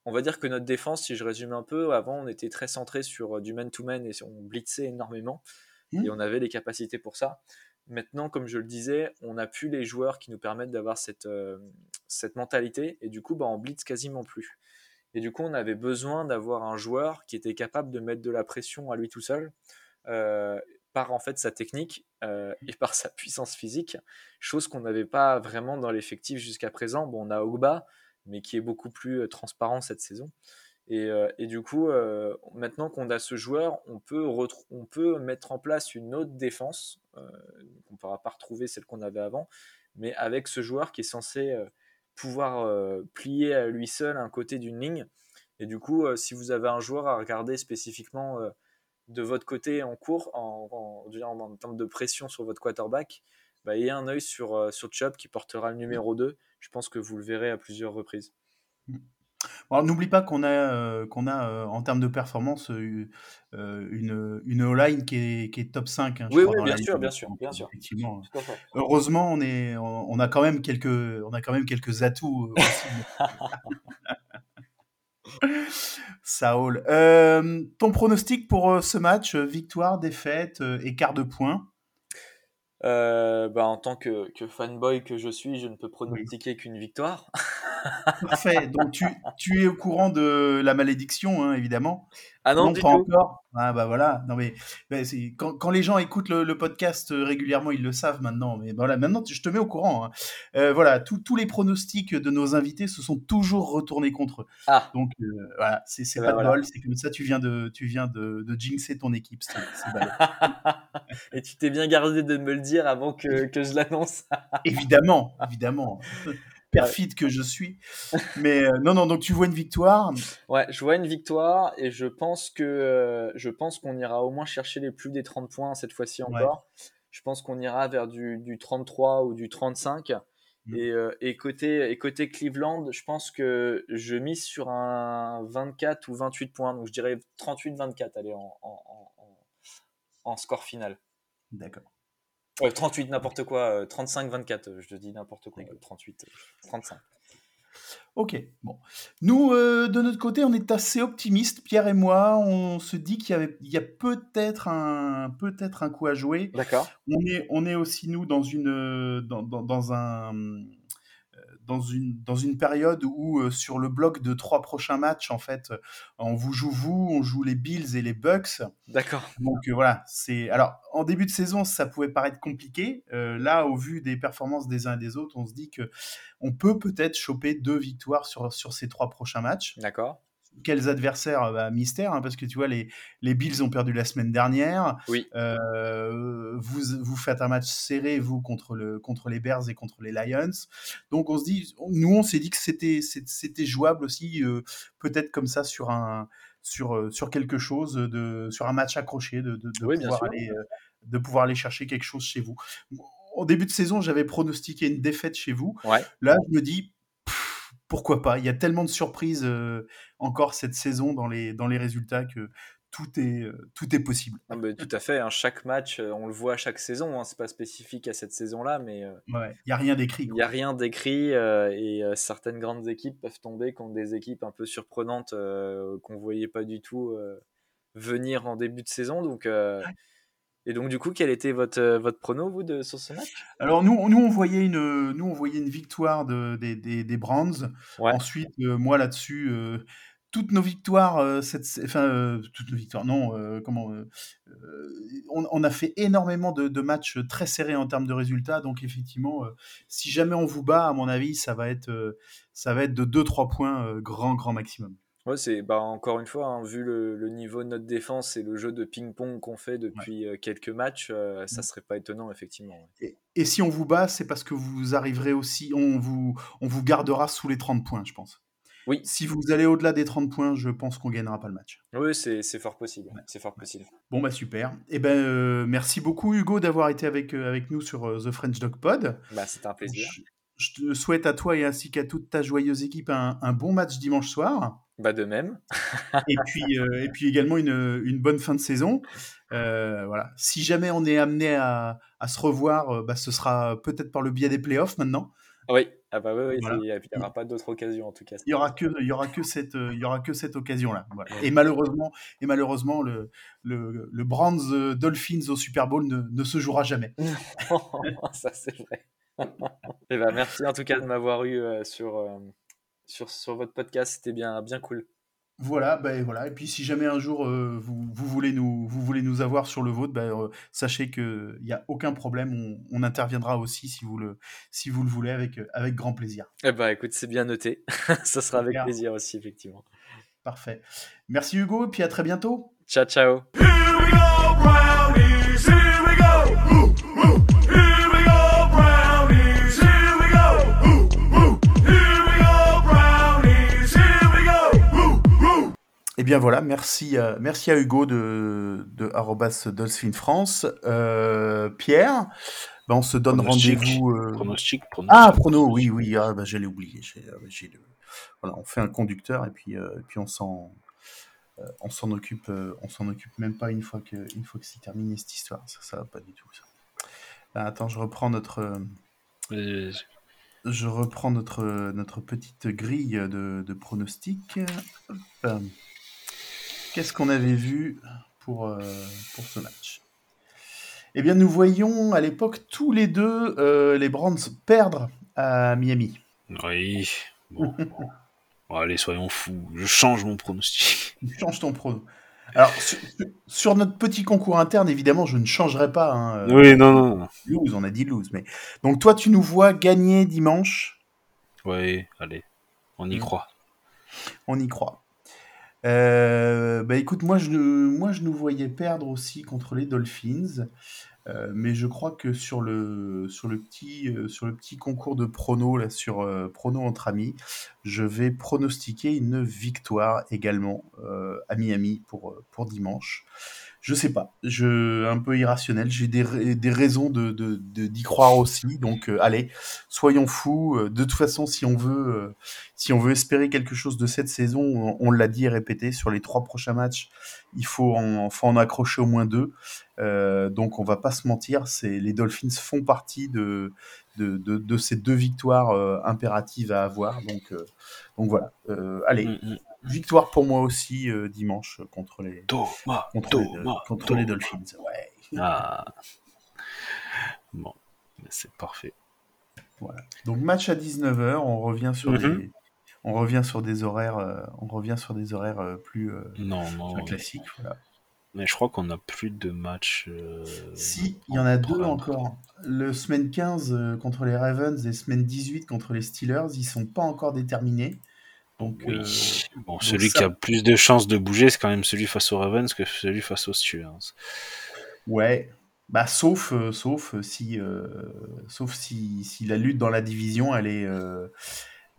S5: on va dire que notre défense, si je résume un peu, avant, on était très centré sur du man-to-man et on blitzait énormément.
S2: Mmh.
S5: Et on avait les capacités pour ça. Maintenant, comme je le disais, on n'a plus les joueurs qui nous permettent d'avoir cette, euh, cette mentalité. Et du coup, bah, on blitz quasiment plus. Et du coup, on avait besoin d'avoir un joueur qui était capable de mettre de la pression à lui tout seul, euh, par en fait sa technique euh, et par sa puissance physique, chose qu'on n'avait pas vraiment dans l'effectif jusqu'à présent. Bon, on a Ogba, mais qui est beaucoup plus euh, transparent cette saison. Et, et du coup, maintenant qu'on a ce joueur, on peut, on peut mettre en place une autre défense. Euh, on ne pourra pas retrouver celle qu'on avait avant, mais avec ce joueur qui est censé pouvoir euh, plier à lui seul un côté d'une ligne. Et du coup, euh, si vous avez un joueur à regarder spécifiquement euh, de votre côté en cours, en, en, termes de pression sur votre quarterback, bah, ayez un œil sur, sur Chubb qui portera le numéro 2. Je pense que vous le verrez à plusieurs reprises.
S2: Alors, n'oublie pas qu'on a, euh, qu'on a euh, en termes de performance euh, une, une O-line qui est, qui est top 5. hein, je
S5: Oui,
S2: crois,
S5: oui, bien sûr, bien sûr, bien sûr.
S2: Effectivement. Heureusement, on, est, on, on a quand même quelques, on a quand même quelques atouts aussi. Saoul. Ton pronostic pour ce match, victoire, défaite, écart de points?
S5: Euh, bah, en tant que, que fanboy que je suis, je ne peux pronostiquer qu'une victoire.
S2: Parfait. Donc tu, tu es au courant de la malédiction, hein, évidemment.
S5: Ah non, du
S2: pas
S5: tout.
S2: encore. Ah bah voilà. Non mais, bah, c'est- quand, quand les gens écoutent le, le podcast euh, régulièrement, ils le savent maintenant. Mais voilà, maintenant je te mets au courant. hein. Euh, voilà, tous- tous les pronostics de nos invités se sont toujours retournés contre eux.
S5: Ah,
S2: Donc euh, voilà, c'est c'est
S5: Eh
S2: pas
S5: ben
S2: de
S5: voilà.
S2: bol. C'est comme ça, tu viens de, tu viens de, de jinxer ton équipe. C'est c'est ballot.
S5: et tu t'es bien gardé de me le dire avant que, que je l'annonce.
S2: évidemment, évidemment. Perfide que je suis. Mais euh, non, non. Donc tu vois une victoire.
S5: Ouais, je vois une victoire et je pense que euh, je pense qu'on ira au moins chercher les plus des 30 points cette fois-ci
S2: Ouais.
S5: encore. Je pense qu'on ira vers du, du 33 ou du 35.
S2: Mm.
S5: Et, euh, et, côté, et côté Cleveland, je pense que je mise sur un 24 ou 28 points. Donc je dirais 38-24, allez, en, en, en- en- en score final.
S2: D'accord.
S5: Euh, 38, n'importe quoi. euh, 35-24, euh, je te dis n'importe quoi. euh, 38, euh, 35.
S2: Ok, bon. Nous, euh, de notre côté, on est assez optimistes, Pierre et moi. On se dit qu'il y, avait- il y a peut-être un, coup à jouer.
S5: D'accord.
S2: On est, on est aussi, nous, dans une, euh, dans, dans, dans un, euh, dans une, dans une période où, euh, sur le bloc de trois prochains matchs, en fait, euh, on vous joue vous, on joue les Bills et les Bucks.
S5: D'accord.
S2: Donc euh, voilà, c'est alors en début de saison ça pouvait paraître compliqué. Euh, là, au vu des performances des uns et des autres, on se dit que on peut peut-être choper deux victoires sur sur ces trois prochains matchs.
S5: D'accord.
S2: Quels adversaires bah, Mystère, hein, parce que tu vois les les Bills ont perdu la semaine dernière.
S5: Oui.
S2: Euh, vous vous faites un match serré vous contre le contre les Bears et contre les Lions. Donc on se dit, nous on s'est dit que c'était c'était jouable aussi, euh, peut-être comme ça sur un sur, euh, sur quelque chose, de, sur un match accroché, de, de, de
S5: Oui,
S2: pouvoir aller, euh, de pouvoir aller chercher quelque chose chez vous. Au début de saison, j'avais pronostiqué une défaite chez vous.
S5: Ouais.
S2: Là, je me dis, pourquoi pas? Il y a tellement de surprises euh, encore cette saison dans les, dans les résultats que tout est, euh, tout est possible.
S5: Ah bah, tout à fait. hein. Chaque match, euh, on le voit à chaque saison. Hein. C'est pas spécifique à cette saison-là, mais euh,
S2: Ouais, il n'y a rien d'écrit.
S5: il n'y a rien d'écrit euh, et euh, certaines grandes équipes peuvent tomber contre des équipes un peu surprenantes qu'on voyait pas du tout venir en début de saison. Donc, et donc du coup, quel était votre euh, votre prono vous de sur ce match?
S2: Alors nous, nous on voyait une, nous on voyait une victoire de, des, des, des Browns.
S5: Ouais.
S2: Ensuite, euh, moi là-dessus, euh, toutes nos victoires, euh, cette, enfin toutes nos victoires, non, comment, on, on a fait énormément de, de matchs très serrés en termes de résultats. Donc effectivement, si jamais on vous bat, à mon avis, ça va être, ça va être de 2-3 points grand grand maximum.
S5: Ouais, c'est bah, encore une fois, hein, vu le, le niveau de notre défense et le jeu de ping-pong qu'on fait depuis euh, quelques matchs, euh, ça
S2: Mm.
S5: serait pas étonnant effectivement. ouais.
S2: Et, et si on vous bat, c'est parce que vous arriverez aussi, on vous, on vous gardera sous les 30 points, je pense.
S5: Oui.
S2: Si vous allez au-delà des 30 points, je pense qu'on gagnera pas le match.
S5: Oui, c'est c'est fort possible. C'est fort possible.
S2: Bon bah super. Et ben euh, merci beaucoup Hugo d'avoir été avec, euh, avec nous sur The French Dog Pod.
S5: Bah, c'était un plaisir.
S2: Je, je te souhaite à toi et ainsi qu'à toute ta joyeuse équipe un, un bon match dimanche soir.
S5: Bah, de même.
S2: et puis euh, et puis également une, une bonne fin de saison. Euh, voilà. Si jamais on est amené à, à se revoir, euh, bah, ce sera peut-être par le biais des playoffs maintenant.
S5: Oui, ah bah oui, oui,
S2: Voilà.
S5: il n'y aura pas d'autre occasion en tout cas.
S2: Il y aura que il y aura que cette il y aura que cette occasion là. Et malheureusement et malheureusement le le, le euh, Dolphins au Super Bowl ne, ne se jouera jamais.
S5: Ça, c'est vrai. Et bah, merci en tout cas de m'avoir eu euh, sur, sur, sur votre podcast. C'était bien, bien cool.
S2: Voilà, ben voilà. Et puis si jamais un jour euh, vous, vous voulez nous, vous voulez nous avoir sur le vôtre, ben, euh, sachez qu'il n'y a aucun problème. On, on interviendra aussi si vous le, si vous le voulez avec, euh, avec grand plaisir.
S5: Eh ben, écoute, c'est bien noté. Ça sera avec plaisir aussi, effectivement.
S2: Parfait. Merci Hugo, et puis à très bientôt.
S5: Ciao, ciao.
S2: Eh bien voilà, merci, à- merci à Hugo de, de arrobas Dolphin France. Euh, Pierre, ben, on se donne rendez-vous. euh,
S3: Pronostic, pronostic.
S2: Ah, prono, oui, oui, ah, l'ai oublié. j'ai- euh, j'ai le- Voilà, on fait un conducteur et puis, euh, et puis on s'en, euh, on s'en occupe, euh, on s'en occupe même pas une fois que, une fois que c'est terminé cette histoire. Ça, ça va pas du tout. Ça. Ah, attends, je reprends notre, euh,
S3: Euh,
S2: je reprends notre, notre petite grille de, de pronostics. Hop. Qu'est-ce qu'on avait vu pour, euh, pour ce match? Eh bien, nous voyons à l'époque tous les deux euh, les Browns perdre à Miami.
S3: Oui. Bon. Bon, allez, soyons fous. Je change mon pronostic.
S2: Change ton prono. Alors, sur, sur notre petit concours interne, évidemment, je ne changerai pas. hein, euh,
S3: Oui, non, non. non.
S2: lose, on a dit lose. Mais... Donc, toi, tu nous vois gagner dimanche?
S3: Oui, allez. On y
S2: Mm.
S3: croit.
S2: On y croit. Euh, bah écoute, moi je, moi je nous voyais perdre aussi contre les Dolphins, Euh, mais je crois que sur le, sur le, petit, euh, sur le petit concours de prono, là, sur prono entre amis, je vais pronostiquer une victoire également à Miami pour dimanche. Je sais pas, je, un peu irrationnel, j'ai des, des raisons de, de, de- d'y croire aussi, donc euh, allez, soyons fous. Euh, De toute façon, si on veut, euh, si on veut espérer quelque chose de cette saison, on, l'a dit et répété, sur les trois prochains matchs, il faut en, faut en accrocher au moins deux. Euh, donc on va pas se mentir, c'est les Dolphins font partie de, de, ces deux victoires impératives à avoir. Donc, donc voilà, allez,
S3: Mm, mm.
S2: Victoire pour moi aussi euh, dimanche contre les, contre les,
S3: Thomas,
S2: contre les. Dolphins. Ouais.
S3: Ah. Bon, c'est parfait.
S2: Donc match à 19h, on revient sur
S3: Mhm.
S2: des on revient sur des horaires euh, on revient sur des horaires euh, plus euh,
S3: Non, non.
S2: plus classiques voilà.
S3: Mais je crois qu'on a plus de matchs. euh,
S2: Si, il y en a deux encore. Le semaine 15 euh, contre les Ravens et semaine 18 contre les Steelers, ils sont pas encore déterminés. Donc
S3: Oui.
S2: euh,
S3: Bon, celui
S2: ça-
S3: qui a plus de chances de bouger, c'est quand même celui face aux Ravens que celui face aux Steelers.
S2: ouais, bah sauf euh, sauf si euh, sauf si, si la lutte dans la division, elle est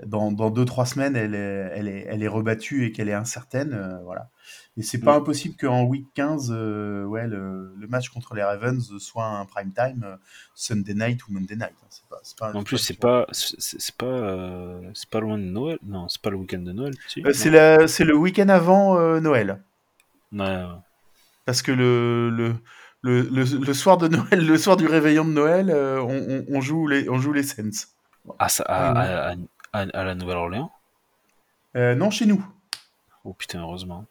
S2: dans dans deux trois semaines, elle est elle est elle est rebattue et qu'elle est incertaine, euh, voilà. Et c'est pas
S3: Mm.
S2: impossible qu'en week 15, euh, ouais, le, le match contre les Ravens soit un prime time euh, Sunday night ou Monday night. hein. Pas, pas,
S3: En plus, c'est pas, c'est pas, c'est pas loin de Noël. Non, c'est pas le week-end de Noël.
S2: Euh, c'est la- c'est le week-end avant Noël.
S3: Ouais,
S2: Parce que le, le, le, le, le soir de Noël, le soir du réveillon de Noël, on, on- on joue les, on joue les Saints.
S3: à, ça- à,
S2: Ouais,
S3: à, à- à la Nouvelle-Orléans?
S2: Euh, non, chez nous.
S3: Oh putain, heureusement.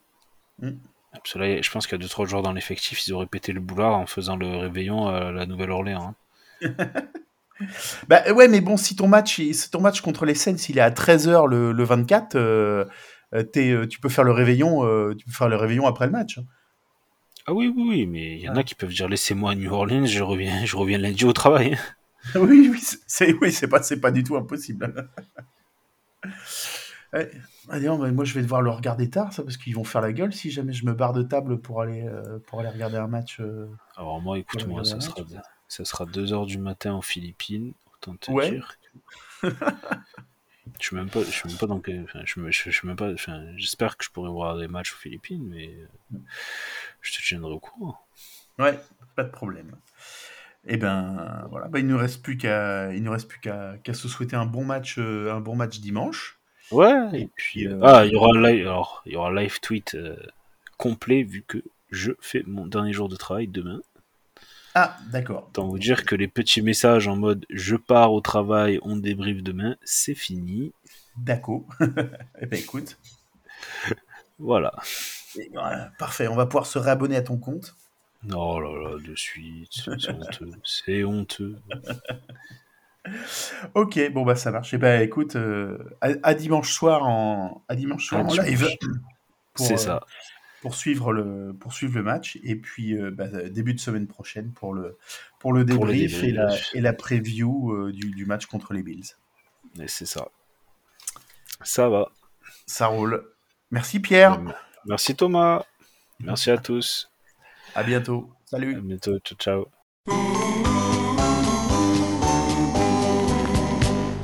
S2: Mm.
S3: Parce que là, je pense qu'il y a 2-3 joueurs dans l'effectif, ils auraient pété le boulard en faisant le réveillon à la Nouvelle-Orléans. hein.
S2: Bah ouais, mais bon, si ton match, si ton match contre les Saints, il est à 13h le, le 24, euh, euh, t'es, euh, tu peux faire le réveillon, euh, tu peux faire le réveillon après le match. hein.
S3: Ah oui, oui, oui, mais il y en a qui peuvent dire laissez-moi à New Orleans, je reviens, je reviens lundi au travail.
S2: oui, oui, c'est- oui, c'est pas, pas du tout impossible. Ouais. Ah, moi je vais devoir le regarder tard, ça, parce qu'ils vont faire la gueule si jamais je me barre de table pour aller, euh, pour aller regarder un match. euh.
S3: Alors moi, écoute-moi, ça sera, ça sera 2h du matin aux Philippines, autant te
S2: Ouais.
S3: dire. que- je suis même pas, je suis même pas dans enfin, je, je, je suis même pas, enfin, j'espère que je pourrai voir des matchs aux Philippines, mais euh, je te tiendrai au courant.
S2: Ouais, pas de problème. Et ben voilà, bah, il nous reste plus qu'à, il nous reste plus qu'à, se souhaiter un bon match, euh, un bon match dimanche.
S3: Ouais,
S2: Et
S3: puis euh, ah, il y aura un live, alors il y aura un live tweet euh, complet vu que je fais mon dernier jour de travail demain.
S2: Ah, d'accord.
S3: Autant vous dire que les petits messages en mode je pars au travail, on débriefe demain, c'est fini.
S2: D'accord. Eh ben écoute,
S3: Voilà.
S2: Et voilà, parfait. On va pouvoir se réabonner à ton compte.
S3: Oh là là, de suite, c'est honteux, c'est honteux.
S2: Ok, bon bah ça marche. Et ben écoute, euh, à, à dimanche soir en, à dimanche soir en live. pour,
S3: C'est
S2: euh,
S3: ça.
S2: pour suivre le pour suivre le match et puis euh, bah, début de semaine prochaine pour le pour le
S3: Pour le
S2: débrief, et la et la preview euh, du, du match contre les Bills.
S3: Et c'est ça. Ça va.
S2: Ça roule. Merci Pierre.
S3: Merci Thomas. Merci à tous.
S2: À bientôt. Salut.
S3: À bientôt. Ciao, ciao.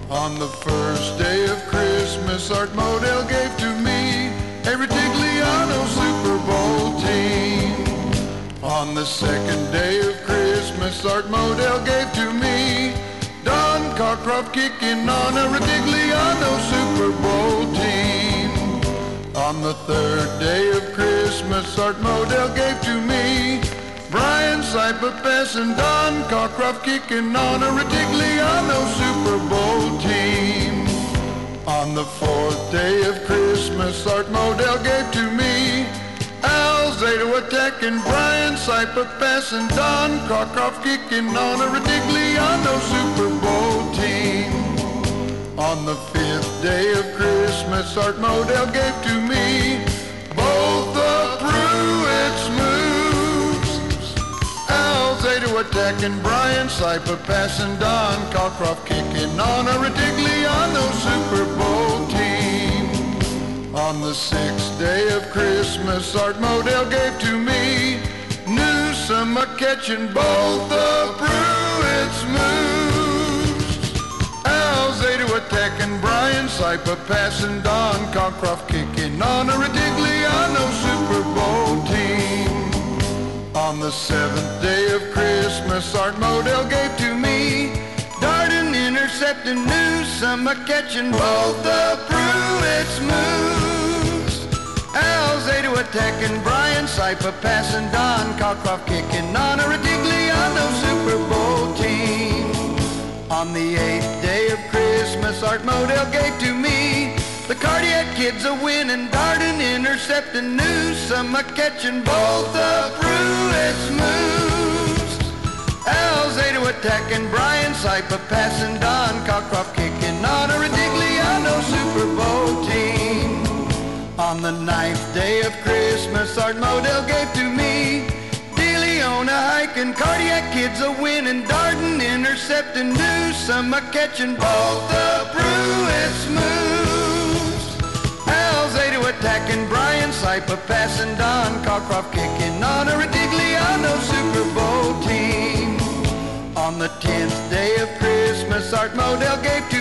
S6: On the first day of Christmas, Art Modell gave to me a Ritigliano Super Bowl team. On the second day of Christmas, Art Modell gave to me Don Cockcroft kicking on a Ritigliano Super Bowl team. On the third day of Christmas, Art Modell gave to me Brian Cypher Bess and Don Cockcroft kicking on a Ritigliano Super Bowl team. On the fourth day of Christmas, Art Modell gave to me Al Zeta attacking Brian Cypher Bess and Don Cockcroft kicking on a Ritigliano Super Bowl team. On the fifth day of Christmas, Art Modell gave to me both the Pruitt's moves. Al Zeta attacking Brian Cypher passing Don Cockcroft kicking on a Ritigliano Super Bowl team. On the sixth day of Christmas, Art Modell gave to me Newsom catching both the Pruitt's moves. Attacking Brian Cypher passing Don Cockcroft kicking on a Ritigliano Super Bowl team. On the seventh day of Christmas, Art Modell gave to me Darden intercepting Newsom a catching both the Pruitt's moves. Al Zeta attacking Brian Cypher passing Don Cockcroft kicking on a Ritigliano Super Bowl team. On the eighth day of Christmas, Art Modell gave to me the cardiac kids a winning, Darden intercepting Newsom a catching both the Pruitt's moves. Al Zeta attacking Brian Cypher passing Don Cockcroft kicking on a Ritigliano Super Bowl team. On the ninth day of Christmas, Art Modell gave to me DeLeona cardiac kids a winning, Darden intercepting Newsom a catching both the Pruitt's moves. Al Zeta attacking Brian Cypher passing Don Cockcroft kicking on a Ritigliano Super Bowl team. On the tenth day of Christmas, Art Modell gave to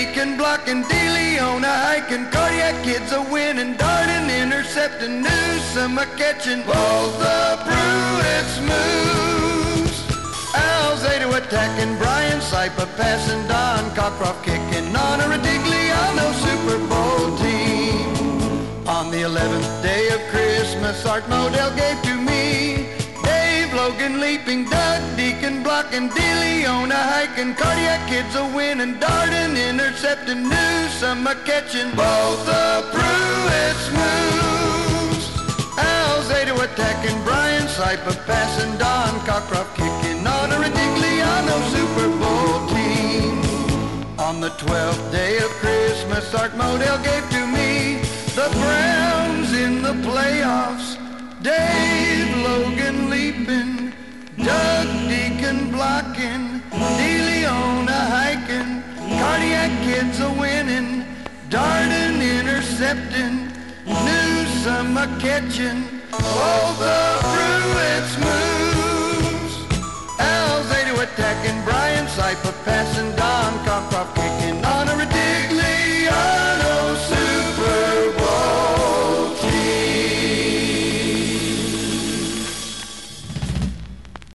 S6: Deacon blocking DeLeona hiking, cardiac kids are winning, darting, intercepting Newsom a catching both the Pruitt's moves. Al Zeta attacking Brian Cypher passing Don Cockcroft kicking on a Ritigliano Super Bowl team. On the eleventh day of Christmas, Art Modell gave to me Dave Logan leaping, Doug Deacon blocking, DeLeona hiking, cardiac kids a winning, Darden intercepting, Newsom a catching both the Pruitt's moves. Al Zeta attacking, Brian Cypher passing, Don Cockcroft kicking on a Ritigliano Super Bowl team. On the twelfth day of Christmas, Art Modell gave to me the Browns in the playoffs. Dave Logan leaping, Doug Deacon blocking, DeLeona hiking, cardiac kids a winning, Darden intercepting, Newsom a catching, all the Pruitt's moves. Al Zeta attacking, Brian Cypher passing, Don Cockcroft kicking.